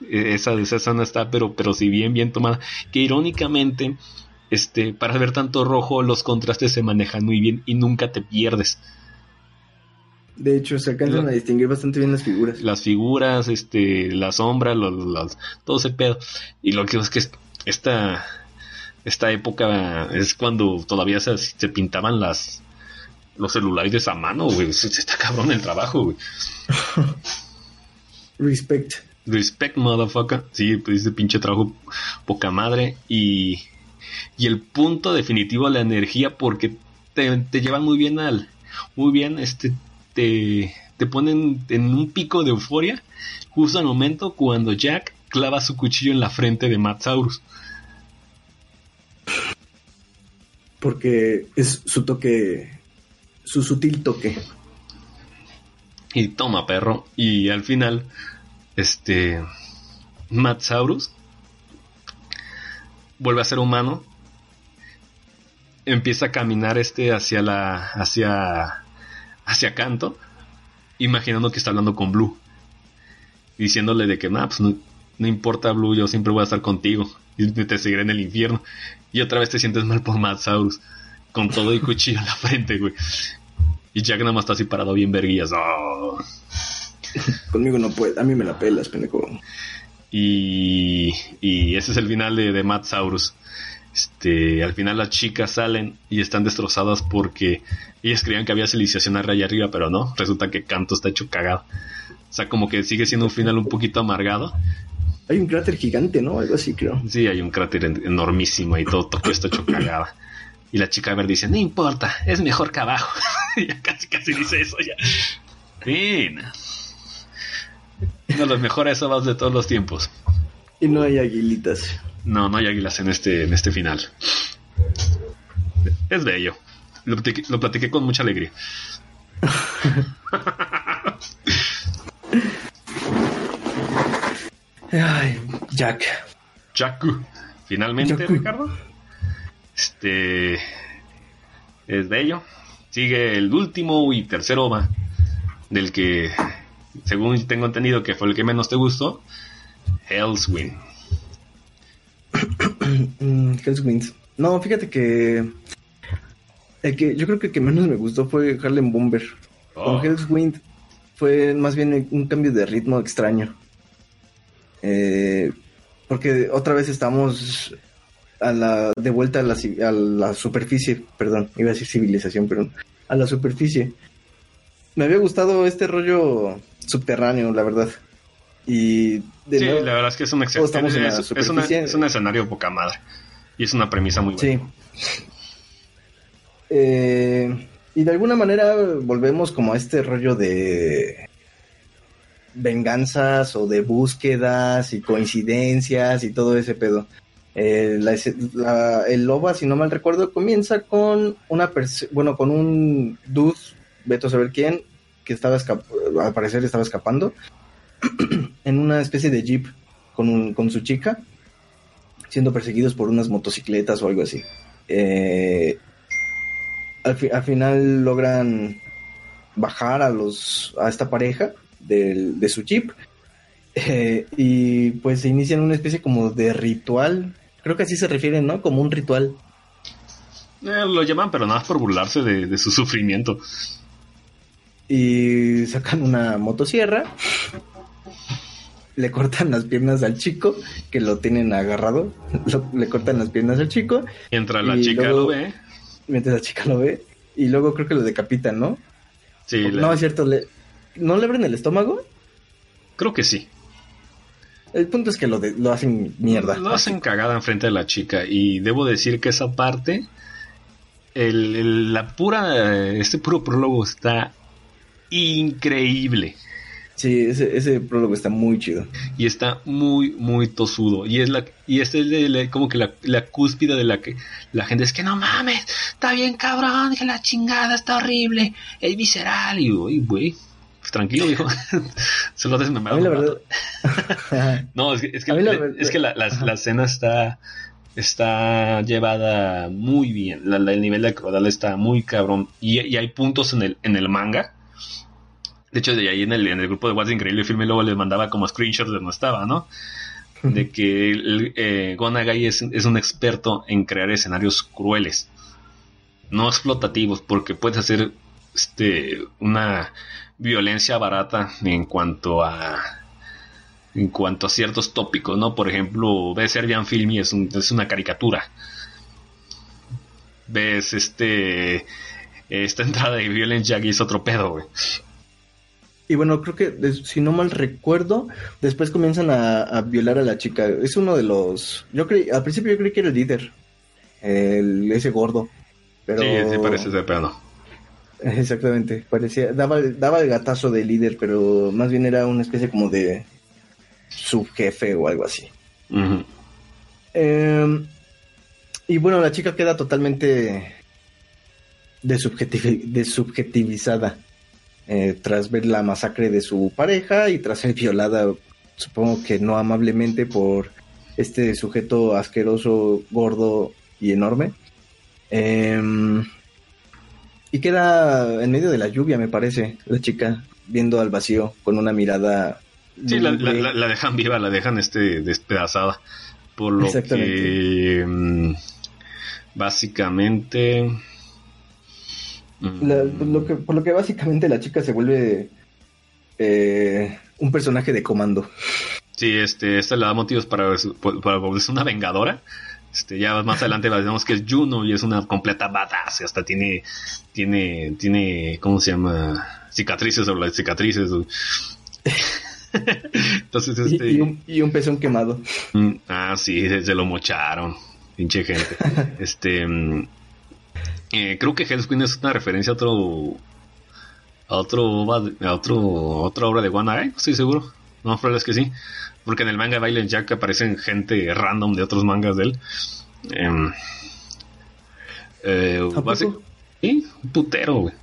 Eh, Esa, esa escena está, pero, pero si bien, bien tomada. Que irónicamente, este, para ver tanto rojo, los contrastes se manejan muy bien y nunca te pierdes. De hecho, se alcanzan a distinguir bastante bien las figuras. Las figuras, este, la sombra, lo- lo- los- todo ese pedo. Y lo que es que es- esta, esta época es cuando todavía se, se pintaban las los celulares a mano, güey. Está cabrón el trabajo, güey. Respect. Respect, motherfucker. Sí, pues ese pinche trabajo poca madre. Y, y el punto definitivo de la energía, porque te, te llevan muy bien al. Muy bien, este. Te, te ponen en un pico de euforia. Justo al momento cuando Jack clava su cuchillo en la frente de Matt Saurus. Porque es su toque. Su sutil toque. Y toma, perro. Y al final, este. Matt Saurus vuelve a ser humano. Empieza a caminar este hacia la. hacia. Hacia Canto. Imaginando que está hablando con Blue. Diciéndole de que, nah, pues no, no importa, Blue, yo siempre voy a estar contigo. Y te seguiré en el infierno. Y otra vez te sientes mal por Matt Saurus. Con todo y cuchillo en la frente, güey. Y Jack nada más está así parado bien verguillas. Oh. Conmigo no puede. A mí me la pelas, pendejo. Y, y ese es el final de, de Matt Saurus. Este, al final las chicas salen y están destrozadas porque ellas creían que había civilización allá arriba, pero no, resulta que Canto está hecho cagado. O sea, como que sigue siendo un final un poquito amargado. Hay un cráter gigante, ¿no? Algo así, creo. Sí, hay un cráter en- enormísimo y todo Tokio está hecho cagada. Y la chica verde dice, no importa, es mejor que abajo. ya casi, casi dice eso ya. Fin. Uno de los mejores ovas de todos los tiempos. Y no hay aguilitas. No, no hay águilas en este, en este final. Es bello. Lo platiqué, lo platiqué con mucha alegría. Ay, Jack. Chaku. Finalmente. Ricardo. Este. Es bello. Sigue el último y tercer OVA. Del que, según tengo entendido que fue el que menos te gustó. Hell's Wing. Mm, Hell's Winds. No, fíjate que. El que yo creo que el que menos me gustó fue Harlem Bomber. Oh. Con Hell's Wind fue más bien un cambio de ritmo extraño. Eh, porque otra vez estamos a la, de vuelta a la, a la superficie, perdón, iba a decir civilización, pero a la superficie. Me había gustado este rollo subterráneo, la verdad. Y de Sí, nuevo- la verdad es que es un excelente. Es, es una- superficie. es un escenario poca madre. Y es una premisa muy buena. Sí. Eh, y de alguna manera volvemos como a este rollo de venganzas o de búsquedas y coincidencias y todo ese pedo. Eh, la ese- la- el loba, si no mal recuerdo, comienza con una bueno, con un dude, veto a saber quién, que estaba al parecer estaba escapando en una especie de jeep con, un- con su chica, siendo perseguidos por unas motocicletas o algo así. Eh, al, fi- al final logran bajar a los a esta pareja del- de su jeep eh, y pues se inician una especie como de ritual creo que así se refieren no como un ritual Eh, lo llaman, pero nada más por burlarse de, de su sufrimiento. y sacan una motosierra le cortan las piernas al chico que lo tienen agarrado lo- le cortan las piernas al chico Mientras la chica luego- lo ve. mientras la chica lo ve y luego creo que lo decapitan no Sí, le- no es cierto le no le abren el estómago creo que sí. El punto es que lo, de- lo hacen mierda. Lo hacen cagada enfrente de la chica. Y debo decir que esa parte. El, el- la pura. Este puro prólogo está increíble. Sí, ese, ese prólogo está muy chido. Y está muy, muy tosudo. Y es la, y es de la- como que la, la cúspide de la que la gente es que no mames, está bien cabrón, que la chingada está horrible, es visceral. Y uy, güey, pues tranquilo, hijo. Se lo mí la verdad... No, es que, es que, la le- verdad- es que la, escena está, está llevada muy bien. La- la- el nivel de crueldad está muy cabrón. Y, y hay puntos en el, en el manga De hecho, de ahí en el, en el grupo de What's Increíble Filme luego les mandaba como screenshots de no estaba, ¿no? De que el, eh, Gonagai es, es un experto en crear escenarios crueles, no explotativos, porque puedes hacer este, una violencia barata en cuanto a en cuanto a ciertos tópicos, ¿no? Por ejemplo, ves Serbian Film y es, un- es una caricatura. Ves este esta entrada de Violent Jack y es otro pedo, güey. Y bueno, creo que si no mal recuerdo, después comienzan a, a violar a la chica. Es uno de los. Yo creí, al principio yo creí que era el líder, el, ese gordo. Pero... Sí, sí parece ese pedo. Exactamente, parecía, daba, daba el gatazo de líder, pero más bien era una especie como de subjefe o algo así. Eh, y bueno, la chica queda totalmente desubjetivizada eh, tras ver la masacre de su pareja y tras ser violada, supongo que no amablemente, por este sujeto asqueroso, gordo y enorme. Em, y queda en medio de la lluvia, me parece, la chica, viendo al vacío con una mirada. Sí, la, la- lúgubre. la- la dejan viva, la dejan este despedazada. Por lo que mm, básicamente mm, La- lo que, por lo que básicamente la chica se vuelve eh, un personaje de comando. Sí, este, esta le da motivos para, para volverse una vengadora. Este, ya más adelante vemos que es Juno y es una completa badass. y Hasta tiene, tiene, tiene, ¿cómo se llama? Cicatrices sobre las cicatrices. Entonces, Y, este. y un, y un pezón quemado. Mm, Ah, sí, se, se lo mocharon. Pinche gente. este. Eh, creo que Hell's Queen es una referencia a otro. A otro. A otro. otra obra de One Eye, no estoy seguro. No, probable es que sí. Porque en el manga Violent Jack aparecen gente random de otros mangas de él. Em, eh. Sí, un putero, güey.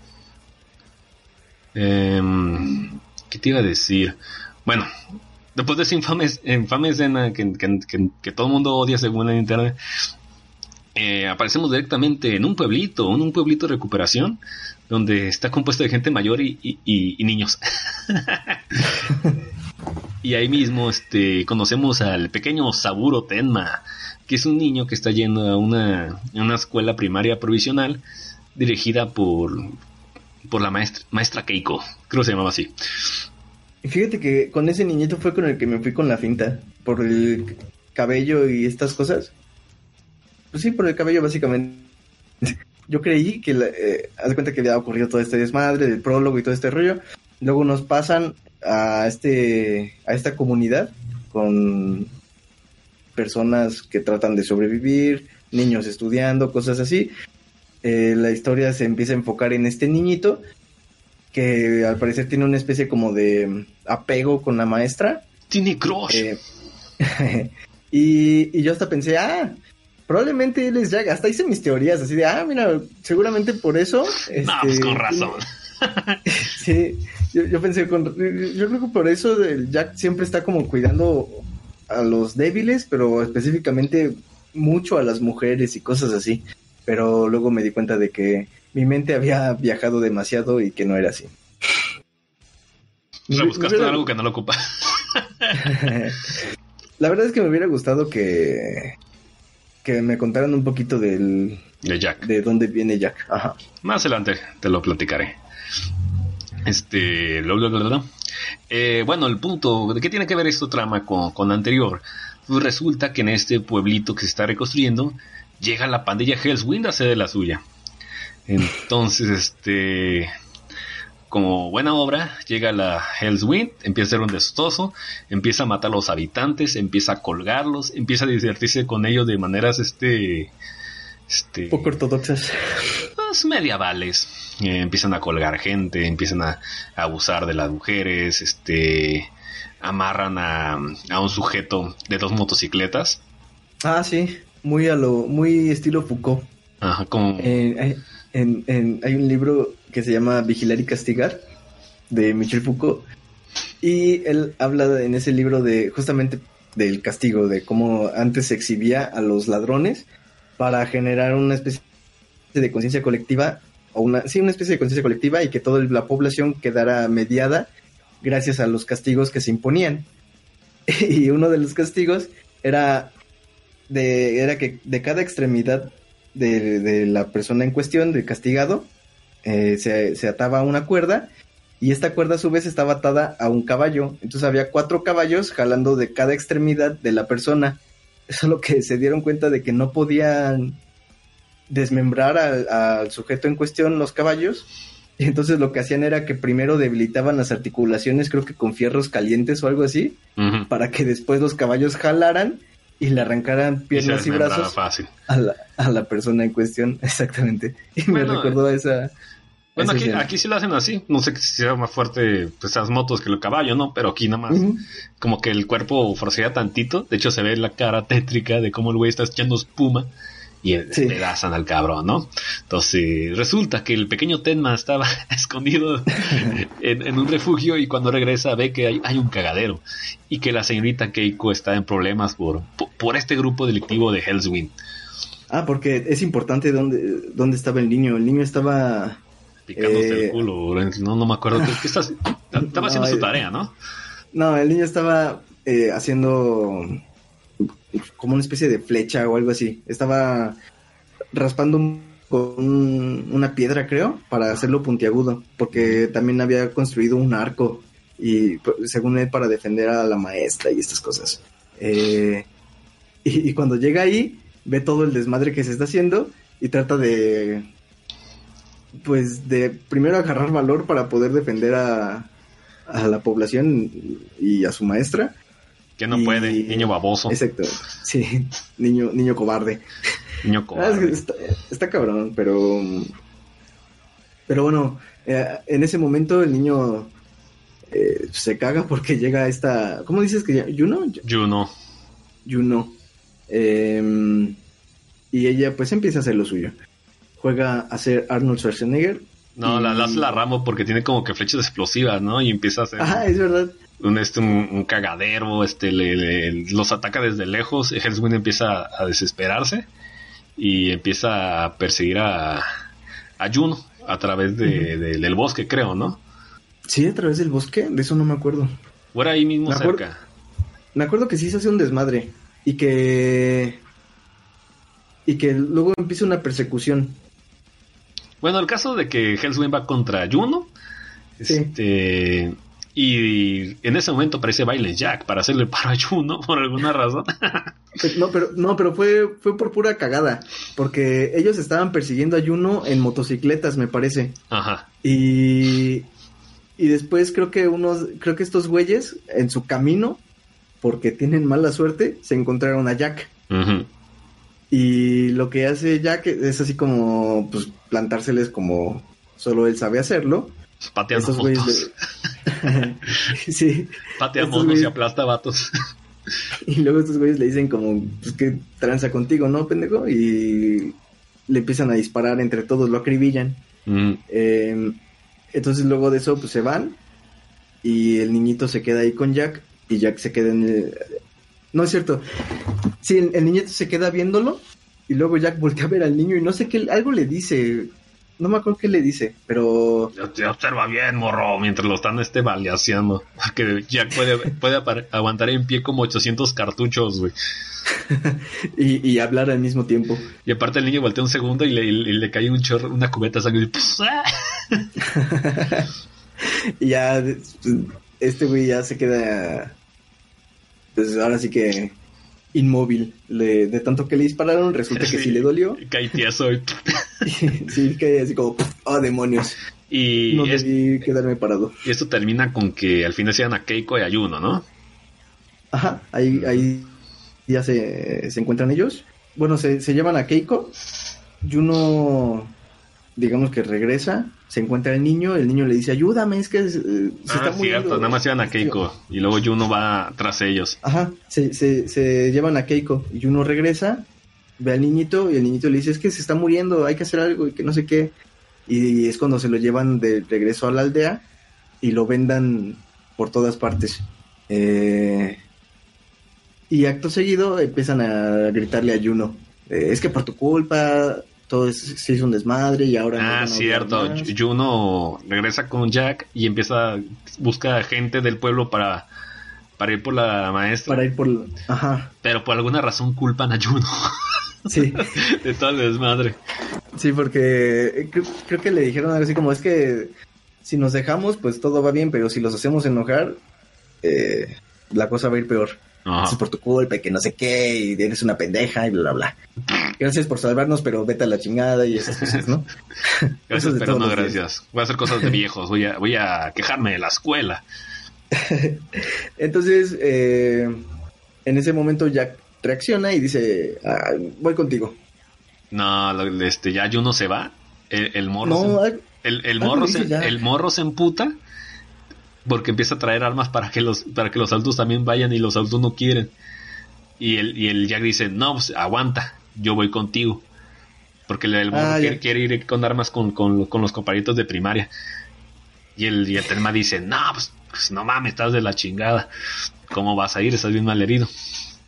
Em, ¿Qué te iba a decir? Bueno, después de esa infame, infame escena que, que- que- que todo el mundo odia según en internet, eh, aparecemos directamente en un pueblito, en un pueblito de recuperación, donde está compuesto de gente mayor y, y- y- y niños. y ahí mismo este, conocemos al pequeño Saburo Tenma, que es un niño que está yendo a una, a una escuela primaria provisional dirigida por, por la maestra, maestra Keiko, creo que se llamaba así. Fíjate que con ese niñito fue con el que me fui con la finta. Por el cabello y estas cosas. Pues sí, por el cabello básicamente. Yo creí que, la- eh, haz de cuenta que había ocurrido todo este desmadre, del prólogo y todo este rollo. Luego nos pasan a este, a esta comunidad con personas que tratan de sobrevivir, niños estudiando, cosas así. Eh, la historia se empieza a enfocar en este niñito que al parecer tiene una especie como de apego con la maestra. Tiene crush. Eh, y, y yo hasta pensé, ah, probablemente él es Jack. Hasta hice mis teorías así de, ah, mira, seguramente por eso. no, pues este, con razón. Sí, yo, yo pensé, con, yo creo que por eso el Jack siempre está como cuidando a los débiles, pero específicamente mucho a las mujeres y cosas así. Pero luego me di cuenta de que mi mente había viajado demasiado y que no era así. Le Me- buscaste me hubiera- algo que no lo ocupa. La verdad es que me hubiera gustado que que me contaran un poquito del De Jack. de dónde viene Jack. Ajá. Más adelante te lo platicaré. Este. lo, lo, lo. Eh, bueno, el punto. ¿De qué tiene que ver esta trama con, con la anterior? Pues resulta que en este pueblito que se está reconstruyendo. Llega la pandilla Hellswind a hacer de la suya. Entonces, este. Como buena obra, llega la Hellswind, empieza a ser un destrozo, empieza a matar a los habitantes, empieza a colgarlos, empieza a divertirse con ellos de maneras, este. Este Poco ortodoxas. pues, medievales. Eh, empiezan a colgar gente, empiezan a, a abusar de las mujeres, este amarran a, a un sujeto de dos motocicletas. Ah, sí, muy a lo muy estilo Foucault. Ajá, como Eh, en- en- hay un libro que se llama Vigilar y Castigar de Michel Foucault y él habla en ese libro de justamente del castigo, de cómo antes se exhibía a los ladrones para generar una especie de conciencia colectiva o una, sí, una especie de conciencia colectiva y que toda la población quedara mediada gracias a los castigos que se imponían. Y uno de los castigos era, de, era que de cada extremidad de, de la persona en cuestión, del castigado, eh, se, se ataba una cuerda y esta cuerda a su vez estaba atada a un caballo. Entonces había cuatro caballos jalando de cada extremidad de la persona. Solo que se dieron cuenta de que no podían desmembrar al, al sujeto en cuestión los caballos. Y entonces lo que hacían era que primero debilitaban las articulaciones, creo que con fierros calientes o algo así, para que después los caballos jalaran y le arrancaran piernas y, brazos fácil. a la, a la persona en cuestión. Exactamente. Y Bueno, me recordó a esa. Bueno, aquí, aquí sí lo hacen así. No sé si sea más fuerte pues, esas motos que el caballo, ¿no? Pero aquí nada más como que el cuerpo forcea tantito. De hecho, se ve la cara tétrica de cómo el güey está echando espuma y Sí. despedazan al cabrón, ¿no? Entonces, resulta que el pequeño Tenma estaba escondido en, en un refugio y cuando regresa ve que hay, hay un cagadero y que la señorita Keiko está en problemas por, por, por este grupo delictivo de Hellswind. Ah, porque es importante dónde, dónde estaba el niño. El niño estaba. Picándose Eh, el culo, no, no me acuerdo. ¿Qué, estás? Estaba No, haciendo su eh, tarea, ¿no? No, el niño estaba eh, haciendo como una especie de flecha o algo así. Estaba raspando un- con un- una piedra, creo, para hacerlo puntiagudo, porque también había construido un arco y pues, según él para defender a la maestra y estas cosas. Eh, y, y cuando llega ahí, ve todo el desmadre que se está haciendo y trata de, pues, de primero agarrar valor para poder defender a, a la población y a su maestra. Que no y- puede, niño baboso, Exacto, sí, niño, niño cobarde. niño Ah, cobarde. está, está cabrón, pero. Pero bueno, eh, en ese momento el niño eh, se caga porque llega esta. ¿Cómo dices que ya? ¿Yuno? Juno. Yuno. Eh, y ella pues empieza a hacer lo suyo. Juega a ser Arnold Schwarzenegger. No, la, y- la hace la Rambo porque tiene como que flechas explosivas, ¿no? Y empieza a hacer Ajá, es verdad. un, este, un, un cagadero, este, le, le- los ataca desde lejos. Hellswind empieza a desesperarse y empieza a perseguir a, a Juno a través de, de- del bosque, creo, ¿no? Sí, a través del bosque, de eso no me acuerdo. O era ahí mismo Me acuerdo- cerca. Me acuerdo que sí se hace un desmadre y que y que luego empieza una persecución. Bueno, el caso de que Hellswind va contra Juno. Sí. Este. Y en ese momento aparece Violent Jack para hacerle paro a Juno por alguna razón. Pues, No, pero no, pero fue fue por pura cagada, porque ellos estaban persiguiendo a Juno en motocicletas, me parece. Ajá. Y y después creo que unos creo que estos güeyes en su camino porque tienen mala suerte, se encontraron a Jack. Ujú. Y lo que hace Jack es así como pues plantárseles como solo él sabe hacerlo. Pateando güeyes motos. le- sí, Patea estos monos y güeyes- aplasta vatos. Y luego estos güeyes le dicen como, pues qué tranza contigo, ¿no, pendejo? Y le empiezan a disparar entre todos, lo acribillan. Ujú. Eh, entonces luego de eso, pues se van. Y el niñito se queda ahí con Jack. Y Jack se queda en el... No es cierto. Sí, el, el niñito se queda viéndolo. Y luego Jack voltea a ver al niño y no sé qué, algo le dice. No me acuerdo qué le dice, pero te observa bien, morro, mientras lo están este baleaseando. Que Jack puede, puede aguantar en pie como 800 cartuchos, güey. y, y hablar al mismo tiempo. Y aparte el niño voltea un segundo y le, y le cae un chorro, una cubeta de sangre. ¡ah! Y ya este güey ya se queda pues ahora sí que inmóvil Le- de tanto que le dispararon resulta que sí, le dolió. Y, sí que así como oh demonios y, no es- debí quedarme parado. y esto termina con que al fin decían a Keiko y a Juno, ¿no? ajá ahí ahí ya se, se encuentran ellos. Bueno se, se llevan a Keiko. Juno digamos que regresa se encuentra el niño el niño le dice ayúdame es que eh, se ah, está muriendo cierto, nada más iban a Keiko y luego Juno va tras ellos. Ajá, se, se, se llevan a Keiko y uno regresa, ve al niñito y el niñito le dice, es que se está muriendo, hay que hacer algo y que no sé qué. Y es cuando se lo llevan de regreso a la aldea y lo vendan por todas partes. Eh, y acto seguido empiezan a gritarle a Juno, eh, es que por tu culpa todo es- se hizo un desmadre y ahora... Ah, cierto. Juno regresa con Jack y empieza, busca gente del pueblo para, para ir por la maestra. Para ir por... Ajá, Pero por alguna razón culpan a Juno sí. de todo el desmadre. Sí, porque eh, creo, creo que le dijeron algo así como es que si nos dejamos, pues todo va bien, pero si los hacemos enojar, eh, la cosa va a ir peor. Ajá. Es por tu culpa y que no sé qué, y eres una pendeja y bla, bla, bla. Gracias por salvarnos, pero vete a la chingada y esas cosas, ¿no? Gracias, pero no gracias. Voy a hacer cosas de viejos. Voy a, voy a quejarme de la escuela. Entonces, eh, en ese momento Jack reacciona y dice, "Ah, voy contigo. No, este, ya Juno se va. El, el morro, No, se, el, morro se, el morro se emputa porque empieza a traer armas para que los, para que los adultos también vayan y los adultos no quieren. Y el, y el Jack dice, no, pues aguanta, yo voy contigo. Porque el, el Ah, quiere, quiere ir con armas con, con, con los compañeritos de primaria. Y el, y el Telma dice, no, pues, pues, no mames, estás de la chingada. ¿Cómo vas a ir? Estás bien mal herido.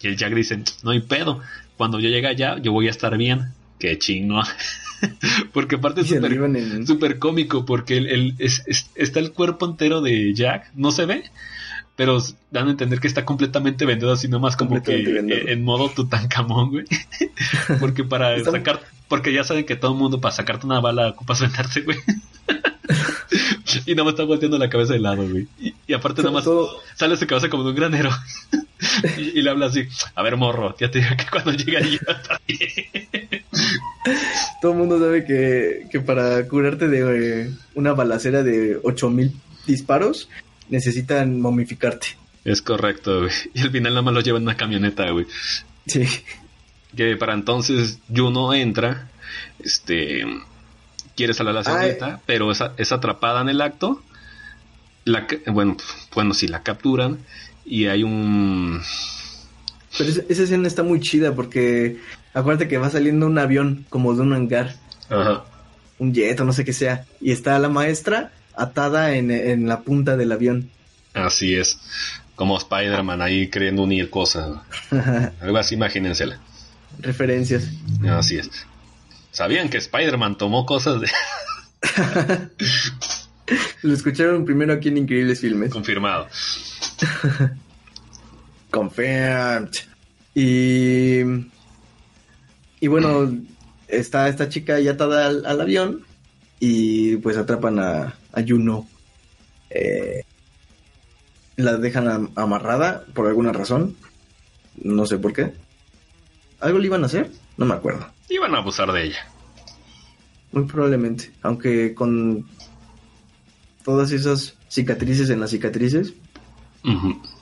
Y el Jack dice, no hay pedo. Cuando yo llegue allá, yo voy a estar bien. Qué chingo. porque aparte es súper cómico porque el, el- es- es- está el cuerpo entero de Jack, no se ve, pero dan a entender que está completamente vendido así nomás como que vendido. eh, en modo Tutankamón, güey. porque para sacar, porque ya saben que todo el mundo para sacarte una bala ocupas vendarse, güey. Y nada más está volteando la cabeza de lado, güey. Y, y aparte nada más Todo- sale su cabeza como de un granero. y, y le habla así, a ver morro, ya te digo que cuando llegue ahí va a estar bien". Todo el mundo sabe que, que para curarte de eh, una balacera de 8000 disparos necesitan momificarte. Es correcto, güey. Y al final nada más lo lleva en una camioneta, güey. Sí. que para entonces Juno entra, este, quiere salir a la señorita, pero es, es atrapada en el acto. La, ca- bueno, bueno, sí, la capturan y hay un... Pero esa, esa escena está muy chida porque acuérdate que va saliendo un avión como de un hangar, Ajá. un jet o no sé qué sea, y está la maestra atada en, en la punta del avión. Así es, como Spider-Man ahí queriendo unir cosas. Algo así, imagínensela. Referencias. Así es. ¿Sabían que Spider-Man tomó cosas de... Lo escucharon primero aquí en Increíbles Filmes. confirmado? Confirmed. Y. Y bueno, está esta chica ya atada al, al avión. Y pues atrapan a, a Juno. Eh, la dejan am- amarrada por alguna razón. No sé por qué. ¿Algo le iban a hacer? No me acuerdo. Iban a abusar de ella. Muy probablemente. Aunque con todas esas cicatrices en las cicatrices.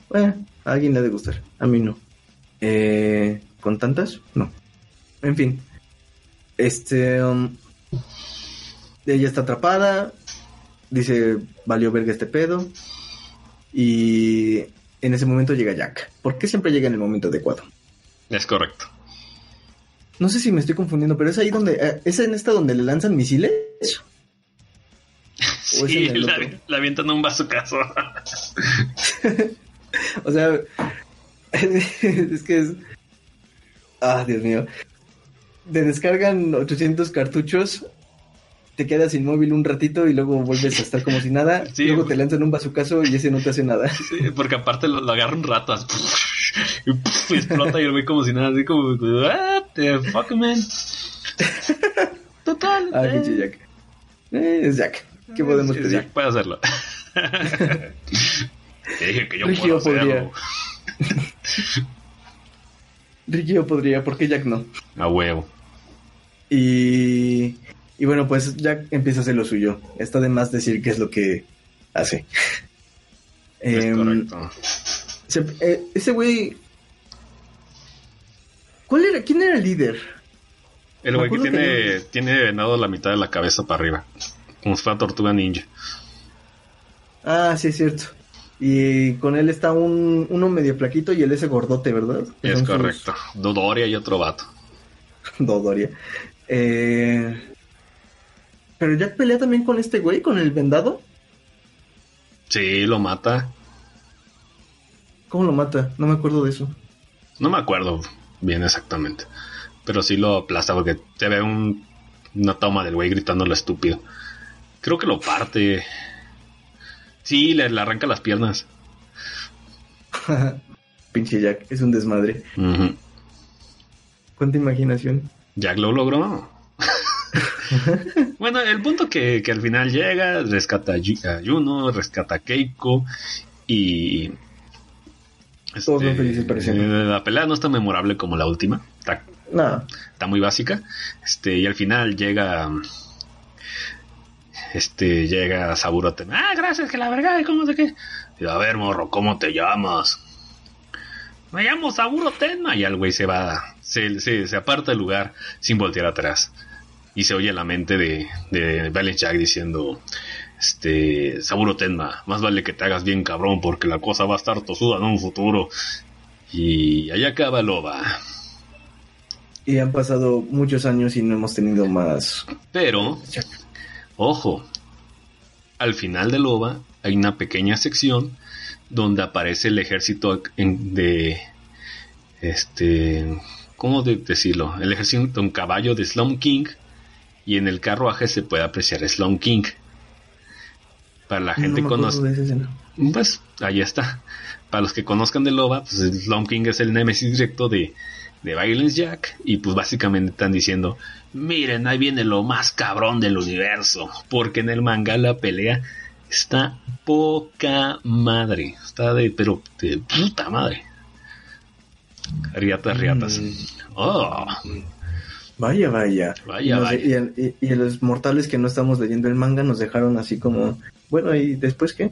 Bueno, a alguien le ha de gustar. A mí no. Eh, ¿Con tantas? No. En fin. Este. um, ella está atrapada. Dice, valió verga este pedo. Y en ese momento llega Jack. ¿Por qué siempre llega en el momento adecuado? Es correcto. No sé si me estoy confundiendo, pero es ahí donde. eh, ¿Es en esta donde le lanzan misiles? ¿O es Sí, el la, la avientan a un bazucazo. O sea, es que es... Ah, Dios mío. Te descargan 800 cartuchos, te quedas inmóvil un ratito y luego vuelves a estar como si nada. Sí, luego te lanzan un bazucazo y ese no te hace nada. Sí, porque aparte lo, lo agarra un rato así, y, explota y el güey como si nada, así como, what the fuck, man. Total. Ah, eh, pinche Jack. Eh, es Jack. ¿Qué podemos pedir? Jack puede hacerlo. Te dije que yo Rigio puedo podría. hacerlo. Ricky yo podría, ¿por qué Jack no? A huevo. Y, y bueno, pues Jack empieza a hacer lo suyo. Está de más decir qué es lo que hace. Es Em, correcto. Se- eh, ese güey. ¿Cuál era? ¿Quién era el líder? El güey que tiene, que- tiene venado la mitad de la cabeza para arriba. Como si fuera tortuga ninja. Ah, sí, es cierto. Y con él está un, uno medio flaquito y él ese gordote, ¿verdad? Que Es sus- correcto. Dodoria y otro vato. Dodoria. Eh, Pero Jack pelea también con este güey, con el vendado. Sí, lo mata. ¿Cómo lo mata? No me acuerdo de eso. No me acuerdo bien exactamente. Pero sí lo aplasta porque se ve un Una toma del güey gritando lo estúpido. Creo que lo parte. Sí, le, le arranca las piernas. Pinche Jack, es un desmadre. Ujú. ¿Cuánta imaginación? Jack lo logró. bueno, el punto que, que al final llega, rescata a Juno, rescata a Keiko y... este, Todos son felices, parece. eh, La pelea no es tan memorable como la última. Está, No, está muy básica. Este, y al final llega... Este, llega Saburo Tenma. Ah, gracias, que la verga, ¿cómo de qué? Y, a ver, morro, ¿cómo te llamas? Me llamo Saburo Tenma. Y el güey se va, se, se, se aparta del lugar sin voltear atrás. Y se oye la mente de, de Jack diciendo, este, Saburo Tenma, más vale que te hagas bien cabrón porque la cosa va a estar tosuda en un futuro. Y allá acaba Loba. y han pasado muchos años y no hemos tenido más. Pero, ojo, al final de Loba hay una pequeña sección donde aparece el ejército de, este, ¿cómo de- decirlo? El ejército en caballo de Slum King y en el carruaje se puede apreciar Slum King. Para la gente no conoce, pues ahí está. Para los que conozcan de Loba, pues Slum King es el némesis directo de, de Violence Jack. Y pues básicamente están diciendo, miren, ahí viene lo más cabrón del universo. Porque en el manga la pelea está poca madre. Está de, pero de puta madre. Riatas, riatas. Mm. Oh, Vaya, vaya. Vaya, y, nos- vaya. y el- y- y los mortales que no estamos leyendo el manga nos dejaron así como, bueno, ¿y después qué?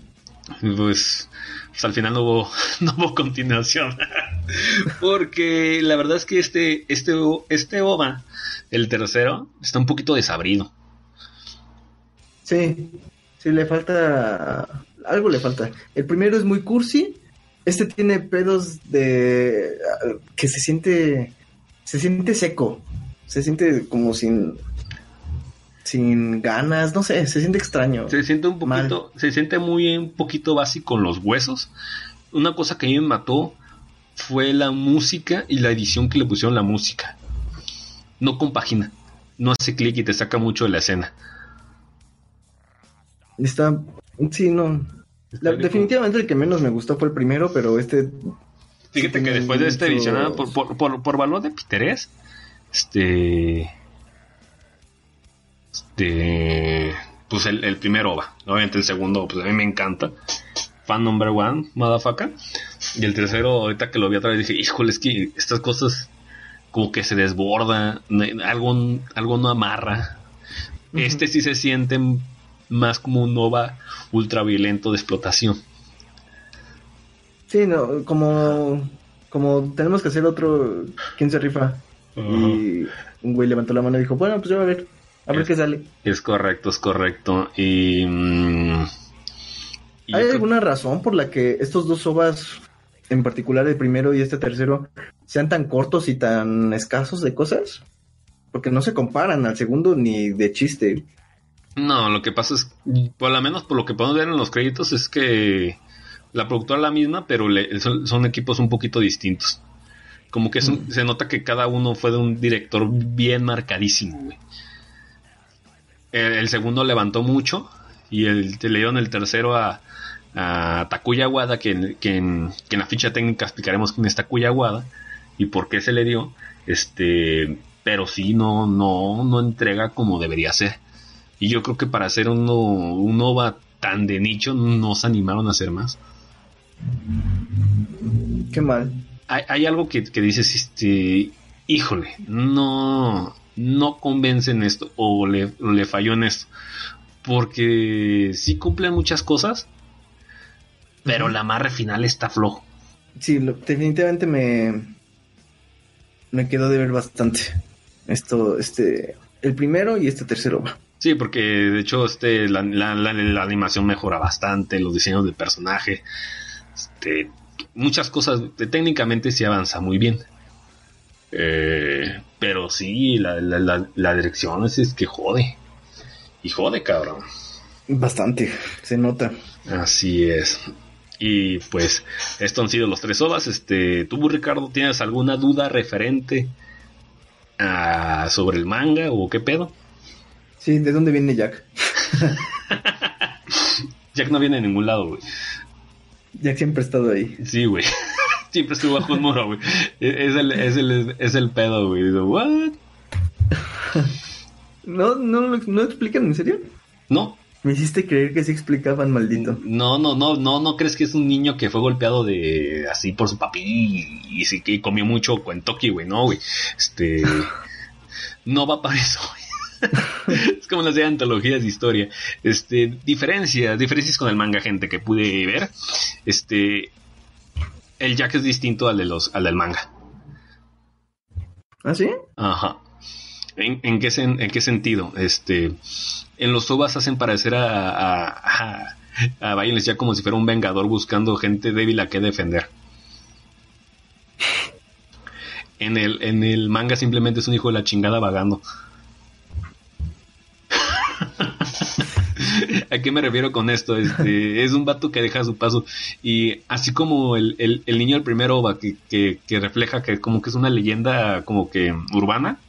pues, pues al final no hubo, no hubo continuación. Porque la verdad es que este, este, este OVA, el tercero, está un poquito desabrido. Sí, sí, le falta, algo le falta. El primero es muy cursi, este tiene pedos de, que se siente, se siente seco, se siente como sin, sin ganas, no sé, se siente extraño. Se siente un Mal. poquito, se siente muy un poquito básico en los huesos. Una cosa que a mí me mató fue la música y la edición que le pusieron la música. No compagina, no hace clic y te saca mucho de la escena. Está, sí, no. La- definitivamente el que menos me gustó fue el primero, pero este Fíjate que después de esta muchos- edición, ah, por, por, por, por valor de Piterés, este. Este. Pues el, el primer OVA. Obviamente el segundo, pues a mí me encanta. Fan number one, motherfucker. Y el tercero, ahorita que lo vi otra vez, dije, híjole, es que estas cosas como que se desborda, algo, algo no amarra. Este sí se siente más como un OVA ultraviolento de explotación. Sí, no, como, como tenemos que hacer otro, ¿quién se rifa? Y un güey levantó la mano y dijo, bueno, pues yo a ver, a ver Es- qué sale. Es correcto, es correcto. Y. mm, y ¿Hay alguna razón por la que estos dos ovas, en particular el primero y este tercero, sean tan cortos y tan escasos de cosas? Porque no se comparan al segundo ni de chiste. No, lo que pasa es, por lo menos por lo que podemos ver en los créditos, es que la productora es la misma, pero le- son, son equipos un poquito distintos. Como que es un- se nota que cada uno fue de un director bien marcadísimo, güey. El, el segundo levantó mucho y el, le dieron el tercero a, a Takuya Wada, que, en- que en, que en la ficha técnica explicaremos quién es Takuya Wada y por qué se le dio. Este, pero sí, no, no, no entrega como debería ser. Y yo creo que para hacer uno, un OVA tan de nicho no se animaron a hacer más. Qué mal. Hay, hay algo que, que dices, este, híjole, no, no convence en esto o le, le falló en esto. Porque sí cumplen muchas cosas, pero la amarre final está flojo. Sí, lo- definitivamente me, me quedó de ver bastante. Esto, este, el primero y este tercero ova. Sí, porque de hecho este, la, la- la- la animación mejora bastante, los diseños del personaje, este, muchas cosas, técnicamente sí avanza muy bien. Eh, pero sí, la, la, la, la dirección es, es que jode. Y jode, cabrón. Bastante, se nota. Así es. Y pues, estos han sido los tres ovas. Este, ¿tú, Ricardo, tienes alguna duda referente a, sobre el manga o qué pedo? Sí, ¿de dónde viene Jack? Jack no viene de ningún lado, güey. Jack siempre ha estado ahí. Sí, güey. Siempre estuvo bajo un muro, güey. Es el, es el, es el pedo, güey. Digo, ¿what? ¿No, no, no explican en serio? No, Me hiciste creer que sí explicaban, maldito. no, no, no, no, no crees que es un niño que fue golpeado de así por su papi y, y sí que comió mucho Kentucky, güey, no, güey. Este no va para eso, güey. es como las de antologías de historia. Este, diferencias, diferencias con el manga, gente, que pude ver. Este, el Jack es distinto al de los, al del manga. ¿Ah, sí? Ajá. ¿En, en qué, sen- en qué sentido? Este, en los OVAs hacen parecer a, a, a, ya como si fuera un vengador buscando gente débil a que defender. En el, en el manga simplemente es un hijo de la chingada vagando. ¿A qué me refiero con esto? Este, es un vato que deja su paso. Y así como el, el, el niño del primer OVA que, refleja que como que es una leyenda como que urbana.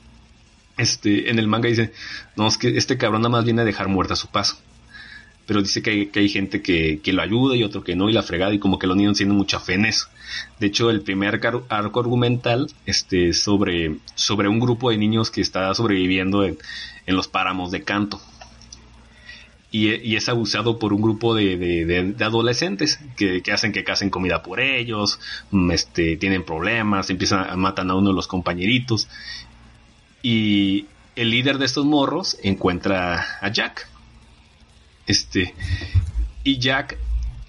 Este, en el manga dice, no, es que este cabrón nada más viene a dejar muerta su paso. Pero dice que hay, que gente que, lo ayuda y otro que no, y la fregada, y como que los niños tienen mucha fe en eso. De hecho, el primer arco argumental, este, sobre, un grupo de niños que está sobreviviendo en, en los páramos de canto. Y, es abusado por un grupo de, adolescentes que, hacen que casen comida por ellos, mm, este, tienen problemas, empiezan a matan a uno de los compañeritos. Y el líder de estos morros encuentra a Jack. Este, y Jack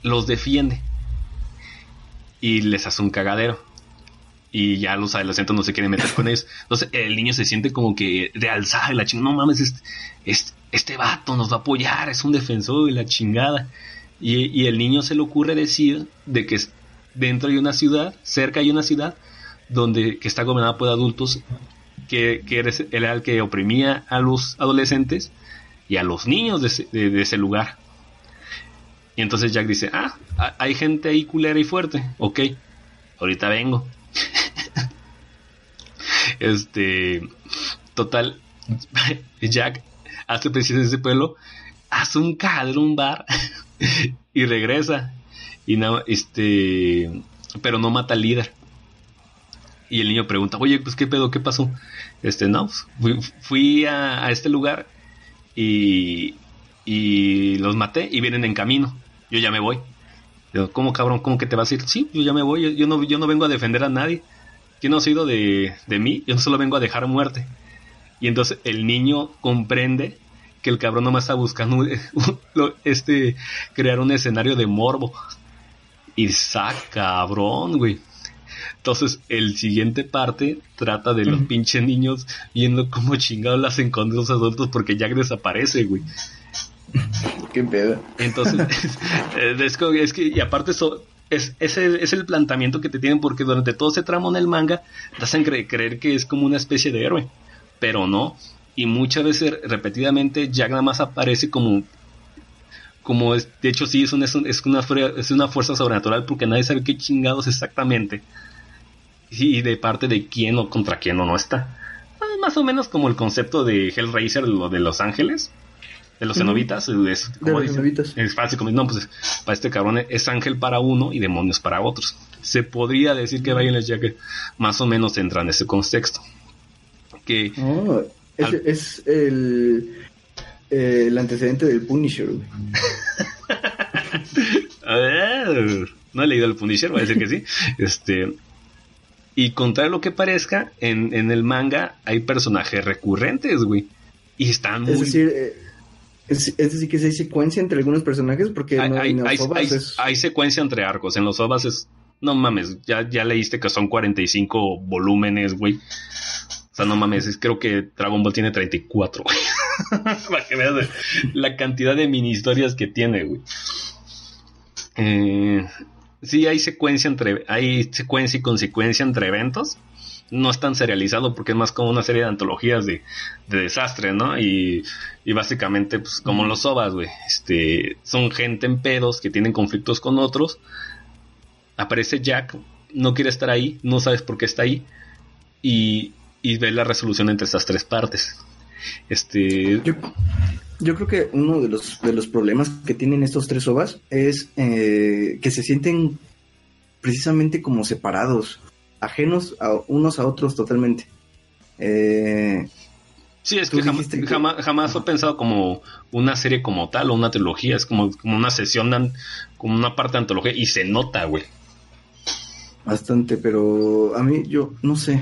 los defiende y les hace un cagadero. Y ya los adolescentes no se quieren meter con ellos. Entonces el niño se siente como que de alzada y la chingada. No mames, este, este, este vato nos va a apoyar, es un defensor y la chingada. Y, y el niño se le ocurre decir de que dentro hay una ciudad, cerca hay una ciudad, donde que está gobernada por adultos, que, que era el que oprimía a los adolescentes y a los niños de de- de ese lugar. Y entonces Jack dice, ah, ha- hay gente ahí culera y fuerte, ok, ahorita vengo. este, total, Jack hace presidente de ese pueblo, hace un cadro, un bar, y regresa. Y no, este, pero no mata al líder. Y el niño pregunta, oye, pues qué pedo, qué pasó. Este, no, pues, fui, a, este lugar y, y los maté y vienen en camino. Yo ya me voy. Yo, ¿Cómo cabrón? ¿Cómo que te vas a ir? Sí, yo ya me voy. Yo, yo no, yo no vengo a defender a nadie. ¿Quién no sido de, de mí? Yo solo vengo a dejar muerte. Y entonces el niño comprende que el cabrón nomás está buscando este crear un escenario de morbo. Y sa cabrón, güey. Entonces, el siguiente parte trata de los pinches niños viendo cómo chingados las con los adultos porque Jack desaparece, güey. Qué pedo. Entonces, eh, es, que, es que- y aparte eso, es, ese es el planteamiento que te tienen porque durante todo ese tramo en el manga te hacen cre- creer que es como una especie de héroe, pero no. Y muchas veces repetidamente Jack nada más aparece como como es, de hecho sí es, un- es, un- es una, es una fuerza sobrenatural porque nadie sabe qué chingados exactamente y de parte de quién o contra quién o no está. Ah, Más o menos como el concepto de Hellraiser, lo de Los Ángeles, de los cenobitas, es, fácil como no, pues para este cabrón es ángel para uno y demonios para otros. Se podría decir que Violet Jacket más o menos entra en ese contexto. Que Oh, es, Al- es el, eh, el antecedente del Punisher, güey. A ver, no he leído el Punisher, voy a decir que sí. Este, y contrario a lo que parezca, en, en el manga hay personajes recurrentes, güey. Y están muy... Es decir, eh, es, es decir, que sí hay secuencia entre algunos personajes porque hay, no, hay, hay- ovas hay- es- hay secuencia entre arcos. En los ovas es... No mames, ya, ya leíste que son 45 volúmenes, güey. O sea, no mames, es- creo que Dragon Ball tiene 34, güey. Para que veas la cantidad de mini historias que tiene, güey. Eh, sí, hay secuencia entre. Hay secuencia y consecuencia entre eventos. No es tan serializado porque es más como una serie de antologías de, de desastre, ¿no? Y, y básicamente, pues, como los ovas, güey. Este, son gente en pedos que tienen conflictos con otros. Aparece Jack, no quiere estar ahí, no sabes por qué está ahí. Y, y ves la resolución entre esas tres partes. Este. Yo, yo creo que uno de los, de los problemas que tienen estos tres ovas es eh, que se sienten precisamente como separados, ajenos a unos a otros totalmente. Eh, Sí, es que jamás, que- jamás, jamás he pensado como una serie como tal o una trilogía. Es como, como una sesión, como una parte de antología y se nota, güey. bastante, pero a mí yo no sé.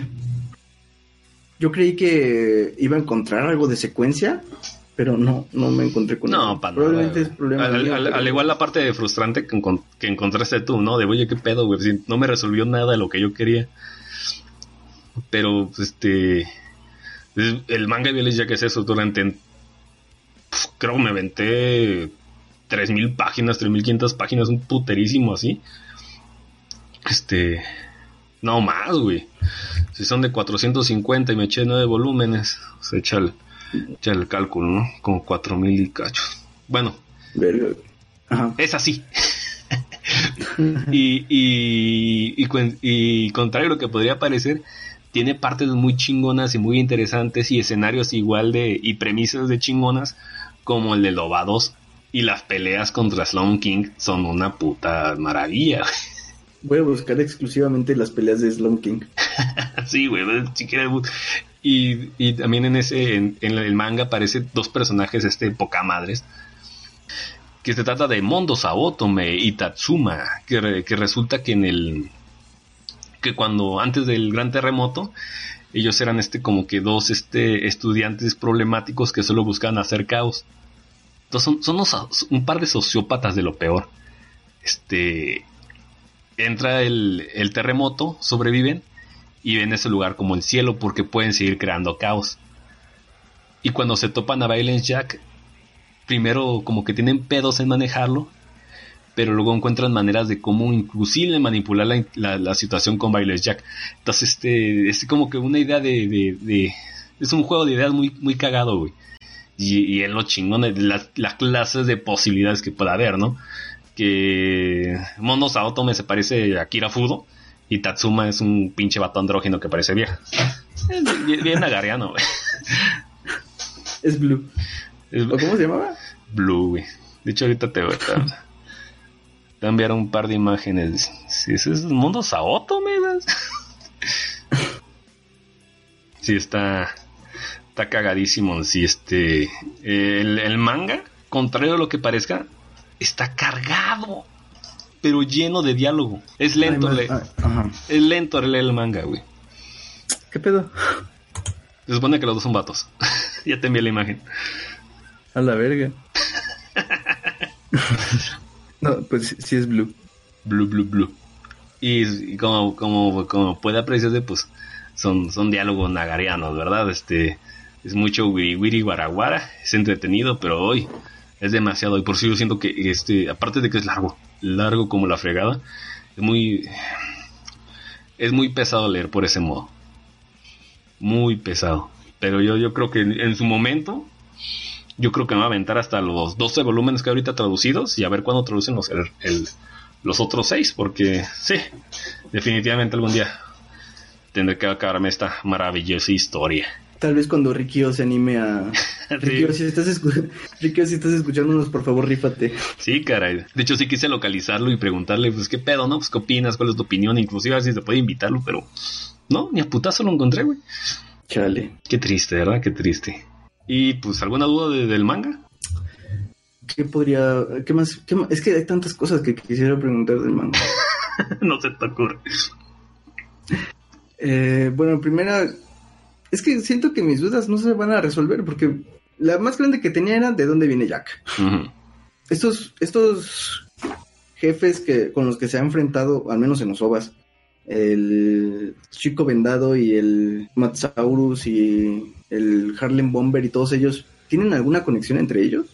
Yo creí que iba a encontrar algo de secuencia, pero no, no me encontré con No, para Probablemente nada, es problema al, mío, al- pero- al igual la parte de frustrante que, encon- que encontraste tú, ¿no? De, oye, qué pedo, güey. si no me resolvió nada de lo que yo quería. Pero, pues, este. es- El manga de Village ya que es eso, durante. creo que me aventé 3000 páginas, 3500 páginas, un puterísimo así. Este. No más, güey. Si son de 450 y me eché 9 volúmenes, se echa el, echa el cálculo, ¿no? Como 4000 y cachos. Bueno. Ajá. es así. y, y, y, y contrario a lo que podría parecer, tiene partes muy chingonas y muy interesantes y escenarios igual de y premisas de chingonas como el de Loba 2 y las peleas contra Slum King son una puta maravilla. Voy a buscar exclusivamente las peleas de Slum King. sí, güey, si quieres, bu- y, y también en ese en, el manga aparecen dos personajes este poca madres que se trata de Mondo Saotome y Tatsuma, que, que resulta que en el que cuando antes del gran terremoto ellos eran este como que dos este estudiantes problemáticos que solo buscaban hacer caos. Entonces son, son un par de sociópatas de lo peor. Este entra el, terremoto, sobreviven y ven ese lugar como el cielo porque pueden seguir creando caos. Y cuando se topan a Violence Jack, primero como que tienen pedos en manejarlo, pero luego encuentran maneras de cómo inclusive manipular la, la- situación con Violence Jack. Entonces, este, es como que una idea de, de- de- es un juego de ideas muy, muy cagado, güey. Y, y es lo chingón de las, las clases de posibilidades que pueda haber, ¿no? Que Mono Saotome se parece a Kira Fudo y Tatsuma es un pinche vato andrógeno que parece vieja. Es bien, bien nagariano, güey. Es Blue. Es ¿O cómo se llamaba? Blue, güey. De hecho, ahorita te voy a, te enviar un par de imágenes. Si ese es el mundo Saotome, güey. Sí, está. Está cagadísimo. Sí, este. El, el manga, contrario a lo que parezca, está cargado. Pero lleno de diálogo. Es lento, Ay, le- ah, Ajá. es lento leer el manga, güey. ¿Qué pedo? Se supone que los dos son vatos. ya te envié la imagen. A la verga. no, pues sí es Blue. Blue, blue, blue. Y, y como, como, como puede apreciarse, pues son, son diálogos nagarianos, ¿verdad? Este es mucho wiri wiri guaraguara, es entretenido, pero hoy es demasiado. Y por eso yo siento que este, aparte de que es largo, largo como la fregada, es muy es muy pesado leer por ese modo. Muy pesado. Pero yo, yo creo que en, su momento, yo creo que me va a aventar hasta los 12 volúmenes que ahorita traducidos y a ver cuándo traducen los, el- los otros 6, porque sí, definitivamente algún día tendré que acabarme esta maravillosa historia. Tal vez cuando Rikio se anime a... Rikio, si estás, escu- Rikio, si estás escuchándonos, por favor, rífate. Sí, caray. De hecho, sí quise localizarlo y preguntarle, pues, ¿qué pedo, no? Pues, ¿qué opinas? ¿Cuál es tu opinión? Inclusive a ver si se puede invitarlo, pero... No, ni a putazo lo encontré, güey. Chale. Qué triste, ¿verdad? Qué triste. Y, pues, ¿alguna duda de- del manga? ¿Qué podría... ¿Qué más? qué más? Es que hay tantas cosas que quisiera preguntar del manga. no se te ocurre. Eh, bueno, primera... Es que siento que mis dudas no se van a resolver porque la más grande que tenía era de dónde viene Jack. Estos, estos jefes que, con los que se ha enfrentado, al menos en los OVAs, el Chico Vendado y el Matsaurus y el Harlem Bomber y todos ellos, ¿tienen alguna conexión entre ellos?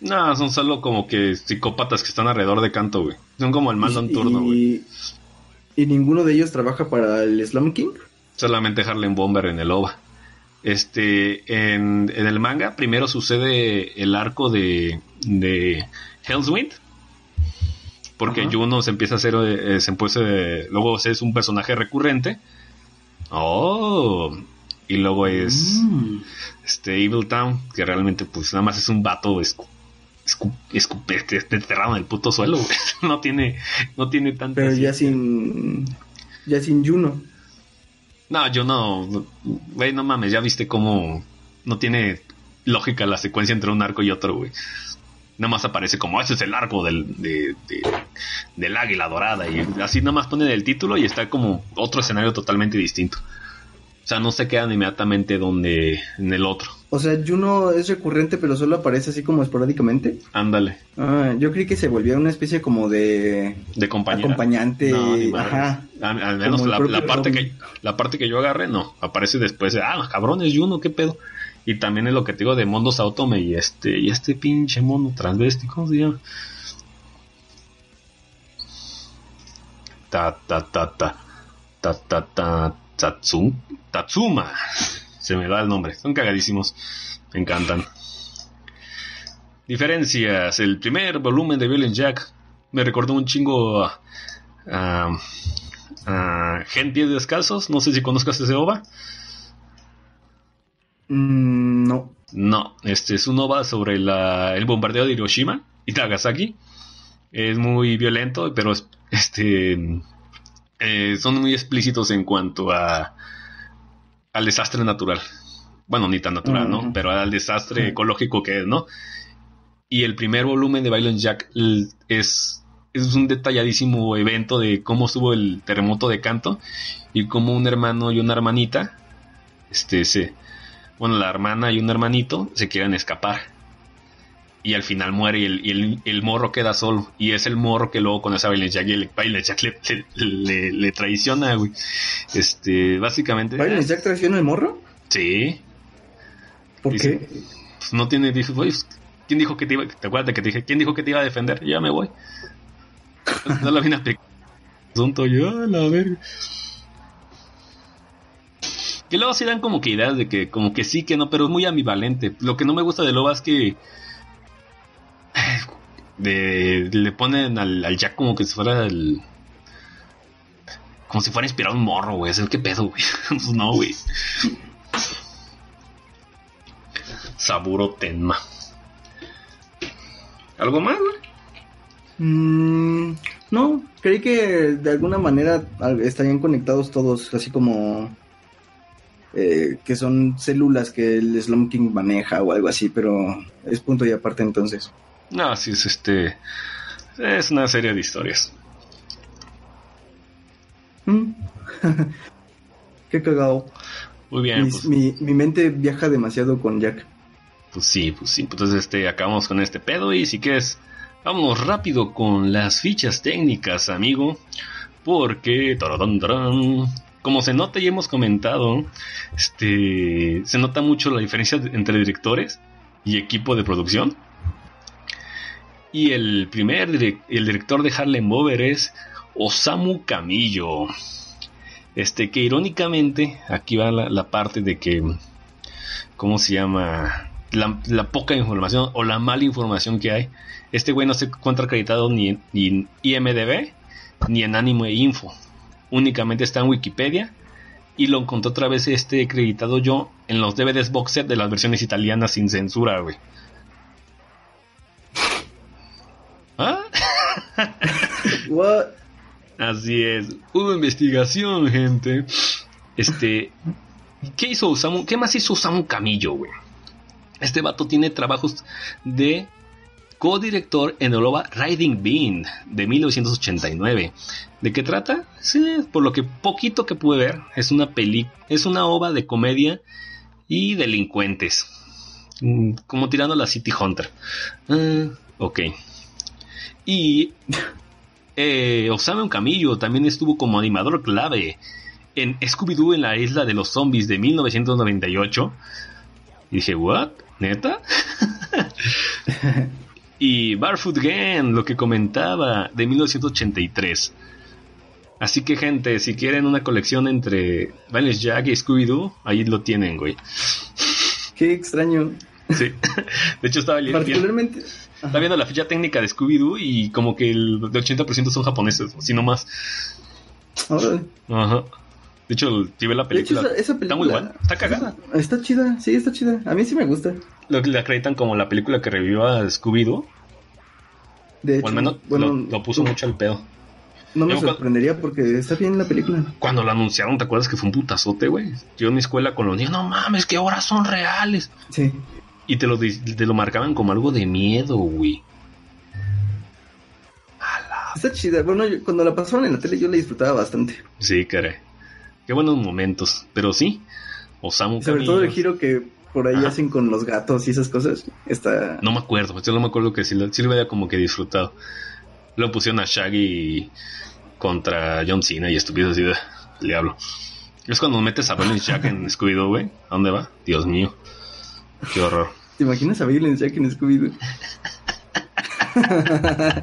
No, son solo como que psicópatas que están alrededor de canto, güey. Son como el mando en Y- turno, güey. y, y ninguno de ellos trabaja para el Slam King. Solamente Harlem Bomber en el OVA. Este, en, en el manga, primero sucede el arco de, de Hellswind. Porque Ajá. Juno se empieza a hacer, eh, se empieza, luego es un personaje recurrente. Oh, Y luego es Mm. este Evil Town, que realmente pues nada más es un vato escu escu escupete, este, enterrado en el puto suelo. No tiene, no tiene tanta... Pero ya sin. Ya sin Juno. No, yo no, güey, no mames, ya viste cómo no tiene lógica la secuencia entre un arco y otro, güey. Nada más aparece como, ese es el arco del, de- de- del águila dorada. Y así nada más ponen el título y está como otro escenario totalmente distinto. O sea, no se quedan inmediatamente donde, en el otro. O sea, Juno es recurrente, pero solo aparece así como esporádicamente. Ándale, Ah, yo creí que se volvía una especie como de. de compañía. Acompañante, ajá. Al, al menos la, parte que, la parte que yo agarré, no. Aparece después de, ah, cabrones, Juno, qué pedo. Y también es lo que te digo de Mondo Saotome y este, y este pinche mono transvesti, ¿cómo se llama? Ta, ta, ta, ta, ta, ta, ta, Tatsu- Tatsuma. Se me da el nombre. Son cagadísimos. Me encantan. Diferencias. El primer volumen de Violent Jack me recordó un chingo a, a, a Gen Pies Descalzos. No sé si conozcas ese OVA. Mm, no. No, este es un OVA sobre la- el bombardeo de Hiroshima y Nagasaki. Es muy violento, pero es- este eh, son muy explícitos en cuanto a al desastre natural. Bueno, ni tan natural, ¿no? Pero al desastre ecológico que es, ¿no? Y el primer volumen de Violent Jack es, es un detalladísimo evento de cómo estuvo el terremoto de Canto y cómo un hermano y una hermanita, este, se, bueno, la hermana y un hermanito se quieren escapar. Y al final muere y el, y el- el morro queda solo. Y es el morro que luego conoce a Violent Jack y el Violent Jack le, le- le- le traiciona, güey. Este, básicamente. ¿Violent Jack traiciona el morro? Sí. ¿Por Dice- qué? Pues no tiene. Dijo, "Oye, pues, ¿quién dijo que te iba ¿Te acuerdas de que te dije? ¿Quién dijo que te iba a defender? Ya me voy. No la vine a. Asunto yo, la verga. Que luego sí dan como que ideas de que, como que sí, que no, pero es muy ambivalente. Lo que no me gusta de Loba es que. De, le ponen al, al Jack como que si fuera el. Como si fuera inspirado un morro, güey. ¿Qué pedo, güey? Pues no, güey. Saburo Tenma. ¿Algo más, güey? Mm, no, creí que de alguna manera estarían conectados todos, así como eh, que son células que el Slum King maneja o algo así, pero es punto y aparte entonces. No, sí, es este. Es una serie de historias. Mm. Qué cagado. Muy bien, pues, mi, mi mente viaja demasiado con Jack. pues sí, pues sí. Entonces, este, acabamos con este pedo. Y si quieres, vámonos rápido con las fichas técnicas, amigo. Porque. taradán, como se nota y hemos comentado, este. Se nota mucho la diferencia entre directores y equipo de producción. Y el primer el director de Harlem Bover es Osamu Camillo. Este, que irónicamente, aquí va la, parte de que, ¿cómo se llama? La, poca información o la mala información que hay. Este güey no se encuentra acreditado ni en, ni en IMDB ni en Anime Info. Únicamente está en Wikipedia. Y lo encontré otra vez este acreditado yo en los DVDs box de las versiones italianas sin censura, güey. ¿Ah? What? Así es. Hubo investigación, gente. Este. ¿Qué hizo Osamu? ¿Qué más hizo Osamu Camillo, güey? Este vato tiene trabajos de codirector en el OVA Riding Bean de 1989. ¿De qué trata? Sí, por lo que poquito que pude ver, es una peli, es una ova de comedia y delincuentes. Mm, Como tirando a la City Hunter. Ah, ok. Y eh, Osamu Camillo también estuvo como animador clave en Scooby-Doo en la isla de los zombies de 1998. Y dije, ¿what? ¿Neta? y Barfoot Gang, lo que comentaba, de 1983. Así que, gente, si quieren una colección entre Vanish Jack y Scooby-Doo, ahí lo tienen, güey. Qué extraño. Sí. De hecho, estaba leyendo. Particularmente. Está viendo la ficha técnica de Scooby-Doo y como que el de 80% son japoneses, si no más. Órale. Ajá. De hecho, si ves la De hecho, película, esa, está muy buena. Está cagada. Está chida, sí, está chida. A mí sí me gusta. Lo que le acreditan como la película que revivió a Scooby-Doo. De hecho, O al menos bueno, lo, lo puso mucho al pedo. No me Yo cuando- sorprendería porque está bien la película. Cuando lo anunciaron, ¿te acuerdas que fue un putazote, güey? Yo en mi escuela con los niños, no mames, que ahora son reales. Sí. Y te lo, te lo marcaban como algo de miedo, güey. Está chida. Bueno, yo- cuando la pasaban en la tele yo la disfrutaba bastante. Sí, caray. Qué buenos momentos. Pero sí, Osamu sobre todo el giro que por ahí Ajá. hacen con los gatos y esas cosas. Está... No me acuerdo, yo no me acuerdo que sí, lo- sí lo había como que disfrutado. Lo pusieron a Shaggy contra John Cena y estúpido así de le hablo. Es cuando metes a Balance Jack en Scooby-Doo, güey. ¿A dónde va? Dios mío. Qué horror. ¿Te imaginas a Bill Jack en Scooby-Doo?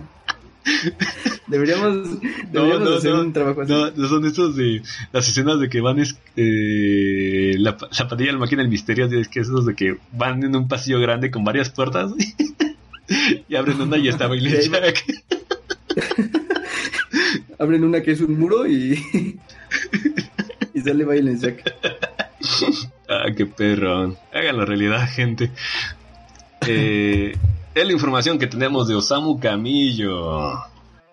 deberíamos deberíamos hacer un trabajo así. no, no son estos de las escenas de que van es, eh, la, la pandilla de la máquina del misterio es que esos de que van en un pasillo grande con varias puertas y abren una y está va- Jack Abren una que es un muro y... y sale Violence Jack. ah qué perro háganlo realidad gente eh, es la información que tenemos de Osamu Camillo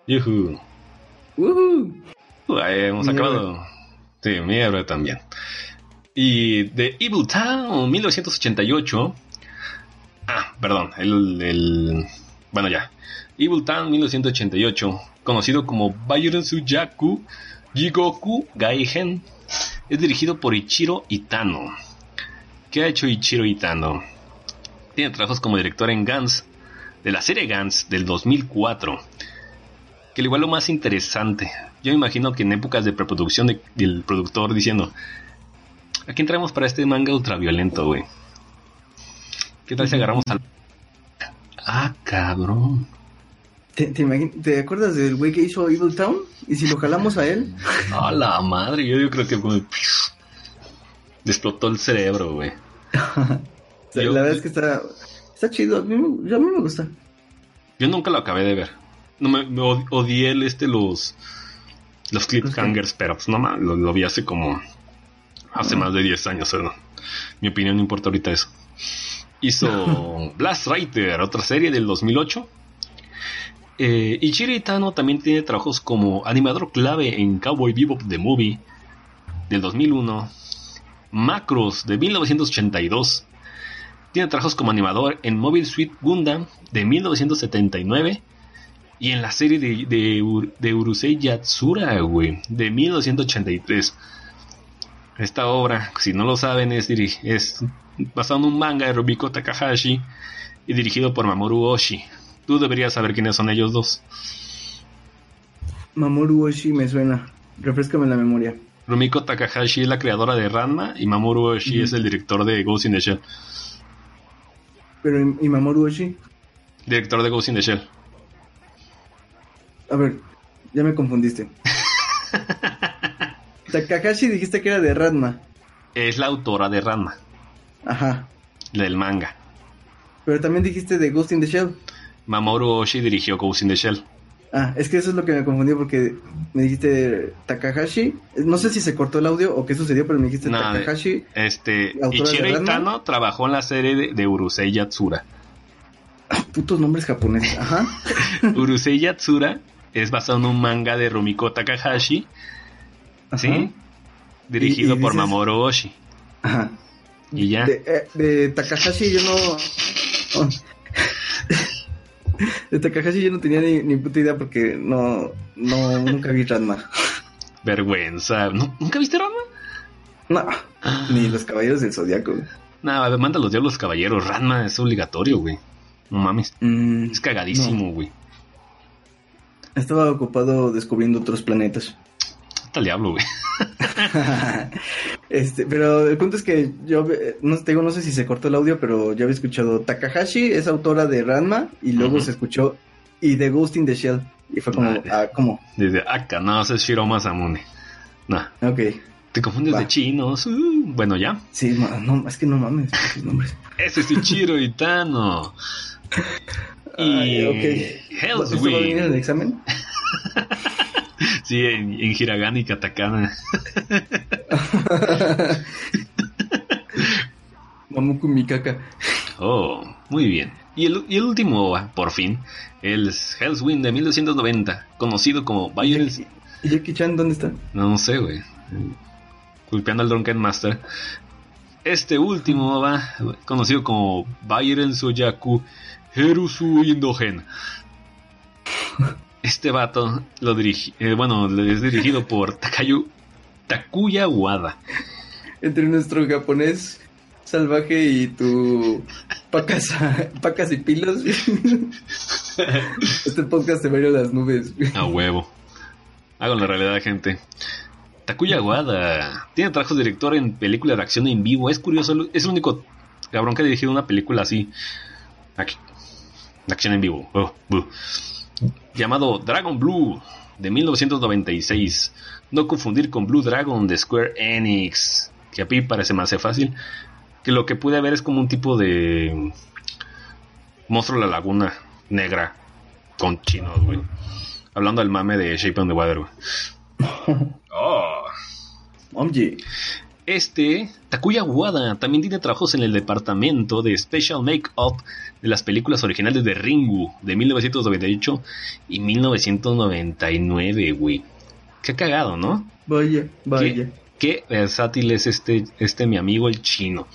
Yuhu. Ahí hemos Mi acabado. Sí, mi héroe también. Y de Evil Town 1988. Ah, perdón, el, el- Bueno, ya. Evil Town 1988, conocido como Bayern Suyaku Jigoku Gaihen, es dirigido por Ichiro Itano. ¿Qué ha hecho Ichiro Itano? Tiene trabajos como director en Guns, de la serie Guns del 2004 que al igual lo más interesante, yo me imagino que en épocas de preproducción de- del productor diciendo, ¿a quién traemos para este manga ultraviolento, güey? ¿Qué tal si agarramos al... Ah, cabrón. ¿Te, te, imagin- ¿Te acuerdas del güey que hizo Evil Town? ¿Y si lo jalamos a él? A la madre, yo, yo creo que como... Explotó el cerebro, güey. Yo- la verdad es que está, está chido. A mí, me- a mí me gusta. Yo nunca lo acabé de ver. No me, me od- odié el este los los cliffhangers, pero pues no lo, lo vi hace como hace más de 10 años, ¿no? Mi opinión no importa ahorita eso. Hizo Blast Rider, otra serie del 2008. Eh, Ichiro Itano también tiene trabajos como animador clave en Cowboy Bebop The Movie del 2001, Macros de 1982, tiene trabajos como animador en Mobile Suit Gundam de 1979 y en la serie de, de, Ur- de Urusei Yatsura, de 1983. Esta obra, si no lo saben, es, basado en un manga de Rubiko Takahashi y dirigido por Mamoru Oshii. Tú deberías saber quiénes son ellos dos. Mamoru Oshii me suena. Refrescame la memoria. Rumiko Takahashi es la creadora de Ranma y Mamoru Oshii es el director de Ghost in the Shell. Pero, ¿y Mamoru Oshii? Director de Ghost in the Shell. A ver, ya me confundiste. Takahashi dijiste que era de Radma. Es la autora de Ranma, Ajá. la del manga. Pero también dijiste de Ghost in the Shell. Mamoru Oshii dirigió Ghost in the Shell. Ah, es que eso es lo que me confundió porque me dijiste Takahashi. No sé si se cortó el audio o qué sucedió, pero me dijiste No, Takahashi. Este, ¿La autora Ichiro? Itano trabajó en la serie de, de Urusei Yatsura. Putos nombres japoneses. Ajá. Urusei Yatsura es basado en un manga de Rumiko Takahashi, ¿sí? Dirigido Y- y por dices- Mamoru Oshii. Ajá. Y ya. De, eh, de Takahashi yo no. De Takahashi yo no tenía ni, ni puta idea porque no, no nunca vi Ranma. Vergüenza. ¿No- ¿Nunca viste Ranma? No, ni los caballeros del zodiaco. Nada, manda los diablos caballeros. Ranma es obligatorio, güey. No mames. Mm, Es cagadísimo, güey. estaba ocupado descubriendo otros planetas. Hasta el diablo, güey. este, pero el punto es que yo eh, no te digo, no sé si se cortó el audio, pero yo había escuchado Takahashi es autora de Ranma y luego se escuchó y de Ghost in the Shell y fue como, ah, ¿cómo? Desde acá, no, ese es Shiro Masamune. No, Ok, te confundes Va. de chinos. Uh, bueno, ya. sí, no, es que no mames esos nombres. Ese es Ichiro Itano. Y Ay, ok. Hell's ¿Esto va a venir en el examen? Sí, en, en hiragana y katakana. Mamuku Mikaka. Oh, muy bien. Y el, y el último por fin, el Hellswind de 1990, conocido como Bayern... ¿Y Jackie Chan dónde está? No, no sé, güey. Culpeando al Drunken Master. Este último OVA, conocido como Bayern Soyaku Herusu Indogen. Este vato lo dirigi, eh, bueno, es dirigido por Takayu, Takuya Wada. Entre nuestro japonés salvaje y tu pacas, pacas y pilos. este podcast se va a ir a las nubes. A huevo. Hago la realidad, gente. Takuya Wada tiene trabajos de director en películas de acción en vivo. Es curioso, es el único cabrón que ha dirigido una película así. Aquí. De acción en vivo. Oh. Llamado Dragon Blue de 1996. No confundir con Blue Dragon de Square Enix. Que a mí parece más fácil. Que lo que pude ver es como un tipo de monstruo de la laguna negra con chinos, güey. Hablando del mame de Shape on the Water, güey. Oh. Este, Takuya Wada, también tiene trabajos en el departamento de Special Make-up de las películas originales de Ringu de 1998 y 1999, güey. Qué cagado, ¿no? vaya, vaya. Qué, qué versátil es este, este mi amigo el chino.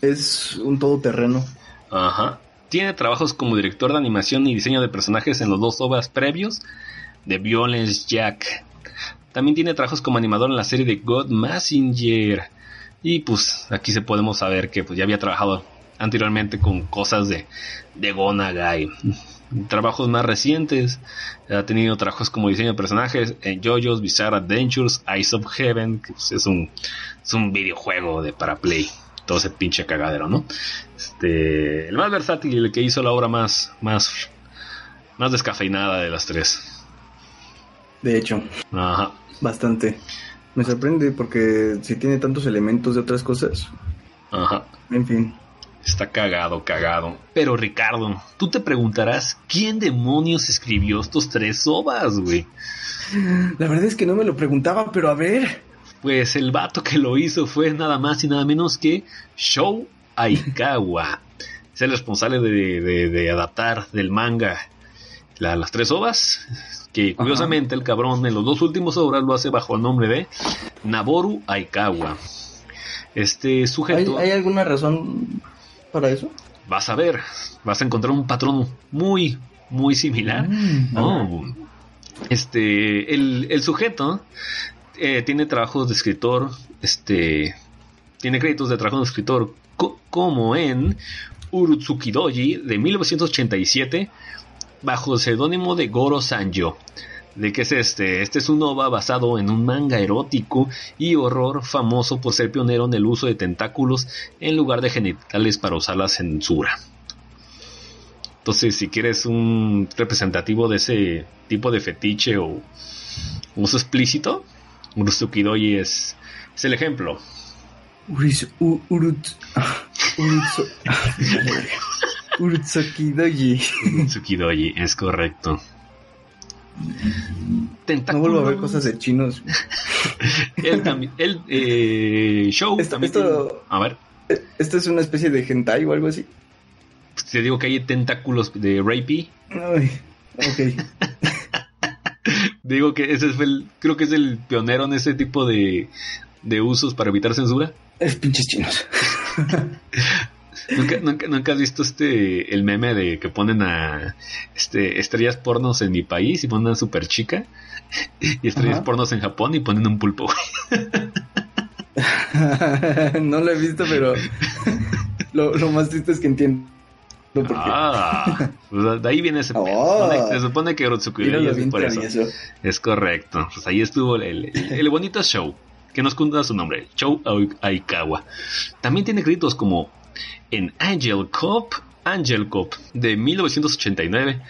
Es un todoterreno. Ajá. Tiene trabajos como director de animación y diseño de personajes en los dos obras previos de Violence Jack. También tiene trabajos como animador en la serie de God Messenger. Y pues aquí se podemos saber que pues, ya había trabajado anteriormente con cosas de, de Gonagai. Trabajos más recientes, ha tenido trabajos como diseño de personajes en JoJo's Bizarre Adventures, Eyes of Heaven, que pues, es, un, es un videojuego de para Play. Todo ese pinche cagadero, ¿no? Este, el más versátil y el que hizo la obra más, más, más descafeinada de las tres. De hecho, Ajá. Bastante. Me sorprende porque si tiene tantos elementos de otras cosas. Ajá. En fin. Está cagado, cagado. Pero Ricardo, tú te preguntarás, ¿quién demonios escribió estos tres ovas, güey? La verdad es que no me lo preguntaba, pero a ver. Pues el vato que lo hizo fue nada más y nada menos que Shou Aikawa. es el responsable de, de- de adaptar del manga la- las tres ovas. Que curiosamente el cabrón en los dos últimos obras lo hace bajo el nombre de Naboru Aikawa. Este ¿Hay, sujeto... hay alguna razón para eso? vas a ver, vas a encontrar un patrón muy, muy similar. Mm, ¿no? Este, el, el sujeto eh, tiene trabajos de escritor, este, tiene créditos de trabajo de escritor co- como en Urutsukidoji de 1987 bajo el seudónimo de Goro Sanjo. ¿De qué es este? Este es un OVA basado en un manga erótico y horror famoso por ser pionero en el uso de tentáculos en lugar de genitales para usar la censura. Entonces, si quieres un representativo de ese tipo de fetiche o uso explícito, Urutsukidoji es, es el ejemplo. Uris, u, urut, urutsu- Urutsukidoji. Urutsukidoji, es correcto. No Tentáculos. vuelvo a ver cosas de chinos. Él también. Él, eh, show Esto- también. esto- tiene- A ver, ¿Esto es una especie de hentai o algo así? pues te digo que hay tentáculos de rapey. Ay, ok. Digo que ese fue el. Creo que es el pionero en ese tipo de, de usos para evitar censura. Es pinches chinos. ¿Nunca, nunca, nunca has visto este el meme de que ponen a este estrellas pornos en mi país y ponen a super chica y estrellas Ajá. pornos en Japón y ponen un pulpo? güey? no lo he visto, pero lo, lo más triste es que entiendo. Ah, pues de ahí viene ese. Oh. Se supone- que Míralo es por eso. travieso. Es correcto. Pues ahí estuvo el, el- el bonito show. Que nos cuenta su nombre. Show Ai- Aikawa. También tiene créditos como en Angel Cop. Angel Cop de 1989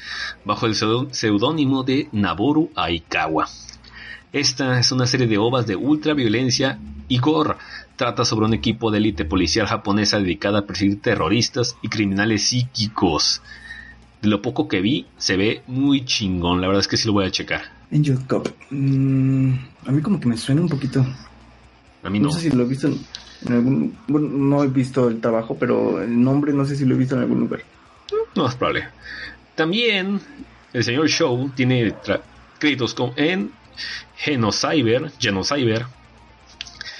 bajo el seudónimo de Naboru Aikawa. Esta es una serie de ovas de ultraviolencia y gore. Trata sobre un equipo de élite policial japonesa dedicada a perseguir terroristas y criminales psíquicos. De lo poco que vi, se ve muy chingón. La verdad es que sí lo voy a checar. Angel Cop. Mm, a mí como que me suena un poquito. A mí No, no. sé si lo he visto en, en algún... Bueno, no he visto el trabajo, pero el nombre no sé si lo he visto en algún lugar. No es probable. También el señor Show tiene créditos con, en Genocyber, Genocyber,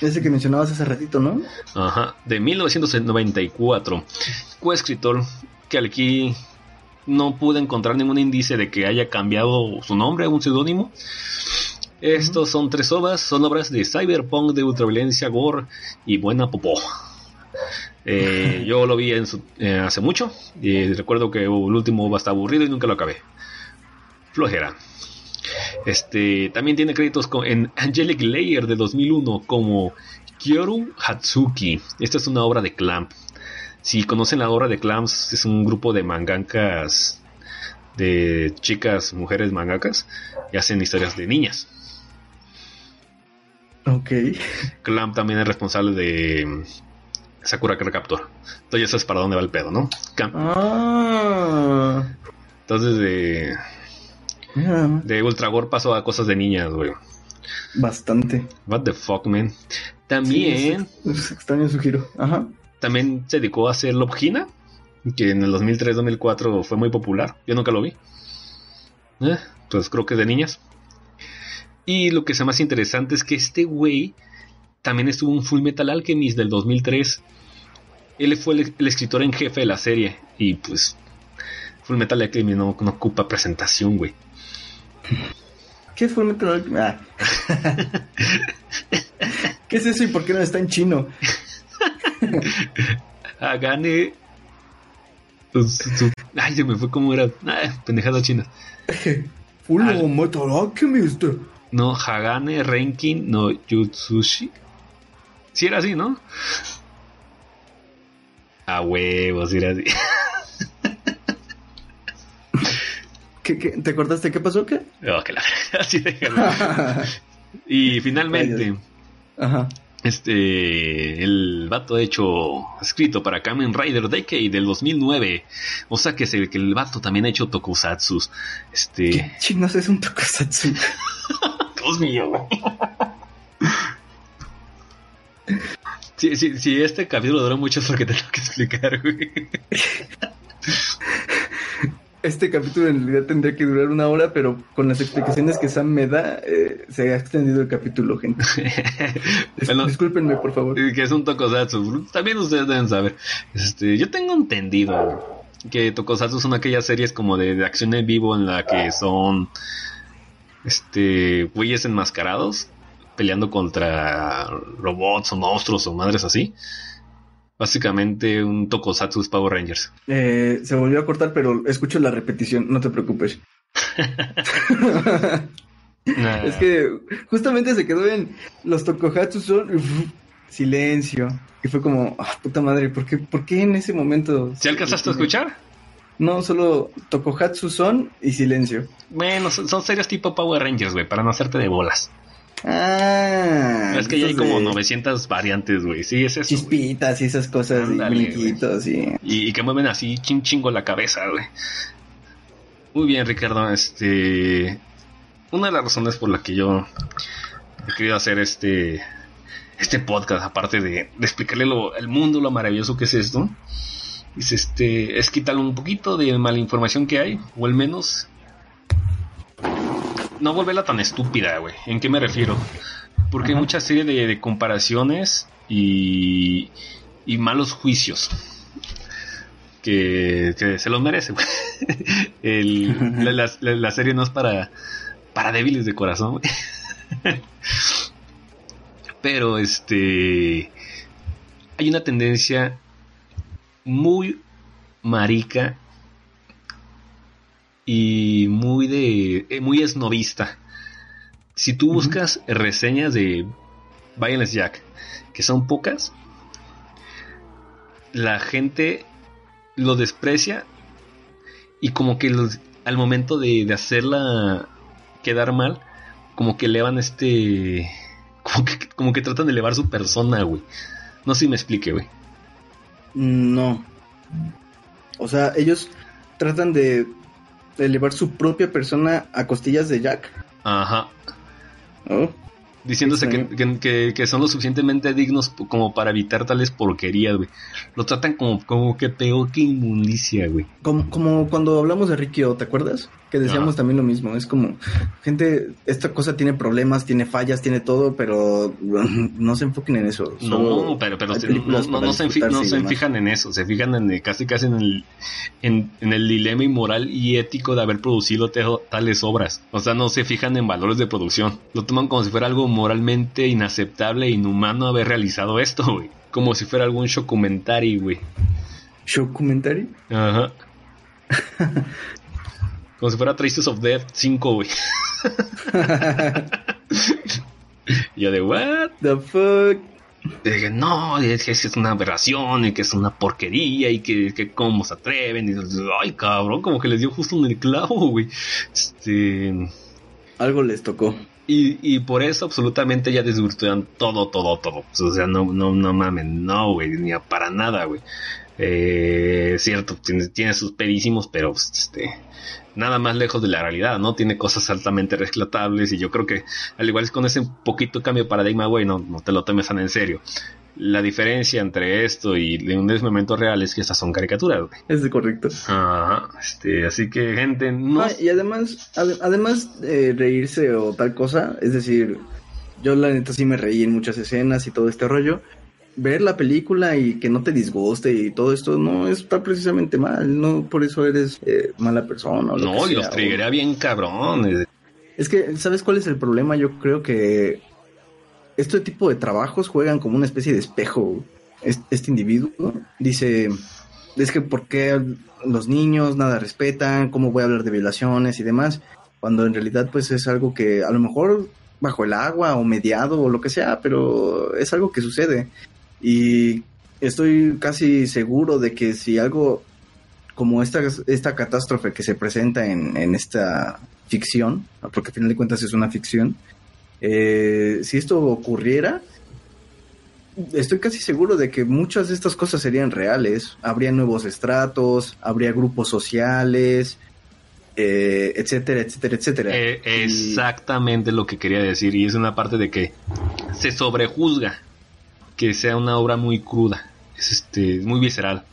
Ese que mencionabas hace ratito, ¿no? ajá, de 1994. Coescritor que aquí no pude encontrar ningún índice de que haya cambiado su nombre a un seudónimo. Estos son tres obras, son obras de cyberpunk, de ultraviolencia, gore y buena popó. Eh, yo lo vi en su- eh, hace mucho y recuerdo que el último va estar aburrido y nunca lo acabé. Flojera. Este también tiene créditos con- en Angelic Layer de 2001 como Kyoru Hatsuki. Esta es una obra de Clamp. Si conocen la obra de Clamps, es un grupo de mangakas, de chicas, mujeres mangakas, que hacen historias de niñas. Ok. Clamp también es responsable de mm, Sakura Card Captor. Entonces ya sabes para dónde va el pedo, ¿no? Cam- Ah. Entonces de, de Ultra Gore pasó a cosas de niñas, güey. Bastante. What the fuck, man. También, Sí, es, es extraño su giro. Ajá. también se dedicó a hacer Love Hina, que en el 2003-2004 fue muy popular. Yo nunca lo vi. Eh, pues creo que es de niñas. Y lo que es más interesante es que este güey también estuvo en Full Metal Alchemist del 2003. Él fue el, el escritor en jefe de la serie. Y pues Full Metal Alchemist no, no ocupa presentación, güey. ¿Qué es Fullmetal Alchemist? Ah. ¿Qué es eso y por qué no está en chino? Hagane. pues, su- ay, se me fue como era. Ah, pendejada china. Full Al- Metal Alchemist. No, Hagane Renkin no Yutsushi. Si era así, ¿no? A huevos, si era así. ¿Qué, qué? ¿Te acordaste qué pasó? ¿Qué? Oh, que la- así déjalo. Y finalmente, Ajá. este, el vato hecho, escrito para Kamen Rider Decade del 2009. O sea que, se, que el vato también ha hecho tokusatsus. Este, ¿Qué chinos es un tokusatsu? Dios mío, güey. Si, si, si este capítulo duró mucho es porque te tengo que explicar, güey. Este capítulo en realidad tendría que durar una hora, pero con las explicaciones que Sam me da, eh, se ha extendido el capítulo, gente. Bueno. Discúlpenme, por favor. que es un tokusatsu. También ustedes deben saber. Este, yo tengo entendido que tokusatsu son aquellas series como de, de acción en vivo en la que son este güeyes enmascarados peleando contra robots o monstruos o madres así. Básicamente un tokusatsu Power Rangers. Eh, se volvió a cortar, pero escucho la repetición, no te preocupes. Es que justamente se quedó en los tokohatsu son silencio. Y fue como, ah, puta madre, ¿por qué, por qué en ese momento? ¿Si alcanzaste a escuchar? No, solo tokohatsu son y silencio. Bueno, son, son series tipo Power Rangers, güey, para no hacerte de bolas. Ah, es que ya hay como de 900 variantes, güey. Sí, es eso. Chispitas y esas cosas, y... Y, y que mueven así ching chingo la cabeza, güey. Muy bien, Ricardo. Este. Una de las razones por la que yo he querido hacer este. Este podcast, aparte de, de explicarle lo, el mundo, lo maravilloso que es esto, es este. Es quitarle un poquito de mala información que hay, o al menos. No volverla tan estúpida, güey. ¿En qué me refiero? Porque hay mucha serie de, de comparaciones y, y malos juicios que, que se los merece. güey. El- la, la- la- la serie no es para, para débiles de corazón. güey. Pero este hay una tendencia muy marica y muy de eh, muy esnovista. Si tú buscas reseñas de Violence Jack, que son pocas, la gente lo desprecia y como que los- al momento de, de hacerla quedar mal, como que elevan este... Como que, como que tratan de elevar su persona, güey. No sé si me explique, güey. No. O sea, ellos tratan de elevar su propia persona a costillas de Jack. Ajá. Oh, Diciéndose que, que, son lo suficientemente dignos como para evitar tales porquerías, güey. Lo tratan como, como que peor que inmundicia, güey. Como, como cuando hablamos de Ricky O, ¿te acuerdas? Que decíamos también lo mismo. Es como, gente, esta cosa tiene problemas, tiene fallas, tiene todo, pero no se enfoquen en eso. No, pero, pero no, no- se, no se fijan en eso, se fijan en casi casi en el, en, en el dilema inmoral y ético de haber producido tales obras. O sea, no se fijan en valores de producción. Lo toman como si fuera algo moralmente inaceptable e inhumano haber realizado esto, güey. Como si fuera algún documentary, güey. ¿Shocumentary? Ajá. Como si fuera Traces of Death 5, güey. Yo de, ¿what? The fuck? Y dije, no, es que es una aberración y que es una porquería y que, que cómo se atreven. Y, ay, cabrón, como que les dio justo en el clavo, güey. Este, Algo les tocó. y, y por eso absolutamente ya desvirtúan todo, todo, todo. O sea, no, no, no mamen, no, güey, ni a- para nada, güey. Eh, cierto, tiene, tiene sus pedísimos, pero pues, este, nada más lejos de la realidad, ¿no? Tiene cosas altamente rescatables y yo creo que, al igual es con ese poquito cambio de paradigma, güey, no, no te lo tomes tan en serio. La diferencia entre esto y de un momento real es que estas son caricaturas, güey. Es correcto. Ajá, este, así que gente, no... Ah, y además, ade- además de reírse o tal cosa, es decir, yo la neta sí me reí en muchas escenas y todo este rollo. Ver la película y que no te disguste y todo esto no está precisamente mal, no por eso eres eh, mala persona. O lo no, que y los sea, o- triggeré bien cabrón. eh. Es que, ¿sabes cuál es el problema? Yo creo que este tipo de trabajos juegan como una especie de espejo. Es- Este individuo dice, es que ¿por qué los niños nada respetan? ¿Cómo voy a hablar de violaciones y demás? Cuando en realidad pues es algo que a lo mejor bajo el agua o mediado o lo que sea, pero es algo que sucede. Y estoy casi seguro de que si algo como esta, esta catástrofe que se presenta en, en esta ficción, porque al final de cuentas es una ficción, eh, si esto ocurriera, estoy casi seguro de que muchas de estas cosas serían reales. Habría nuevos estratos, habría grupos sociales, eh, etcétera, etcétera, etcétera. Eh, Y- exactamente lo que quería decir y es una parte de que se sobrejuzga que sea una obra muy cruda, es este muy visceral.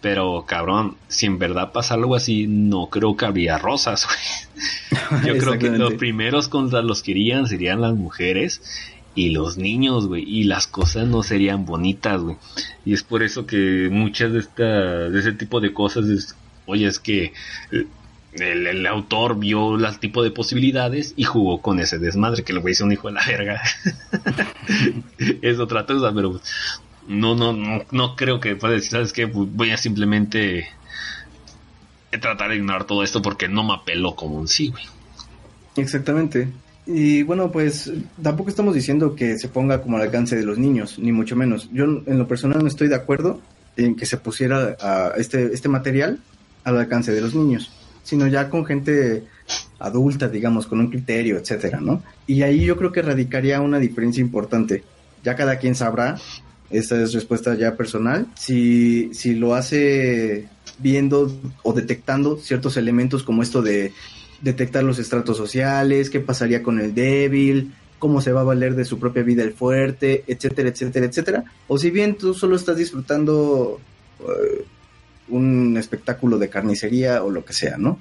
Pero cabrón, si en verdad pasa algo así, no creo que habría rosas, güey. Yo creo que los primeros contra los que irían serían las mujeres y los niños, güey, y las cosas no serían bonitas, güey. Y es por eso que muchas de esta de ese tipo de cosas es, oye, es que eh, el, el autor vio el tipo de posibilidades y jugó con ese desmadre que güey es un hijo de la verga. es otra cosa, pero no, no, no, no creo que pueda decir, ¿sabes qué? Pues voy a simplemente tratar de ignorar todo esto porque no me apeló como un sí, güey. Exactamente. Y bueno, pues tampoco estamos diciendo que se ponga como al alcance de los niños, ni mucho menos. Yo en lo personal no estoy de acuerdo en que se pusiera a este, este material al alcance de los niños, sino ya con gente adulta, digamos, con un criterio, etcétera, ¿no? Y ahí yo creo que radicaría una diferencia importante. Ya cada quien sabrá, esta es respuesta ya personal, si, si lo hace viendo o detectando ciertos elementos como esto de detectar los estratos sociales, qué pasaría con el débil, cómo se va a valer de su propia vida el fuerte, etcétera, etcétera, etcétera. O si bien tú solo estás disfrutando eh, un espectáculo de carnicería o lo que sea, ¿no?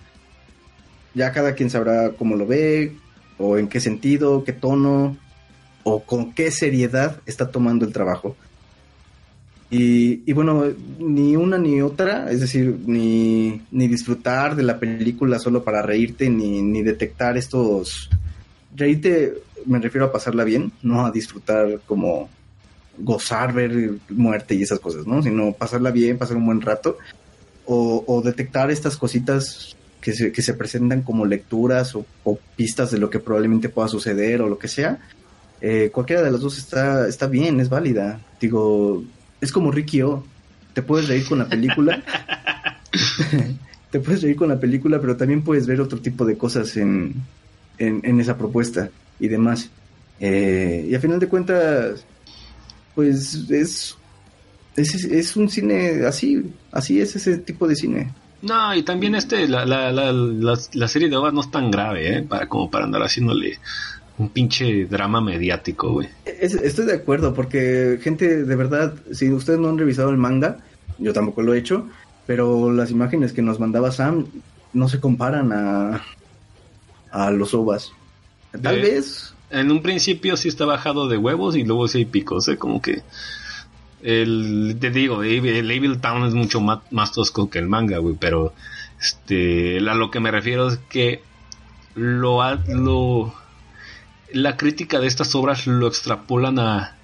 Ya cada quien sabrá cómo lo ve, o en qué sentido, qué tono, o con qué seriedad está tomando el trabajo. Y, bueno, ni una ni otra, es decir, ni, ni disfrutar de la película solo para reírte, ni, ni detectar estos... Reírte, me refiero a pasarla bien, no a disfrutar como gozar, ver muerte y esas cosas, ¿no? Sino pasarla bien, pasar un buen rato, o, o detectar estas cositas que se, que se presentan como lecturas o, o pistas de lo que probablemente pueda suceder o lo que sea. Eh, cualquiera de las dos está, está bien, es válida. Digo, es como Ricky O. Te puedes reír con la película. te puedes reír con la película, pero también puedes ver otro tipo de cosas en, en, en esa propuesta y demás. Eh, y a final de cuentas, pues es, es, es un cine así, así es ese tipo de cine. No, y también este, la, la, la, la, la serie de OVAs no es tan grave, ¿eh? Para, como para andar haciéndole un pinche drama mediático, güey. Es- estoy de acuerdo, porque gente, de verdad, si ustedes no han revisado el manga, yo tampoco lo he hecho, pero las imágenes que nos mandaba Sam no se comparan a, a los ovas. Tal De- vez, En un principio sí está bajado de huevos y luego sí hay picos, ¿eh? Como que... El, te digo, el Evil Town es mucho más, más tosco que el manga, güey, pero este, a lo que me refiero es que lo, lo la crítica de estas obras lo extrapolan a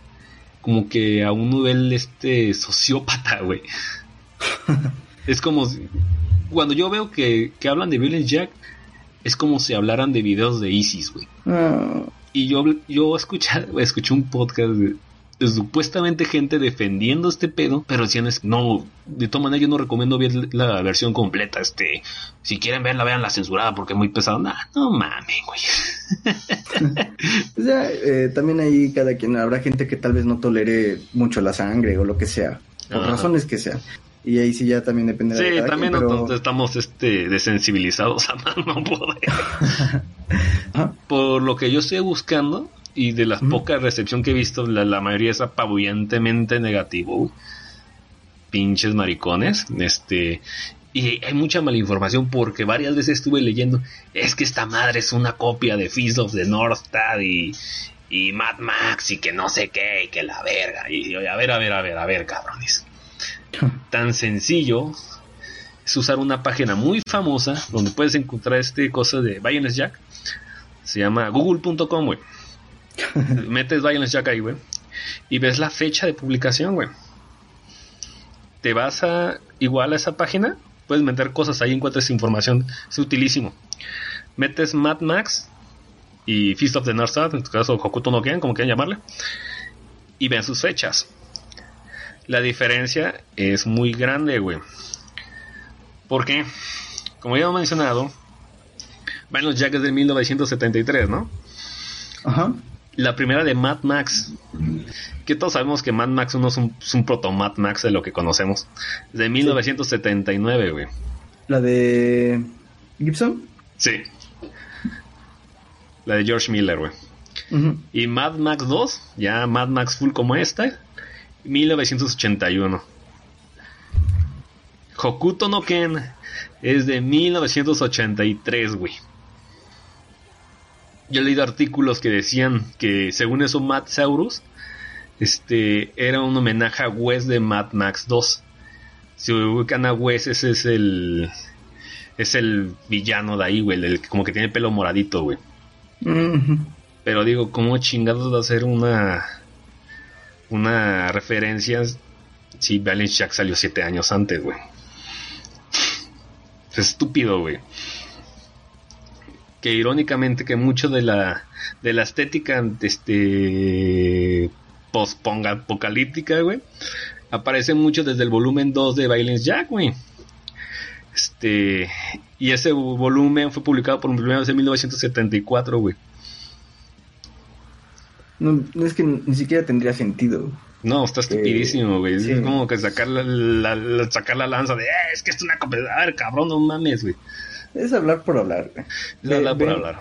como que a un nivel este sociópata, güey. es como si- cuando yo veo que, que hablan de Violence Jack es como si hablaran de videos de ISIS, güey. ah, Y yo, yo escuché, escuché un podcast de supuestamente gente defendiendo este pedo, pero decían es no, de todas maneras yo no recomiendo ver la versión completa, este, si quieren verla, vean la censurada porque es muy pesado. Nah, no mames, güey. o sea, eh, también ahí cada quien, habrá gente que tal vez no tolere mucho la sangre o lo que sea, por Ajá. razones que sean. Y ahí sí ya también depende de Sí, también quien, pero- nosotros estamos este desensibilizados a más no poder. Ajá. Por lo que yo estoy buscando y de la Ujú. poca recepción que he visto, la, la mayoría es apabullantemente negativo. Pinches maricones. Este. Y hay mucha malinformación porque varias veces estuve leyendo. Es que esta madre es una copia de Fist of the North Star y, y Mad Max y que no sé qué y que la verga. Y a ver, a ver, a ver, a ver, cabrones. Tan sencillo es usar una página muy famosa donde puedes encontrar este cosa de Violence Jack. Se llama google.com, güey. Metes Violence Jack ahí, güey. Y ves la fecha de publicación, güey. Te vas a igual a esa página. Puedes meter cosas ahí, encuentras información. Es utilísimo. Metes Mad Max y Feast of the North en tu caso Hokuto no Ken, como quieran llamarle. Y ven sus fechas. La diferencia es muy grande, güey. Porque, como ya hemos mencionado, Violence Jack es de 1973, ¿no? Ajá. La primera de Mad Max. Que todos sabemos que Mad Max 1 es un, es un proto Mad Max de lo que conocemos. De 1979, güey. La de Gibson. Sí. La de George Miller, güey. Y Mad Max 2, ya Mad Max Full como esta, 1981. Hokuto no Ken es de 1983, güey. Yo he leído artículos que decían que según eso Mad Saurus este, era un homenaje a Wes de Mad Max 2. Si ubican a Wes, ese es el es el villano de ahí, güey, el que como que tiene pelo moradito, güey. Pero digo, ¿cómo chingados va a ser una una referencia si Balance Jack salió siete años antes, güey? Es estúpido, güey. Que irónicamente que mucho de la de la estética este posponga apocalíptica, güey, aparece mucho desde el volumen 2 de Violence Jack, güey. Este, y ese volumen fue publicado por primera vez en 1974, güey. No, es que ni siquiera tendría sentido. No, está estupidísimo, güey. sí. Es como que sacar la, la- la- sacar la lanza de, "Eh, es que es una ver, cabrón, no mames, güey. Es hablar por hablar. Es hablar Ve- por ve- hablar.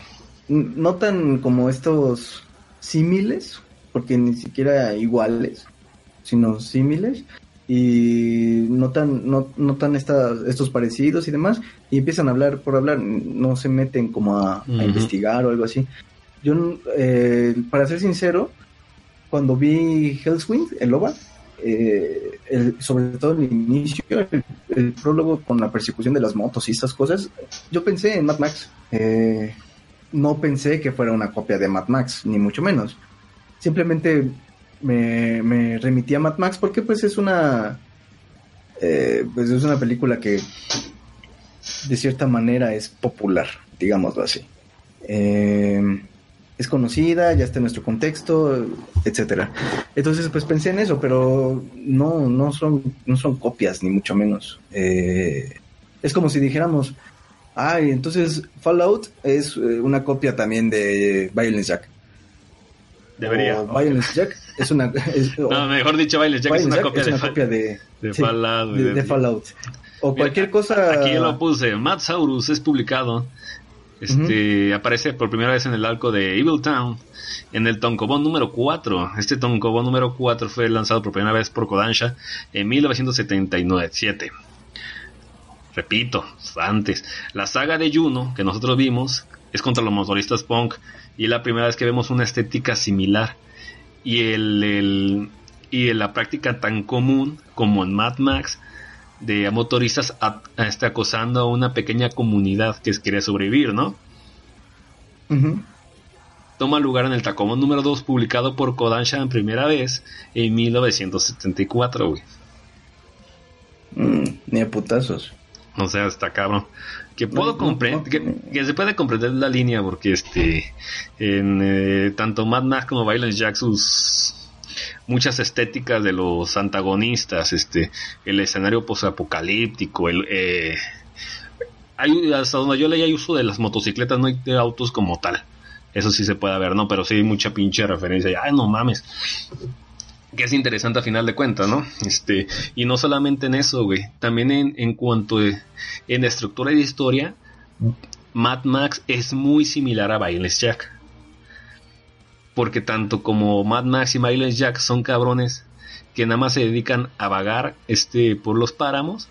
No tan como estos símiles, porque ni siquiera iguales, sino símiles. Y no tan, no, no tan estas, estos parecidos y demás. Y empiezan a hablar por hablar. No se meten como a, investigar o algo así. Yo, eh, para ser sincero, cuando vi Hellswing, el OVA, eh, sobre todo el inicio, el, el prólogo con la persecución de las motos y estas cosas, yo pensé en Mad Max. Eh, no pensé que fuera una copia de Mad Max, ni mucho menos. Simplemente me, me remití a Mad Max porque pues es una eh, pues es una película que de cierta manera es popular, digámoslo así. Eh, es conocida, ya está en nuestro contexto, etcétera. Entonces, pues pensé en eso, pero no, no son, no son copias, ni mucho menos. Eh, es como si dijéramos, ay, entonces Fallout es eh, una copia también de Violence Jack. Debería. O Violence Jack es una, es- o No, mejor dicho, Violence Jack es una Jack copia es de, una Fa- copia de, de sí, Fallout, de- de- de Fallout. O cualquier cosa. Aquí yo lo puse. Mad Saurus es publicado. Este aparece por primera vez en el arco de Evil Town. En el Tonkobon número 4. Este Tonkobon número 4 fue lanzado por primera vez por Kodansha en 1979. Repito, antes. La saga de Juno que nosotros vimos es contra los motoristas punk. Y es la primera vez que vemos una estética similar. Y el, el y en la práctica tan común como en Mad Max de motoristas a, a, este, acosando a una pequeña comunidad que quiere sobrevivir, ¿no? Toma lugar en el Tacomón número 2 publicado por Kodansha en primera vez en 1974, güey. Mm, ni a putazos. O sea, está cabrón. Que puedo No, comprender, no, que, no. que se puede comprender la línea porque este, en eh, tanto Mad Max como Violence Jack sus muchas estéticas de los antagonistas, este, el escenario posapocalíptico, el eh, hay, hasta donde yo leí hay uso de las motocicletas, no hay de autos como tal. Eso sí se puede ver, ¿no? Pero sí hay mucha pinche referencia. y, Ay, no mames. Que es interesante a final de cuentas, ¿no? Este, y no solamente en eso, güey. También en, en cuanto eh, en estructura de historia, Mad Max es muy similar a Violence Jack. Porque tanto como Mad Max y Violence Jack son cabrones que nada más se dedican a vagar este, por los páramos,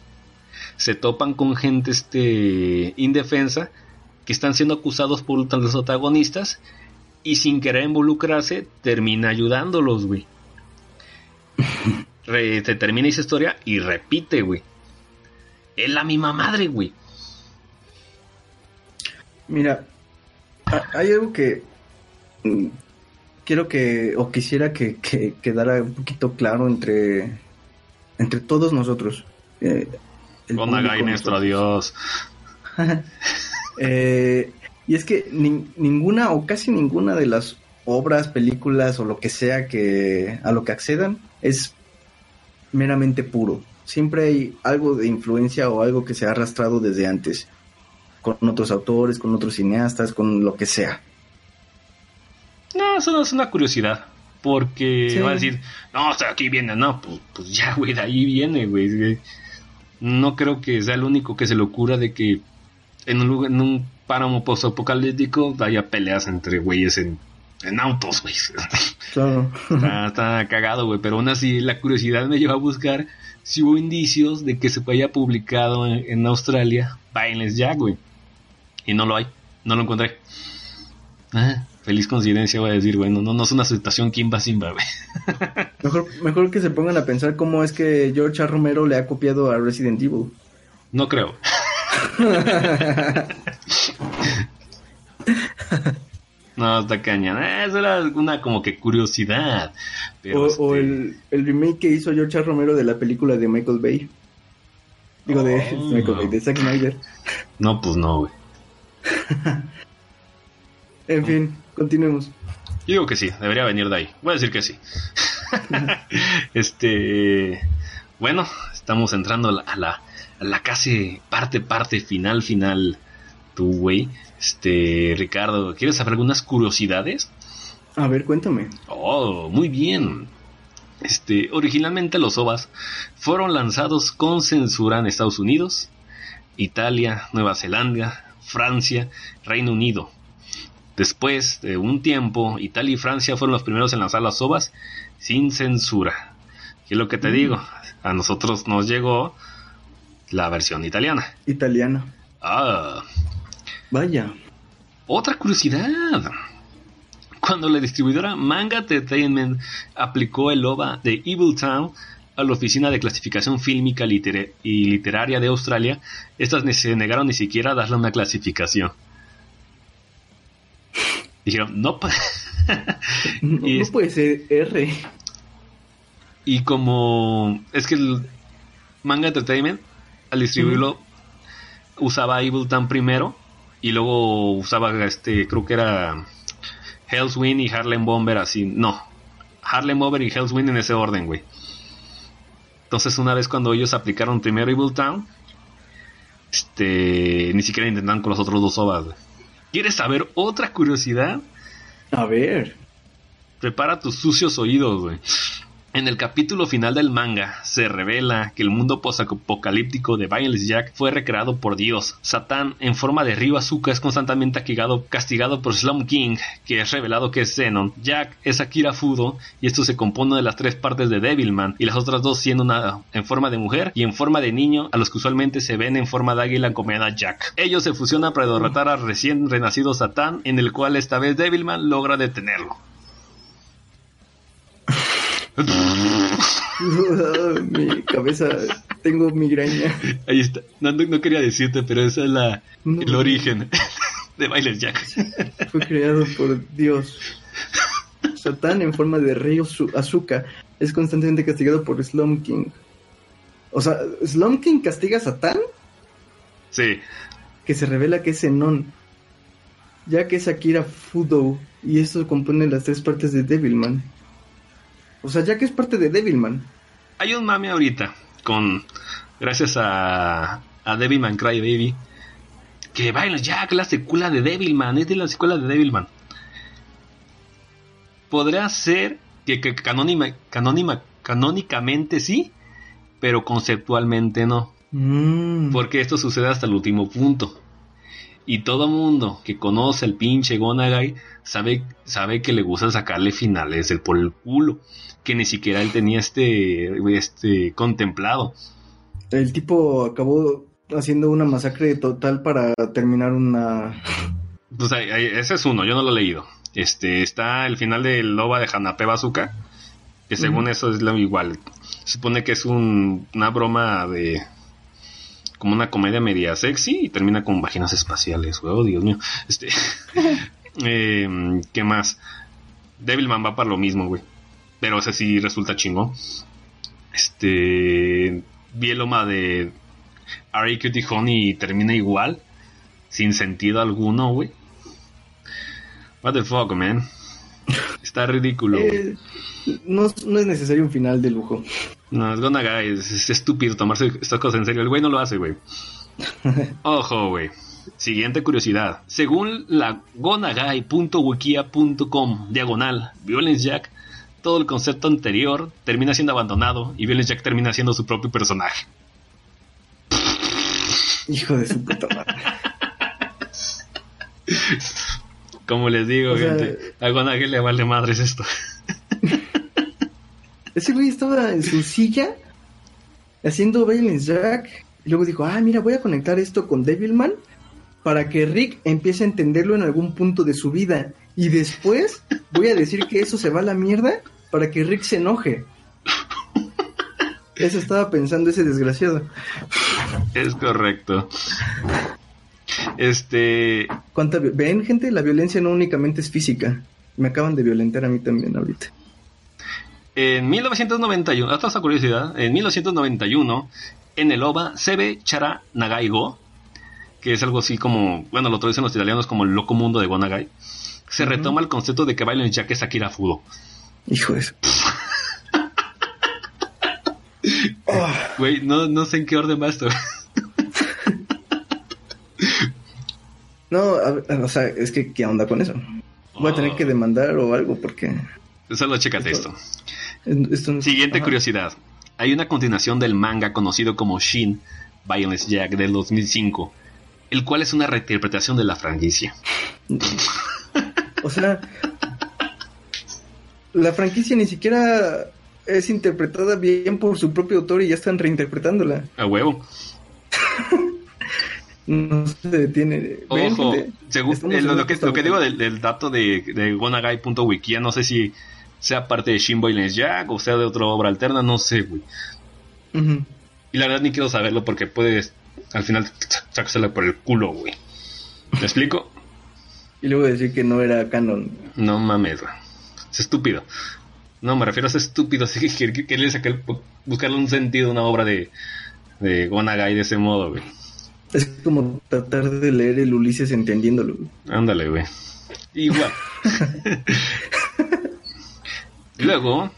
se topan con gente este, indefensa que están siendo acusados por los protagonistas y sin querer involucrarse termina ayudándolos, güey. Re- te termina esa historia y repite, güey. Es la misma madre, güey. Mira, ha- hay algo que mm, quiero que, o quisiera que, que quedara un poquito claro entre, entre todos nosotros. eh, el Con Nagai, nuestro Dios. Eh, y es que nin- ninguna o casi ninguna de las obras, películas o lo que sea que a lo que accedan es meramente puro. Siempre hay algo de influencia o algo que se ha arrastrado desde antes, con otros autores, con otros cineastas, con lo que sea. No, eso no es una curiosidad. Porque Sí. va a decir, no, hasta aquí viene, no, pues, pues ya, güey, de ahí viene, güey. No creo que sea el único que se le ocurra de que en un, lugar- en un páramo postapocalíptico haya peleas entre güeyes en, en autos, güey. Claro. está, está cagado, güey. Pero aún así, la curiosidad me lleva a buscar si hubo indicios de que se haya publicado en, en Australia Violence Jack, güey. Y no lo hay, no lo encontré. Ah, feliz coincidencia, voy a decir, güey. No, no, es una situación Kimba Simba, güey. Mejor, mejor que se pongan a pensar cómo es que George A. Romero le ha copiado a Resident Evil. No creo. No, está cañón. Eh, Eso era una como que curiosidad. Pero o o este, el, el remake que hizo George A. Romero de la película de Michael Bay. Digo, de Oh. Michael Bay, de Zack Snyder. No, pues no, güey. En fin, continuemos. Yo digo que sí, debería venir de ahí. Voy a decir que sí. este. Bueno, estamos entrando a la, a la, a la casi parte, parte final, final. Tú, güey. Este, Ricardo, ¿quieres saber algunas curiosidades? A ver, cuéntame. Oh, muy bien. Este, originalmente los OVAs fueron lanzados con censura en Estados Unidos, Italia, Nueva Zelanda, Francia, Reino Unido. Después de un tiempo, Italia y Francia fueron los primeros en lanzar las OVAs sin censura. Y es lo que te digo, a nosotros nos llegó la versión italiana. Italiana. Ah, Vaya. otra curiosidad. Cuando la distribuidora Manga Entertainment aplicó el OVA de Evil Town a la Oficina de Clasificación Fílmica y Literaria de Australia, estas ni se negaron ni siquiera a darle una clasificación. Dijeron, no. pa-". No, Y no puede ser R. Y como es que el Manga Entertainment, al distribuirlo, usaba Evil Town primero y luego usaba este, creo que era Hell's Wing y Harlem Bomber así. No, Harlem Bomber y Hell's Wing en ese orden, güey. Entonces una vez cuando ellos aplicaron primero Evil Town, este, ni siquiera intentaron con los otros dos ovas, güey. ¿Quieres saber otra curiosidad? A ver. Prepara tus sucios oídos, güey. En el capítulo final del manga se revela que el mundo posapocalíptico de Violence Jack fue recreado por Dios. Satán, en forma de Ryo Azuka, es constantemente castigado, castigado por Slum King, que es revelado que es Zenon. Jack es Akira Fudo, y esto se compone de las tres partes de Devilman, y las otras dos siendo una en forma de mujer y en forma de niño, a los que usualmente se ven en forma de águila encomiada Jack. Ellos se fusionan para derrotar al recién renacido Satán, en el cual esta vez Devilman logra detenerlo. mi cabeza, tengo migraña. Ahí está. No, no, quería decirte, pero ese es la, No. el origen de Bailes Jack. Fue creado por Dios. Satán en forma de rey Azu- Azuka es constantemente castigado por Slum King. O sea, Slum King castiga a Satán, Sí. que se revela que es Zenon, ya que es Akira Fudo, y esto compone las tres partes de Devilman. O sea, ya que es parte de Devilman. Hay un mame ahorita con. Gracias a. A Devilman Cry Baby. Que Bailes Jack, la secuela de Devilman. Es de la secuela de Devilman. Podría ser que, que canónima, canónima, canónicamente sí, pero conceptualmente no. Mm. Porque esto sucede hasta el último punto. Y todo mundo que conoce al pinche Gonagai sabe, sabe que le gusta sacarle finales del por el culo. Que ni siquiera él tenía este, este contemplado. El tipo acabó haciendo una masacre total para terminar una... Pues ahí- ahí- ese es uno, yo no lo he leído. Este, está el final de Loba de Hanape Bazooka. Que según eso es lo igual. Se supone que es un- una broma de. Como una comedia media sexy y termina con vaginas espaciales, güey. Oh, Dios mío. Este. eh, ¿Qué más? Devilman va para lo mismo, güey. Pero ese sí resulta chingón. Este. Vi el Loma de Ari Cutie Honey termina igual. Sin sentido alguno, güey. What the fuck, man. Está ridículo. Eh, no, no es necesario un final de lujo. No, es Gonagai, es, es estúpido tomarse estas cosas en serio. El güey no lo hace, güey. Ojo, güey. Siguiente curiosidad. Según la gonagai.wikia.com diagonal Violence Jack, todo el concepto anterior termina siendo abandonado y Violence Jack termina siendo su propio personaje. Hijo de su puta madre. Como les digo, O sea- gente, a Gonagai le vale madres esto. Ese güey estaba en su silla haciendo Violence Jack. Y luego dijo, ah, mira, voy a conectar esto con Devilman para que Rick empiece a entenderlo en algún punto de su vida. Y después voy a decir que eso se va a la mierda para que Rick se enoje. Eso estaba pensando ese desgraciado. Es correcto. Este, ¿Cuánta Ven, gente, la violencia no únicamente es física. Me acaban de violentar a mí también ahorita. En 1991, hasta esa curiosidad, en 1991, en el OVA Sebe Chara Nagaigo, que es algo así como, bueno, lo traducen los italianos como el loco mundo de Gonagai, se retoma el concepto de que Violence Jack es Akira Fudo. Hijo de Ah, Güey, no, no sé en qué orden va esto. No, a o sea, es que, ¿qué onda con eso? Voy a tener que demandar o algo porque... Solo chécate Esto- esto. Esto Siguiente Ajá. curiosidad. Hay una continuación del manga conocido como Shin, Violence Jack del 2005, el cual es una reinterpretación de la franquicia. O sea, la franquicia ni siquiera es interpretada bien por su propio autor y ya están reinterpretándola. A huevo. No se detiene. Ojo, según eh, lo, que, esta lo que digo del, del dato de, de gonagai.wiki, no sé si sea parte de Shin Violence Jack o sea de otra obra alterna, no sé, güey. Y la verdad ni quiero saberlo porque puedes al final sacársela por el culo, güey. ¿Me explico? Y luego decir que no era canon. No mames, güey. Es estúpido. No, me refiero a ser estúpido. Así que que- querer sacar, buscarle un sentido a una obra de, de Gonagai de ese modo, güey. Es como tratar de leer el Ulises entendiéndolo. Ándale, güey. Igual. Luego,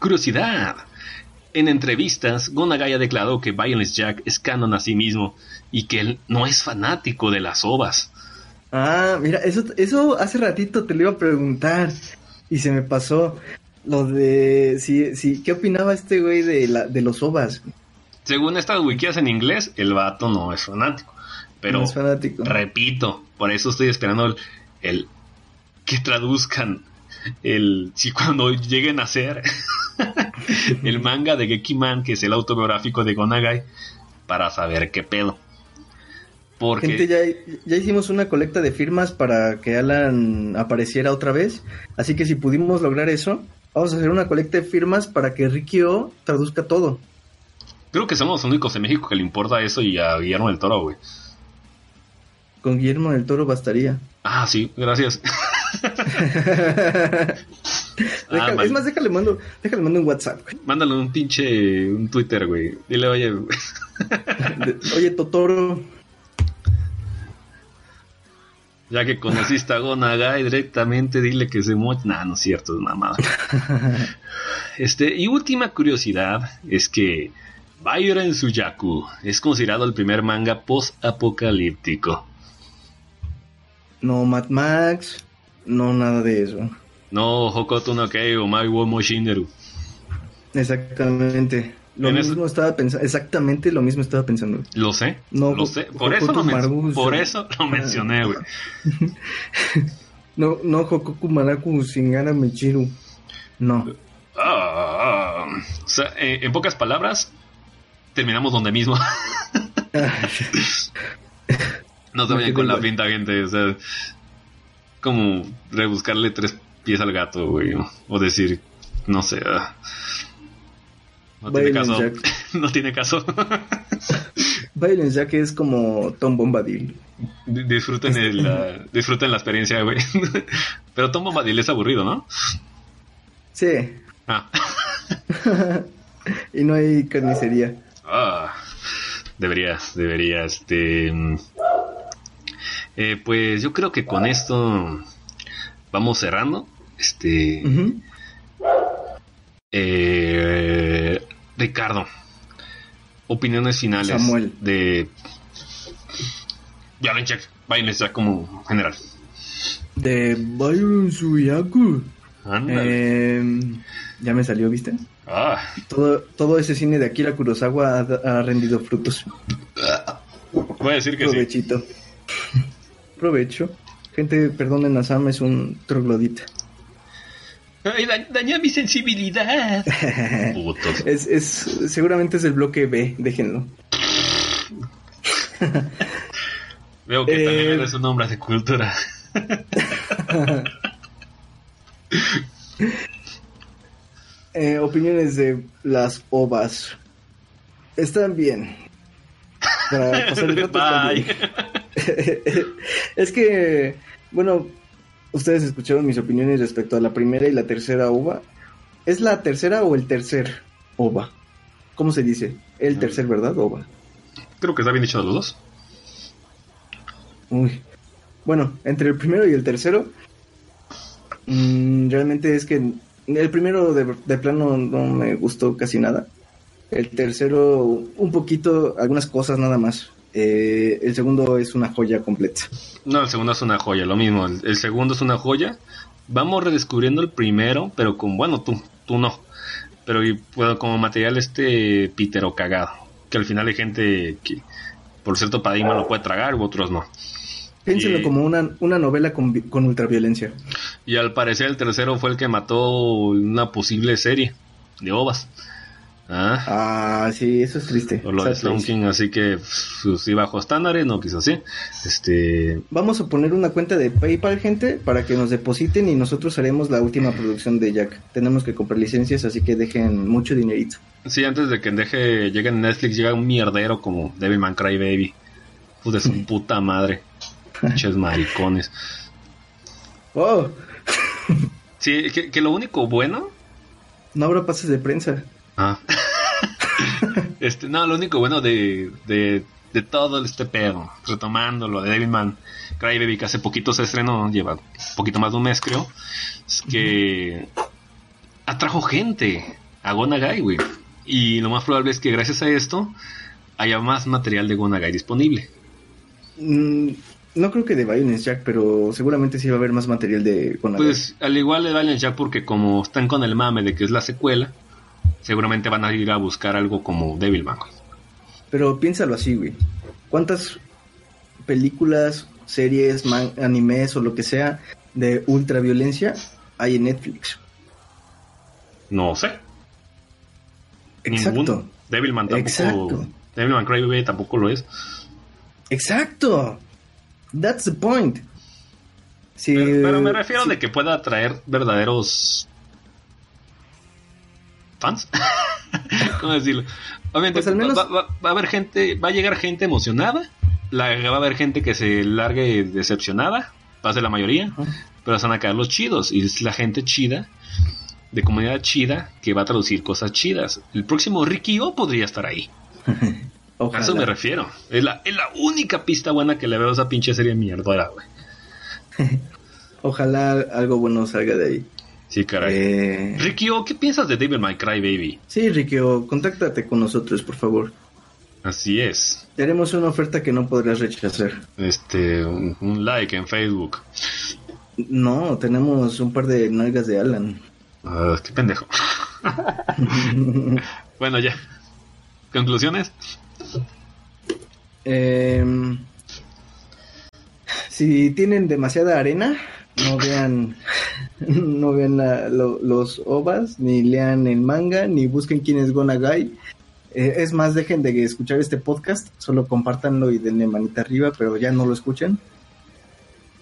curiosidad. En entrevistas, Gonagai ha declarado que Violence Jack es canon a sí mismo y que él no es fanático de las ovas. Ah, mira, eso, eso hace ratito te lo iba a preguntar y se me pasó. Lo de. Sí, sí. ¿Qué opinaba este güey de, la, de los ovas? Según estas wikis en inglés, el vato no es fanático. Pero, No es fanático. repito, por eso estoy esperando el, el que traduzcan el si cuando lleguen a hacer el manga de Gekiman, que es el autobiográfico de Gonagai, para saber qué pedo. Porque Gente, ya, ya hicimos una colecta de firmas para que Alan apareciera otra vez. Así que si pudimos lograr eso, vamos a hacer una colecta de firmas para que Ricky O traduzca todo. creo que somos los únicos en México que le importa eso y a Guillermo del Toro, güey. Con Guillermo del Toro bastaría. Ah, sí, gracias. Man. es más, déjale mando, déjale mando un WhatsApp. güey. Mándale un pinche un Twitter, güey. Dile, oye, Oye, Totoro, ya que conociste a Gonagai directamente, dile que se moche. Nah, no es cierto, es mamada. Este, y última curiosidad es que Byron Suyaku es considerado el primer manga post-apocalíptico. no Mad Max, no nada de eso. No Hokoto no Kei o Mai wo Moshineru. Exactamente. Lo eso- mismo estaba pensando, exactamente lo mismo estaba pensando. Lo sé, No, lo sé. Por eso, lo Maru- por eso lo mencioné, güey. No, no Hokoku Maraku Shingara Michiru. No. Ah, o sea, eh, en pocas palabras, terminamos donde mismo. No se vayan con la pinta, gente. O sea, como rebuscarle tres pies al gato, güey. o- O decir, no sé. ah, no tiene caso. Jack. no tiene caso. Violence ya que es como Tom Bombadil. Di- disfruten, el, la, disfruten la experiencia, güey. Pero Tom Bombadil es aburrido, ¿no? Sí. Ah. y no hay carnicería. Ah, debería, debería, este... eh, pues yo creo que con esto vamos cerrando. Este... Eh, Ricardo, opiniones finales Samuel. de... Violent Jack, Violent Jack como general. De Byron Suyaku. Em, ya me salió, ¿viste? Ah, Todo, todo ese cine de Akira Kurosawa ha, ha rendido frutos. voy a decir que sí. Provecho. Gente, perdonen a Sam, es un troglodita. Ay, da- dañó mi sensibilidad. Es, es, seguramente es el bloque B, déjenlo. Veo que Eh, también eres un hombre de cultura. Eh, opiniones de las ovas. Están bien. Para pasar el rato está Bye. es que, bueno, ustedes escucharon mis opiniones respecto a la primera y la tercera ova. ¿Es la tercera o el tercer ova? ¿Cómo se dice? El tercer, ¿verdad? Ova. Creo que está bien dicho de los dos. Uy. Bueno, entre el primero y el tercero, mm, realmente es que el primero de, de plano no me gustó casi nada. El tercero, un poquito, algunas cosas nada más. Eh, el segundo es una joya completa. No, el segundo es una joya, lo mismo. El, el segundo es una joya. Vamos redescubriendo el primero, pero con, bueno, tú, tú no. Pero bueno, como material este pitero cagado. Que al final hay gente que, por cierto paradigma lo puede tragar u otros no. Piénsenlo Y- como una, una novela con, con ultraviolencia. Y al parecer el tercero fue el que mató una posible serie de ovas. Ah, Ah, sí, eso es triste. por lo de Stone. King, así que pues, sí bajo estándares, no quiso así. Este, Vamos a poner una cuenta de PayPal, gente, para que nos depositen y nosotros haremos la última producción de Jack. Tenemos que comprar licencias, así que dejen mucho dinerito. Sí, antes de que deje, llegue en Netflix, llega un mierdero como Devilman Crybaby. Pues de su puta madre. Pinches maricones. ¡Oh! Sí, que, que lo único bueno. No habrá pases de prensa. Ah. este, no, lo único bueno de, de, de todo este pedo, retomando lo de Devilman Crybaby, que hace poquito se estrenó, lleva un poquito más de un mes, creo. Es que atrajo gente a Gonagai, güey. Y lo más probable es que gracias a esto haya más material de Gonagai disponible. Mm, no creo que de Violence Jack, pero seguramente sí va a haber más material de Gonagai. Pues al igual de Valiant Jack, porque como están con el mame de que es la secuela, seguramente van a ir a buscar algo como Devilman. Pero piénsalo así, güey. ¿Cuántas películas, series, man- animes o lo que sea de ultraviolencia hay en Netflix? No sé. Exacto. Ninguno. Devilman tampoco. Exacto. Devilman Crybaby tampoco lo es. Exacto. That's the point. Sí, Pero, pero me refiero sí. de que pueda atraer verdaderos fans. ¿Cómo decirlo? Obviamente Pues al menos- va, va- va a haber gente, va a llegar gente emocionada, la, va a haber gente que se largue decepcionada, va a ser la mayoría, pero se van a quedar los chidos y es la gente chida de comunidad chida que va a traducir cosas chidas. El próximo Ricky O podría estar ahí. A eso me refiero. Es la, es la única pista buena que le veo a esa pinche serie mierdera, güey. Ojalá algo bueno salga de ahí. Sí, caray. Eh, Ricky O, ¿qué piensas de Devil May Cry Baby? sí, Riquio, contáctate con nosotros, por favor. Así es. Te haremos una oferta que no podrás rechazar. Este, un, un like en Facebook. No, tenemos un par de nalgas de Alan. Ah, qué pendejo. bueno, ya. ¿Conclusiones? Em, si tienen demasiada arena, no vean, no vean los ovas, ni lean el manga, ni busquen quién es Gonagai. Eh, es más, dejen de escuchar este podcast, solo compártanlo y denle manita arriba, pero ya no lo escuchen.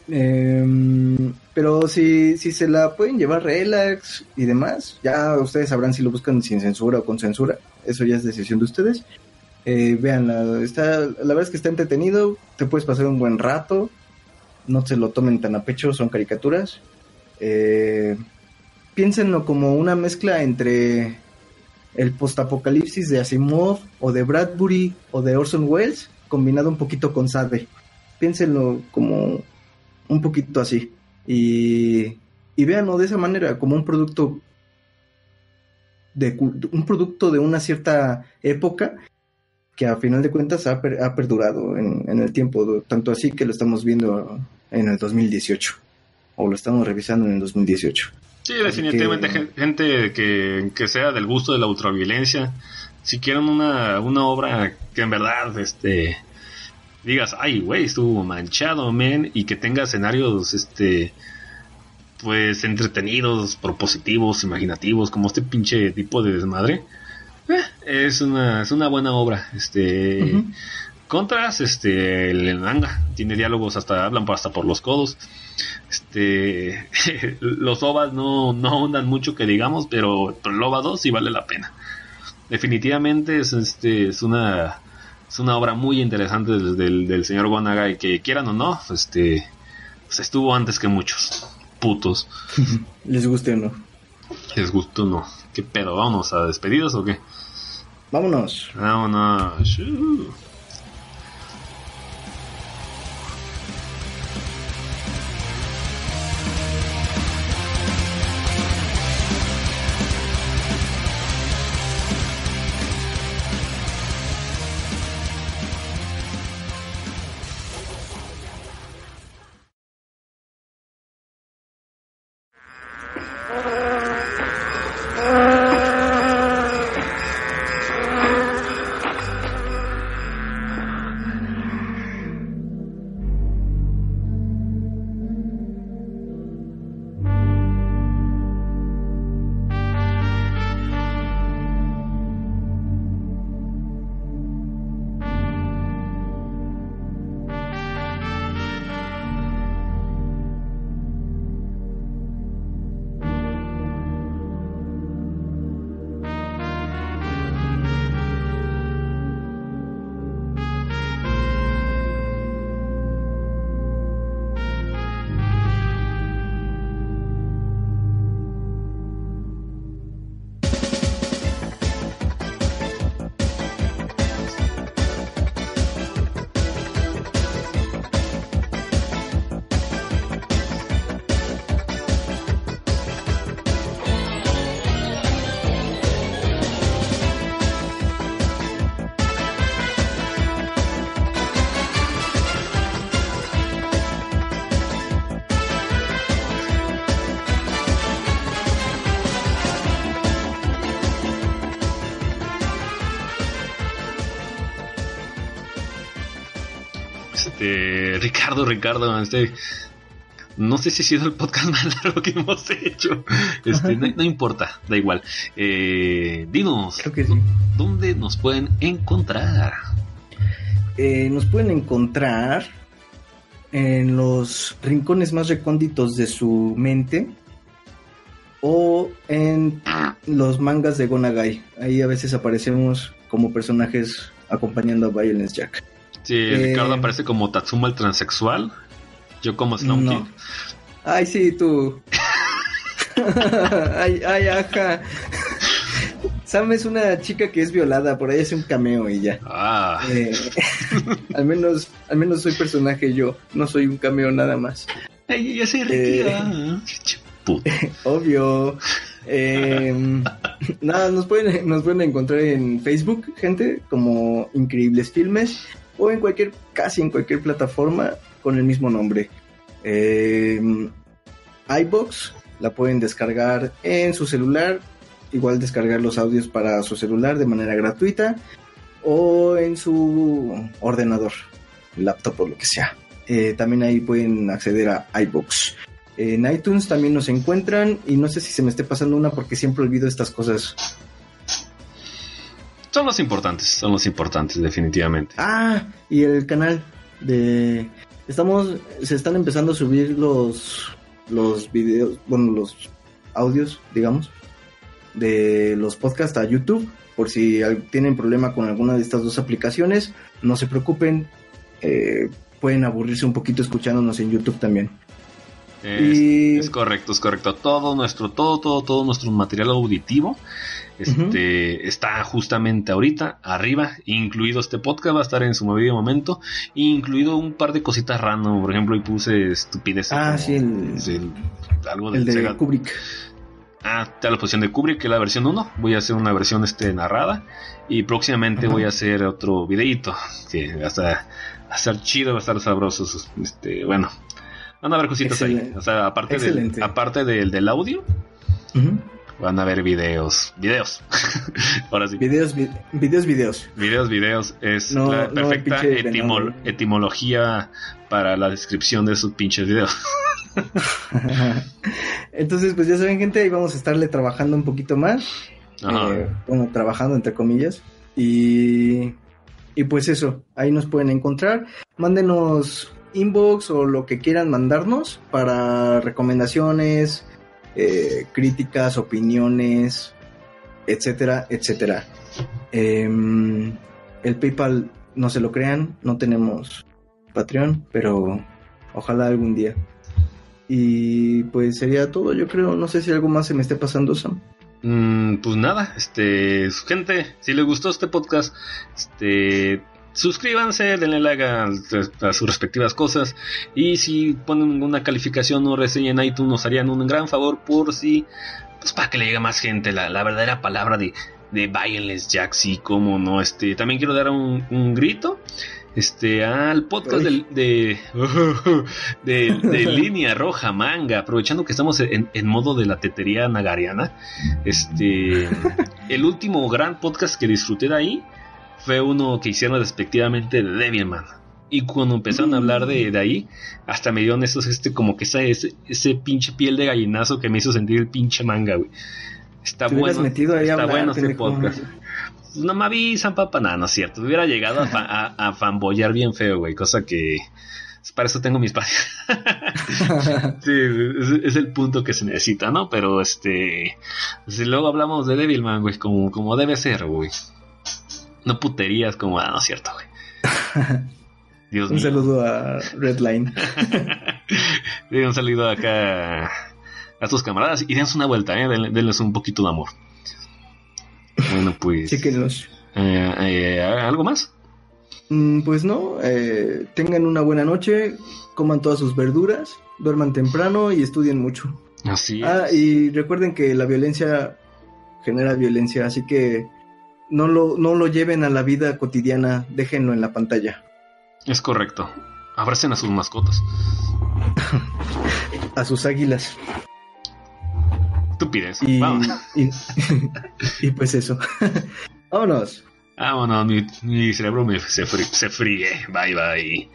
Em, pero si, si se la pueden llevar relax y demás, ya ustedes sabrán si lo buscan sin censura o con censura. Eso ya es decisión de ustedes. Eh, está, la verdad es que está entretenido, te puedes pasar un buen rato, no se lo tomen tan a pecho, son caricaturas. Eh, piénsenlo como una mezcla entre el postapocalipsis de Asimov o de Bradbury o de Orson Welles combinado un poquito con Sabe. Piénsenlo como un poquito así y, y véanlo de esa manera como un producto de un producto de una cierta época que a final de cuentas ha, per- ha perdurado en el tiempo, tanto así que lo estamos viendo en el 2018 o lo estamos revisando en el 2018. Sí, definitivamente, que- gente que, que sea del gusto de la ultraviolencia. Si quieren una, una obra que en verdad, este, digas, ay, güey, estuvo manchado, men, y que tenga escenarios, este, pues entretenidos, propositivos, imaginativos, como este pinche tipo de desmadre. eh, es una, es una buena obra, este. Contras, este, el manga tiene diálogos hasta hablan hasta por los codos. Este, los ovas no, no ahondan mucho que digamos, pero, pero el OVA 2 sí vale la pena. Definitivamente es este, es una, es una obra muy interesante del, del, del señor Gonagai, que quieran o no, este, pues estuvo antes que muchos. Putos. Les guste o no. Les gustó o no. ¿Qué pedo? ¿Vamos a despedidos o qué? Vámonos. Vámonos. Este, Ricardo, Ricardo, este, no sé si ha sido el podcast más largo que hemos hecho. Este, no, no importa, da igual. Eh, dinos, Creo que sí. ¿dónde nos pueden encontrar? Eh, nos pueden encontrar en los rincones más recónditos de su mente o en los mangas de Gonagai. Ahí a veces aparecemos como personajes acompañando a Violence Jack. Sí, Eh, Ricardo aparece como Tatsuma el transexual. Yo como Slum No. Ay, sí, tú. ay, ay, ajá. Sam es una chica que es violada, por ahí hace un cameo y ya. Ah, Eh, al menos, al menos soy personaje yo, no soy un cameo nada más. Ay, ya se eh, retira. Ch- puto. Obvio. Eh, nada, nos pueden, nos pueden encontrar en Facebook, gente, como Increíbles Filmes, o en cualquier, casi en cualquier plataforma con el mismo nombre. Eh, iBox la pueden descargar en su celular, igual descargar los audios para su celular de manera gratuita, o en su ordenador, laptop o lo que sea. Eh, también ahí pueden acceder a iBox. En iTunes también nos encuentran y no sé si se me esté pasando una porque siempre olvido estas cosas. Son los importantes, son los importantes, definitivamente. Ah, y el canal de estamos se están empezando a subir los los videos, bueno, los audios, digamos, de los podcasts a YouTube por si tienen problema con alguna de estas dos aplicaciones, no se preocupen. eh, pueden aburrirse un poquito escuchándonos en YouTube también. Es, Y- es correcto, es correcto. Todo nuestro, todo, todo, todo nuestro material auditivo este, está justamente ahorita arriba, incluido este podcast, va a estar en su debido momento, incluido un par de cositas random. Por ejemplo, ahí puse estupidez. Ah, sí, el- algo del El de Sega. Kubrick. Ah, está la posición de Kubrick, que es la versión 1. Voy a hacer una versión este, narrada. Y próximamente voy a hacer otro videito. Que va a estar, va a estar chido, va a estar sabroso. Este, bueno, van a ver cositas ahí. O sea, aparte, del, aparte del, del audio, Ujú. Van a ver videos. Videos. Ahora sí. Videos, vi- videos, videos. Videos, videos. Es No, la perfecta etimología para la descripción de esos pinches videos. Entonces, pues ya saben, gente, ahí vamos a estarle trabajando un poquito más. Eh, bueno, trabajando entre comillas. Y, y pues eso, ahí nos pueden encontrar. Mándenos inbox o lo que quieran mandarnos para recomendaciones, eh, críticas, opiniones, etcétera, etcétera. Em, el PayPal, no se lo crean, no tenemos Patreon, pero ojalá algún día. Y pues sería todo, yo creo. No sé si algo más se me esté pasando, Sam. Mm, pues nada, este, gente, si les gustó este podcast, este, suscríbanse, denle like a, a sus respectivas cosas y si ponen una calificación o reseña en iTunes nos harían un gran favor por si, pues para que le llegue más gente la, la verdadera palabra de, de Violence Jack, sí, como no, este, también quiero dar un, un grito. Este, al podcast del- de, de, de línea roja manga, aprovechando que estamos en, en modo de la tetería nagariana, este, el último gran podcast que disfruté de ahí fue uno que hicieron despectivamente de Devilman. Y cuando empezaron a hablar de, de ahí, hasta me dieron esos, este, como que ese, ese, ese pinche piel de gallinazo que me hizo sentir el pinche manga, güey. Está Te bueno, metido ahí está hablar, bueno este podcast. No me avisan, papá, nada, no es cierto. Hubiera llegado a, fa- a, a fanboyar bien feo, güey, cosa que... Para eso tengo mi espacio. Sí, es, es el punto que se necesita, ¿no? Pero este. Si luego hablamos de Devilman, güey, como, como debe ser, güey. No puterías como, ah, no es cierto, güey. Dios Un mío. saludo a Redline. Un saludo acá a tus camaradas y dense una vuelta, ¿eh? Denle- denles un poquito de amor. Bueno, pues. Chéquenlos. eh, eh, ¿Algo más? Mm, Pues no, eh, tengan una buena noche, coman todas sus verduras, duerman temprano y estudien mucho. Así es. Ah, y recuerden que la violencia genera violencia, así que no lo, no lo lleven a la vida cotidiana, déjenlo en la pantalla. Es correcto. Abracen a sus mascotas. A sus águilas. Estupidez. Y, Vamos. y, y pues eso. Vámonos. Vámonos, mi, mi cerebro me, se, se fríe. Bye, bye.